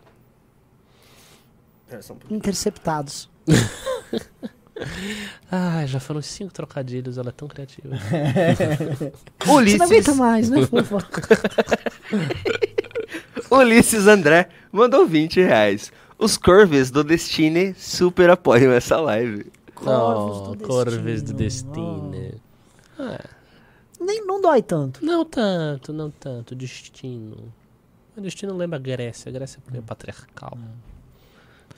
Interceptados. Ah, já foram cinco trocadilhos, ela é tão criativa. Você Ulisses, não aguenta mais, né? Ulisses André mandou 20 reais. Os Curves do Destiny super apoiam essa live. Corvos oh, do Corves do Destino. Destino. Nem, não dói tanto. Não tanto, não tanto. Destino. O destino lembra a Grécia. A Grécia é patriarcal.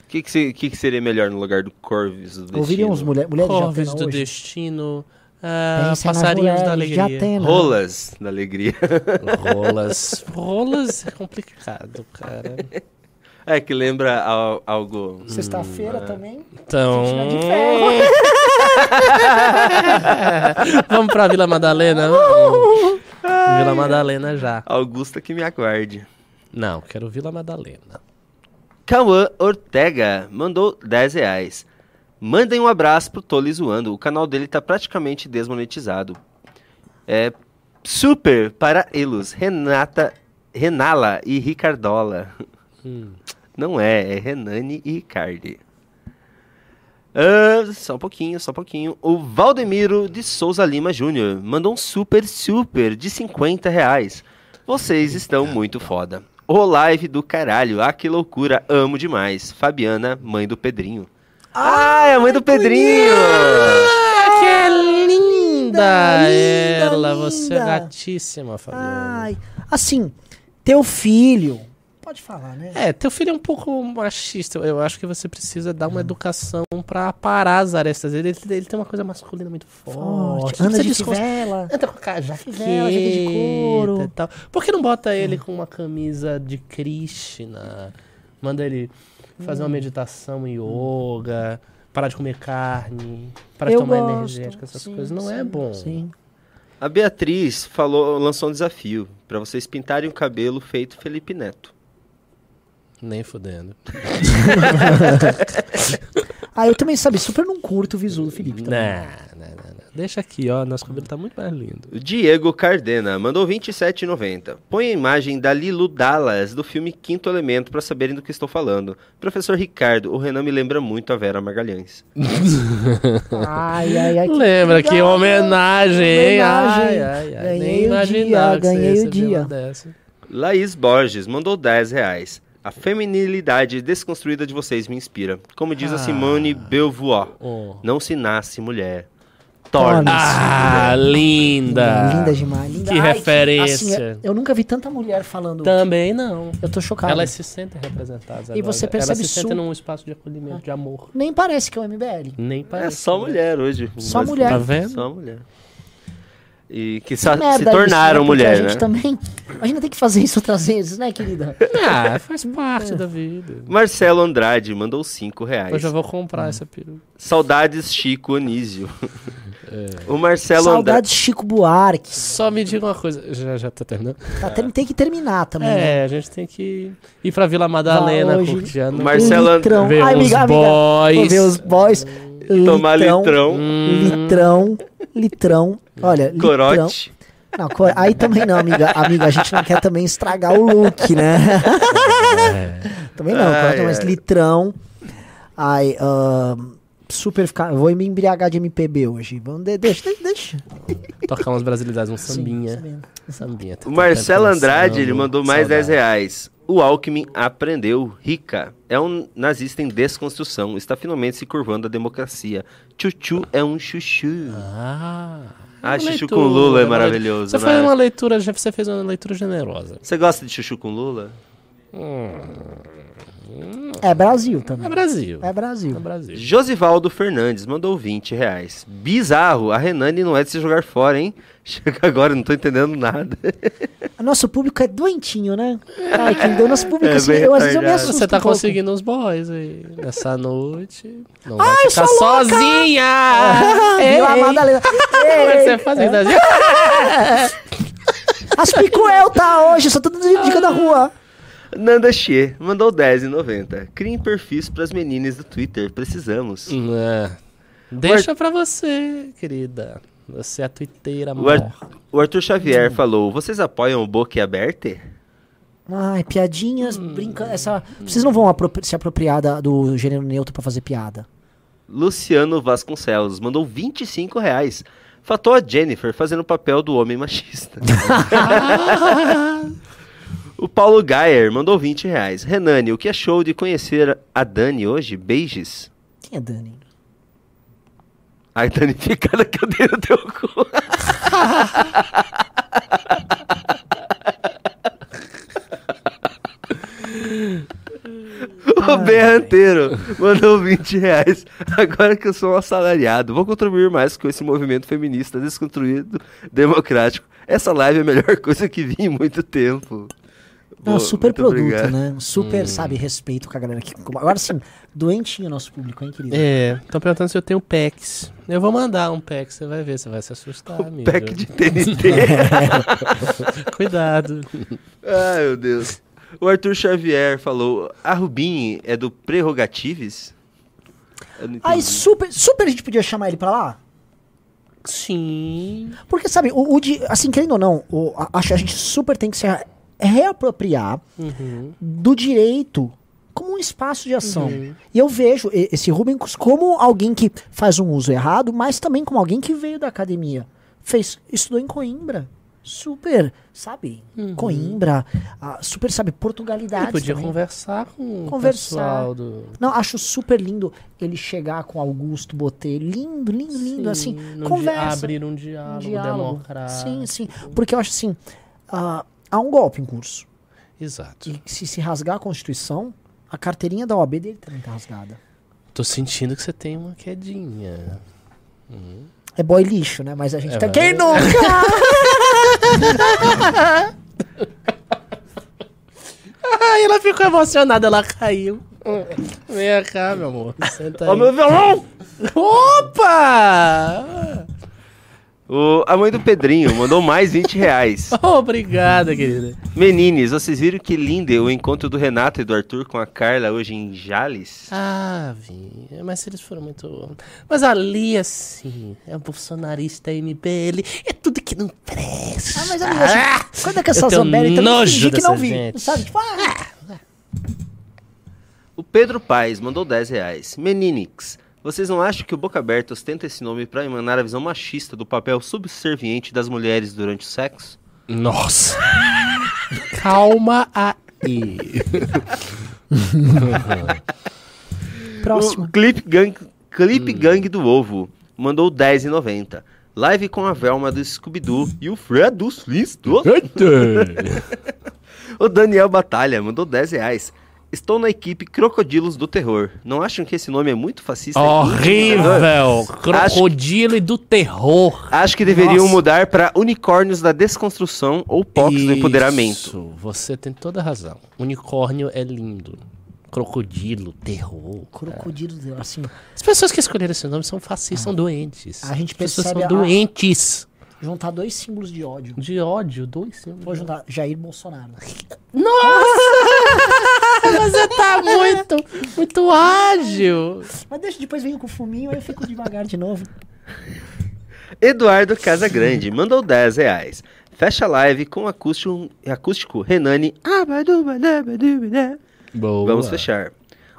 O que, que, se- que que seria melhor no lugar do Curves do Destiny? Ouviríamos mulher, mulheres de Corves Atena do hoje? destino. ah, passarinhos da alegria. Rolas da alegria. Rolas. Rolas é complicado, cara. É, que lembra al- algo... Sexta-feira também. Então. É. Vamos pra Vila Madalena? Vila Madalena já. Augusta que me aguarde. Não, quero Vila Madalena. Cauã Ortega mandou 10 reais. Mandem um abraço pro Tole Zoando. O canal dele tá praticamente desmonetizado. É super para elos. Renata, Renala e Ricardola. Hum. Não é, é Renane e Ricardi. Ah, só um pouquinho, só um pouquinho. O Valdemiro de Souza Lima Júnior mandou um super, super de 50 reais. Vocês estão muito foda. O live do caralho, ah que loucura, amo demais. Fabiana, mãe do Pedrinho. Ah, é a mãe do Pedrinho! Ah, que linda! linda, Ela, você é linda. gatíssima, Fabiana. Ai, assim, teu filho. Pode falar, né? É, teu filho é um pouco machista. Eu acho que você precisa dar uma educação pra parar as arestas dele. Ele, ele tem uma coisa masculina muito forte. Forte. Anda de precisa descon- fivela. Anda com a jaqueta Fivela, de couro. e tal. Por que não bota ele com uma camisa de Krishna? Manda ele fazer uma meditação, yoga, parar de comer carne, parar Eu de tomar gosto, energética, essas sim, coisas. Não é sim, bom. Sim. A Beatriz falou, lançou um desafio pra vocês pintarem o cabelo feito Felipe Neto. Nem fudendo. Ah, eu também, sabe, super não curto o visu do Felipe. também. Não, não, não, não. Deixa aqui, ó. Nosso cabelo tá muito mais lindo. Diego Cardena mandou 27,90. Põe a imagem da Lilu Dallas do filme Quinto Elemento pra saberem do que estou falando. Professor Ricardo, o Renan me lembra muito a Vera Magalhães. Ai, ai, ai. Lembra que legal. homenagem, hein? Homenagem. Ai, ai, ai. Ganhei Nem o dia, que ganhei o dia. dessa. Laís Borges mandou 10 reais. A feminilidade desconstruída de vocês me inspira. Como diz a Ah. Simone Beauvoir, Oh. não se nasce mulher, torna-se Ah, mulher. linda. Linda demais. Linda. Que Ai, referência. assim, eu nunca vi tanta mulher falando. Também não. Eu tô chocado. Elas se sentem representadas. E agora. você percebe Elas se sentem num espaço de acolhimento, de amor. Nem parece que é o MBL. Nem É parece. só né? mulher hoje. Só Mas- mulher. Tá vendo? Só mulher. E que sa- se isso, tornaram né? Porque mulher, a gente né? também. Imagina ter que fazer isso outras vezes, né, querida? Ah, faz parte da vida. Marcelo Andrade mandou 5 reais. Eu vou comprar essa peruca. Saudades Chico Onísio. É. O Marcelo Andrade. Saudade de Chico Buarque. Só me diga uma coisa. Já, já tá terminando? Tá, tem, tem que terminar também. né? É, a gente tem que ir pra Vila Madalena, curtir a noite. Marcelo litrão. Ver Ai, os amiga, amiga. boys. Ver os boys. Tomar litrão. Hum, Litrão. Litrão. Olha, litrão. Corote. Não, cor- aí também não, amiga. Amiga, a gente não quer também estragar o look, né? também não, Ai, coloca mais ai. litrão. Ai, ahn, super ficar. Vou me embriagar de MPB hoje. Vamos, de- deixa, deixa, deixa. Tocar umas brasilidades, um Sim, sambinha. Sambinha. tá O Marcelo Andrade, ele mandou mais 10 saudade. reais. O Alckmin aprendeu. Rica é um nazista em desconstrução. Está finalmente se curvando à democracia. Chuchu é um chuchu. Ah, Ah, chuchu leitura, com Lula é maravilhoso. Você né? fez uma leitura, você fez uma leitura generosa. Você gosta de chuchu com Lula? É Brasil É também. Brasil. É Brasil. É Brasil. Josivaldo Fernandes mandou 20 reais. Bizarro, a Renane não é de se jogar fora, hein? Chega agora, não tô entendendo nada. Nosso público é doentinho, né? Ai, quem deu nosso público, É assim, bem eu às vezes eu me assusto Você tá um pouco. conseguindo os boys aí nessa noite. Não Ai, vai ficar sozinha! Vila Ei, Madalena. Como é que Ei, você faz isso? As picuel tá hoje, só tô dando dica da rua. Nanda Xie mandou 10,90. Criem perfis pras meninas do Twitter, precisamos. É. Deixa pra você, querida. Você é a twitteira, O, amor. Ar- o Arthur Xavier falou: vocês apoiam o Boca Aberta? Ai, piadinhas, brinca... Essa... Vocês não vão apropri- se apropriar da- do gênero neutro pra fazer piada. Luciano Vasconcelos mandou 25 reais. Fatou a Jennifer fazendo o papel do homem machista. o Paulo Gayer mandou 20 reais. Renane, o que achou de conhecer a Dani hoje? Beijos. Quem é Dani? Ai, Dani, fica na cadeira do teu cu. O Berranteiro mandou 20 reais. Agora que eu sou um assalariado, vou contribuir mais com esse movimento feminista desconstruído, democrático. Essa live é a melhor coisa que vi em muito tempo. Não, Boa, super produto, obrigado. né? Super, sabe, respeito com a galera aqui. Agora sim, doentinho nosso público, hein, querido? É, estão perguntando se eu tenho PEX. Eu vou mandar um PEX, você vai ver, você vai se assustar, amigo. Pack de TNT. Cuidado. Ai, meu Deus. O Arthur Xavier falou: a Rubin é do Prerrogatives? Aí super, super a gente podia chamar ele pra lá? Sim. Porque, sabe, o, o de, assim, querendo ou não, o, a, acho que a gente super tem que se reapropriar Uhum. do direito como um espaço de ação. Uhum. E eu vejo esse Rubens como alguém que faz um uso errado, mas também como alguém que veio da academia. Fez, estudou em Coimbra. Super, sabe? Coimbra, ah, super, sabe, Ele Portugalidade. podia também. conversar com o Conversar. pessoal do... Não, acho super lindo ele chegar com Augusto Botelho. Lindo, lindo, lindo. assim, conversa. Abrir um diálogo, diálogo. democrático. Sim, sim. Porque eu acho assim, ah, há um golpe em curso. Exato. E se se rasgar a Constituição, a carteirinha da OAB dele também tá rasgada. Tô sentindo que você tem uma quedinha. É boy lixo, né? Mas a gente É, tá... vai. Quem nunca? Ai, ela ficou emocionada, ela caiu. Vem cá, meu amor. Senta aí. Ó, meu violão! Opa! O, a mãe do Pedrinho mandou mais 20 reais. Obrigada, querida. Menines, vocês viram que lindo o encontro do Renato e do Arthur com a Carla hoje em Jales? Ah, vi. Mas eles foram muito. Mas ali, assim, é bolsonarista MBL. É tudo que não presta. Ah, mas amigo, assim, quando é que essa Zambelli também nojo fingir que não vi? gente. Sabe? Tipo, ah, O Pedro Paes mandou 10 reais. Meninix, vocês não acham que o Boca Aberta ostenta esse nome pra emanar a visão machista do papel subserviente das mulheres durante o sexo? Nossa. Calma aí. próximo. O Clip Gang, Clip Gang do Ovo mandou 10,90. Live com a Velma do Scooby-Doo e o Fred dos Flintstones. O Daniel Batalha mandou 10 reais. Estou na equipe Crocodilos do Terror. Não acham que esse nome é muito fascista? Horrível. Crocodilo e do terror. Acho que deveriam Nossa. mudar para Unicórnios da Desconstrução ou POCs do Empoderamento. Isso, você tem toda a razão. Unicórnio é lindo. Crocodilo, terror. Crocodilo, assim, As pessoas que escolheram esse nome são fascistas, são doentes. A gente As pessoas percebe são a- doentes. Juntar dois símbolos de ódio. De ódio, dois símbolos. Vou juntar Jair Bolsonaro. Você tá muito, muito ágil. Mas deixa, depois vem com o fuminho, aí eu fico devagar de novo. Eduardo Casagrande mandou 10 reais. Fecha a live com acústico, acústico Renani. Abadubadabadubada. Boa. Vamos fechar.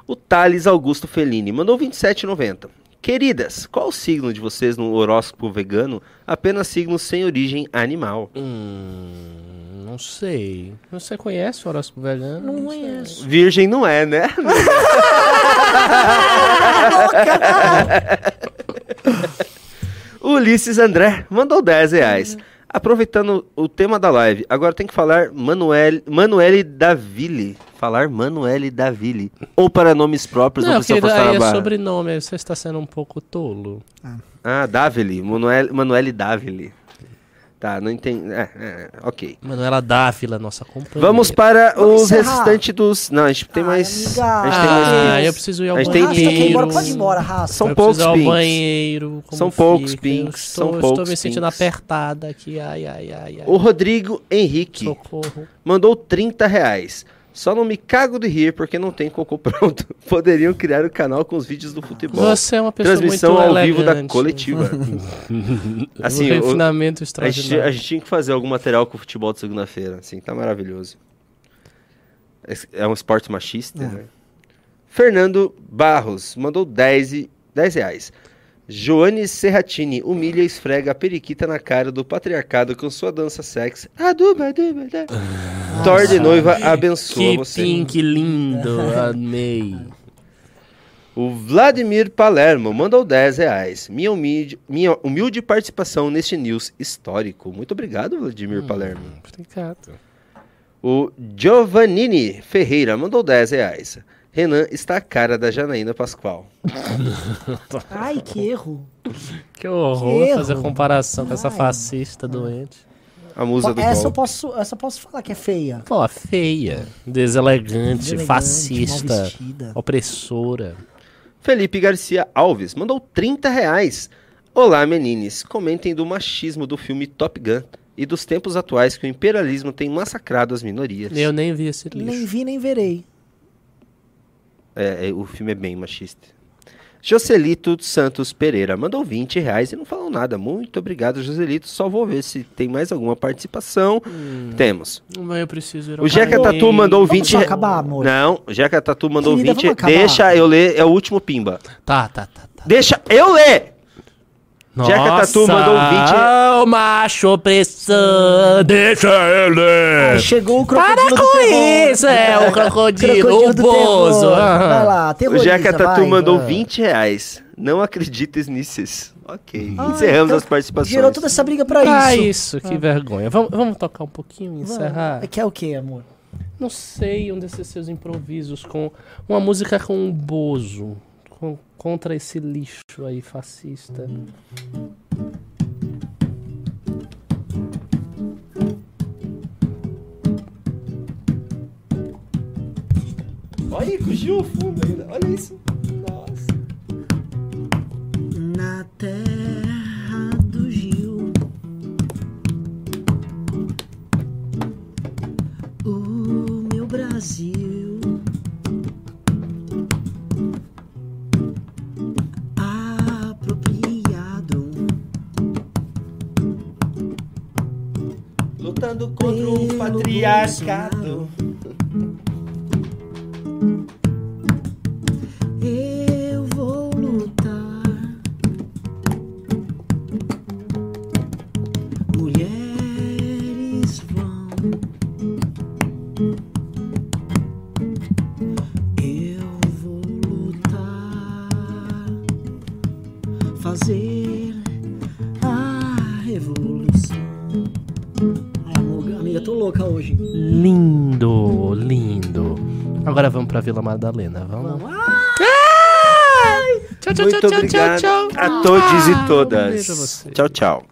O Thales Augusto Fellini mandou 27,90. Queridas, qual o signo de vocês no horóscopo vegano? Apenas signos sem origem animal. Hum, não sei. Você conhece o horóscopo vegano? Não sei. conheço. Virgem não é, né? O Ulisses André mandou 10 reais. Aproveitando o tema da live, agora tem que falar Manuel, Manuele Daville. Falar Manuele Daville. Ou para nomes próprios, não, Não, precisa querido, forçar aí a é barra. sobrenome, aí você está sendo um pouco tolo. Ah, Davile. Manuel, Manuele Daville. Tá, não entendi. É, é, ok. Manuela Dávila, nossa companheira. Vamos para Vamos os encerrar. restantes dos. Não, a gente tem Ai, mais. amiga. A gente tem mais. Ah, eu preciso ir ao A gente tem banheiro. embora? Pode ir embora, raça. São eu poucos ao pinks. banheiro. São poucos fica? pinks, Eu são estou, eu estou poucos me sentindo pinks. apertada aqui. Ai, ai, ai, ai. O Rodrigo Henrique Socorro. mandou 30 reais. Só não me cago de rir porque não tem cocô pronto. Poderiam criar o canal com os vídeos do futebol. Você é uma pessoa Transmissão muito ao vivo da elegante. coletiva. assim, um o- refinamento a, gente, a gente tinha que fazer algum material com o futebol de segunda-feira. Assim, tá maravilhoso. É- É um esporte machista, né? Fernando Barros mandou 10, e- 10 reais. Joane Serratini humilha e esfrega a periquita na cara do patriarcado com sua dança sexy. Aduba, aduba, aduba. Thor de noiva abençoa Que você. pink lindo, amei. O Vladimir Palermo mandou 10 reais. Minha humilde, minha humilde participação neste news histórico. Muito obrigado, Hum. Vladimir Palermo. Obrigado. O Giovannini Ferreira mandou 10 reais. Renan está a cara da Janaína Pascoal. Ai, que erro. Que horror Que fazer erro. comparação com essa Ai. fascista doente. A musa do Essa eu, posso, essa eu posso falar que é feia. Pô, feia, deselegante, Deselegante, fascista, opressora. Felipe Garcia Alves mandou 30 reais. Olá, menines. Comentem do machismo do filme Top Gun e dos tempos atuais que o imperialismo tem massacrado as minorias. Eu nem vi esse lixo. Nem vi, nem verei. É, é, o filme é bem machista. Joselito Santos Pereira mandou 20 reais e não falou nada. Muito obrigado, Joselito. Só vou ver se tem mais alguma participação. Temos. Mas eu preciso ir ao O Jeca. Tatu mandou Vamos 20 só re- acabar, amor. Não, o Jeca Tatu mandou Querida, 20. vamos acabar. Deixa eu ler, é o último pimba. Tá, tá, tá. tá. Deixa eu ler! Jeca Tatu mandou 20 Ah, o macho opressor, deixa ele. Aí chegou o crocodilo Para do com terror. isso, é, o crocodilo, o do bozo. terror. Vai lá, O terroriza, Jeca Tatu vai. mandou vai. 20 reais. Não acredites nisso. Ok. Ah, Encerramos então as participações. Gerou toda essa briga pra Ah, isso. isso, que vergonha. Vamos, vamos tocar um pouquinho e encerrar? Vamos. Quer o que, amor? Não sei, um desses seus improvisos com uma música com um bozo, contra esse lixo aí fascista. aí, com o Gil ao fundo ainda. Olha isso. Nossa. Na terra do Gil. O meu Brasil. Lutando contra o patriarcado. Pra Vila Madalena, vamos? Ai! Tchau, tchau, Muito tchau, tchau, obrigado tchau, tchau. a todos e Ah, um todas. beijo a vocês. tchau, tchau.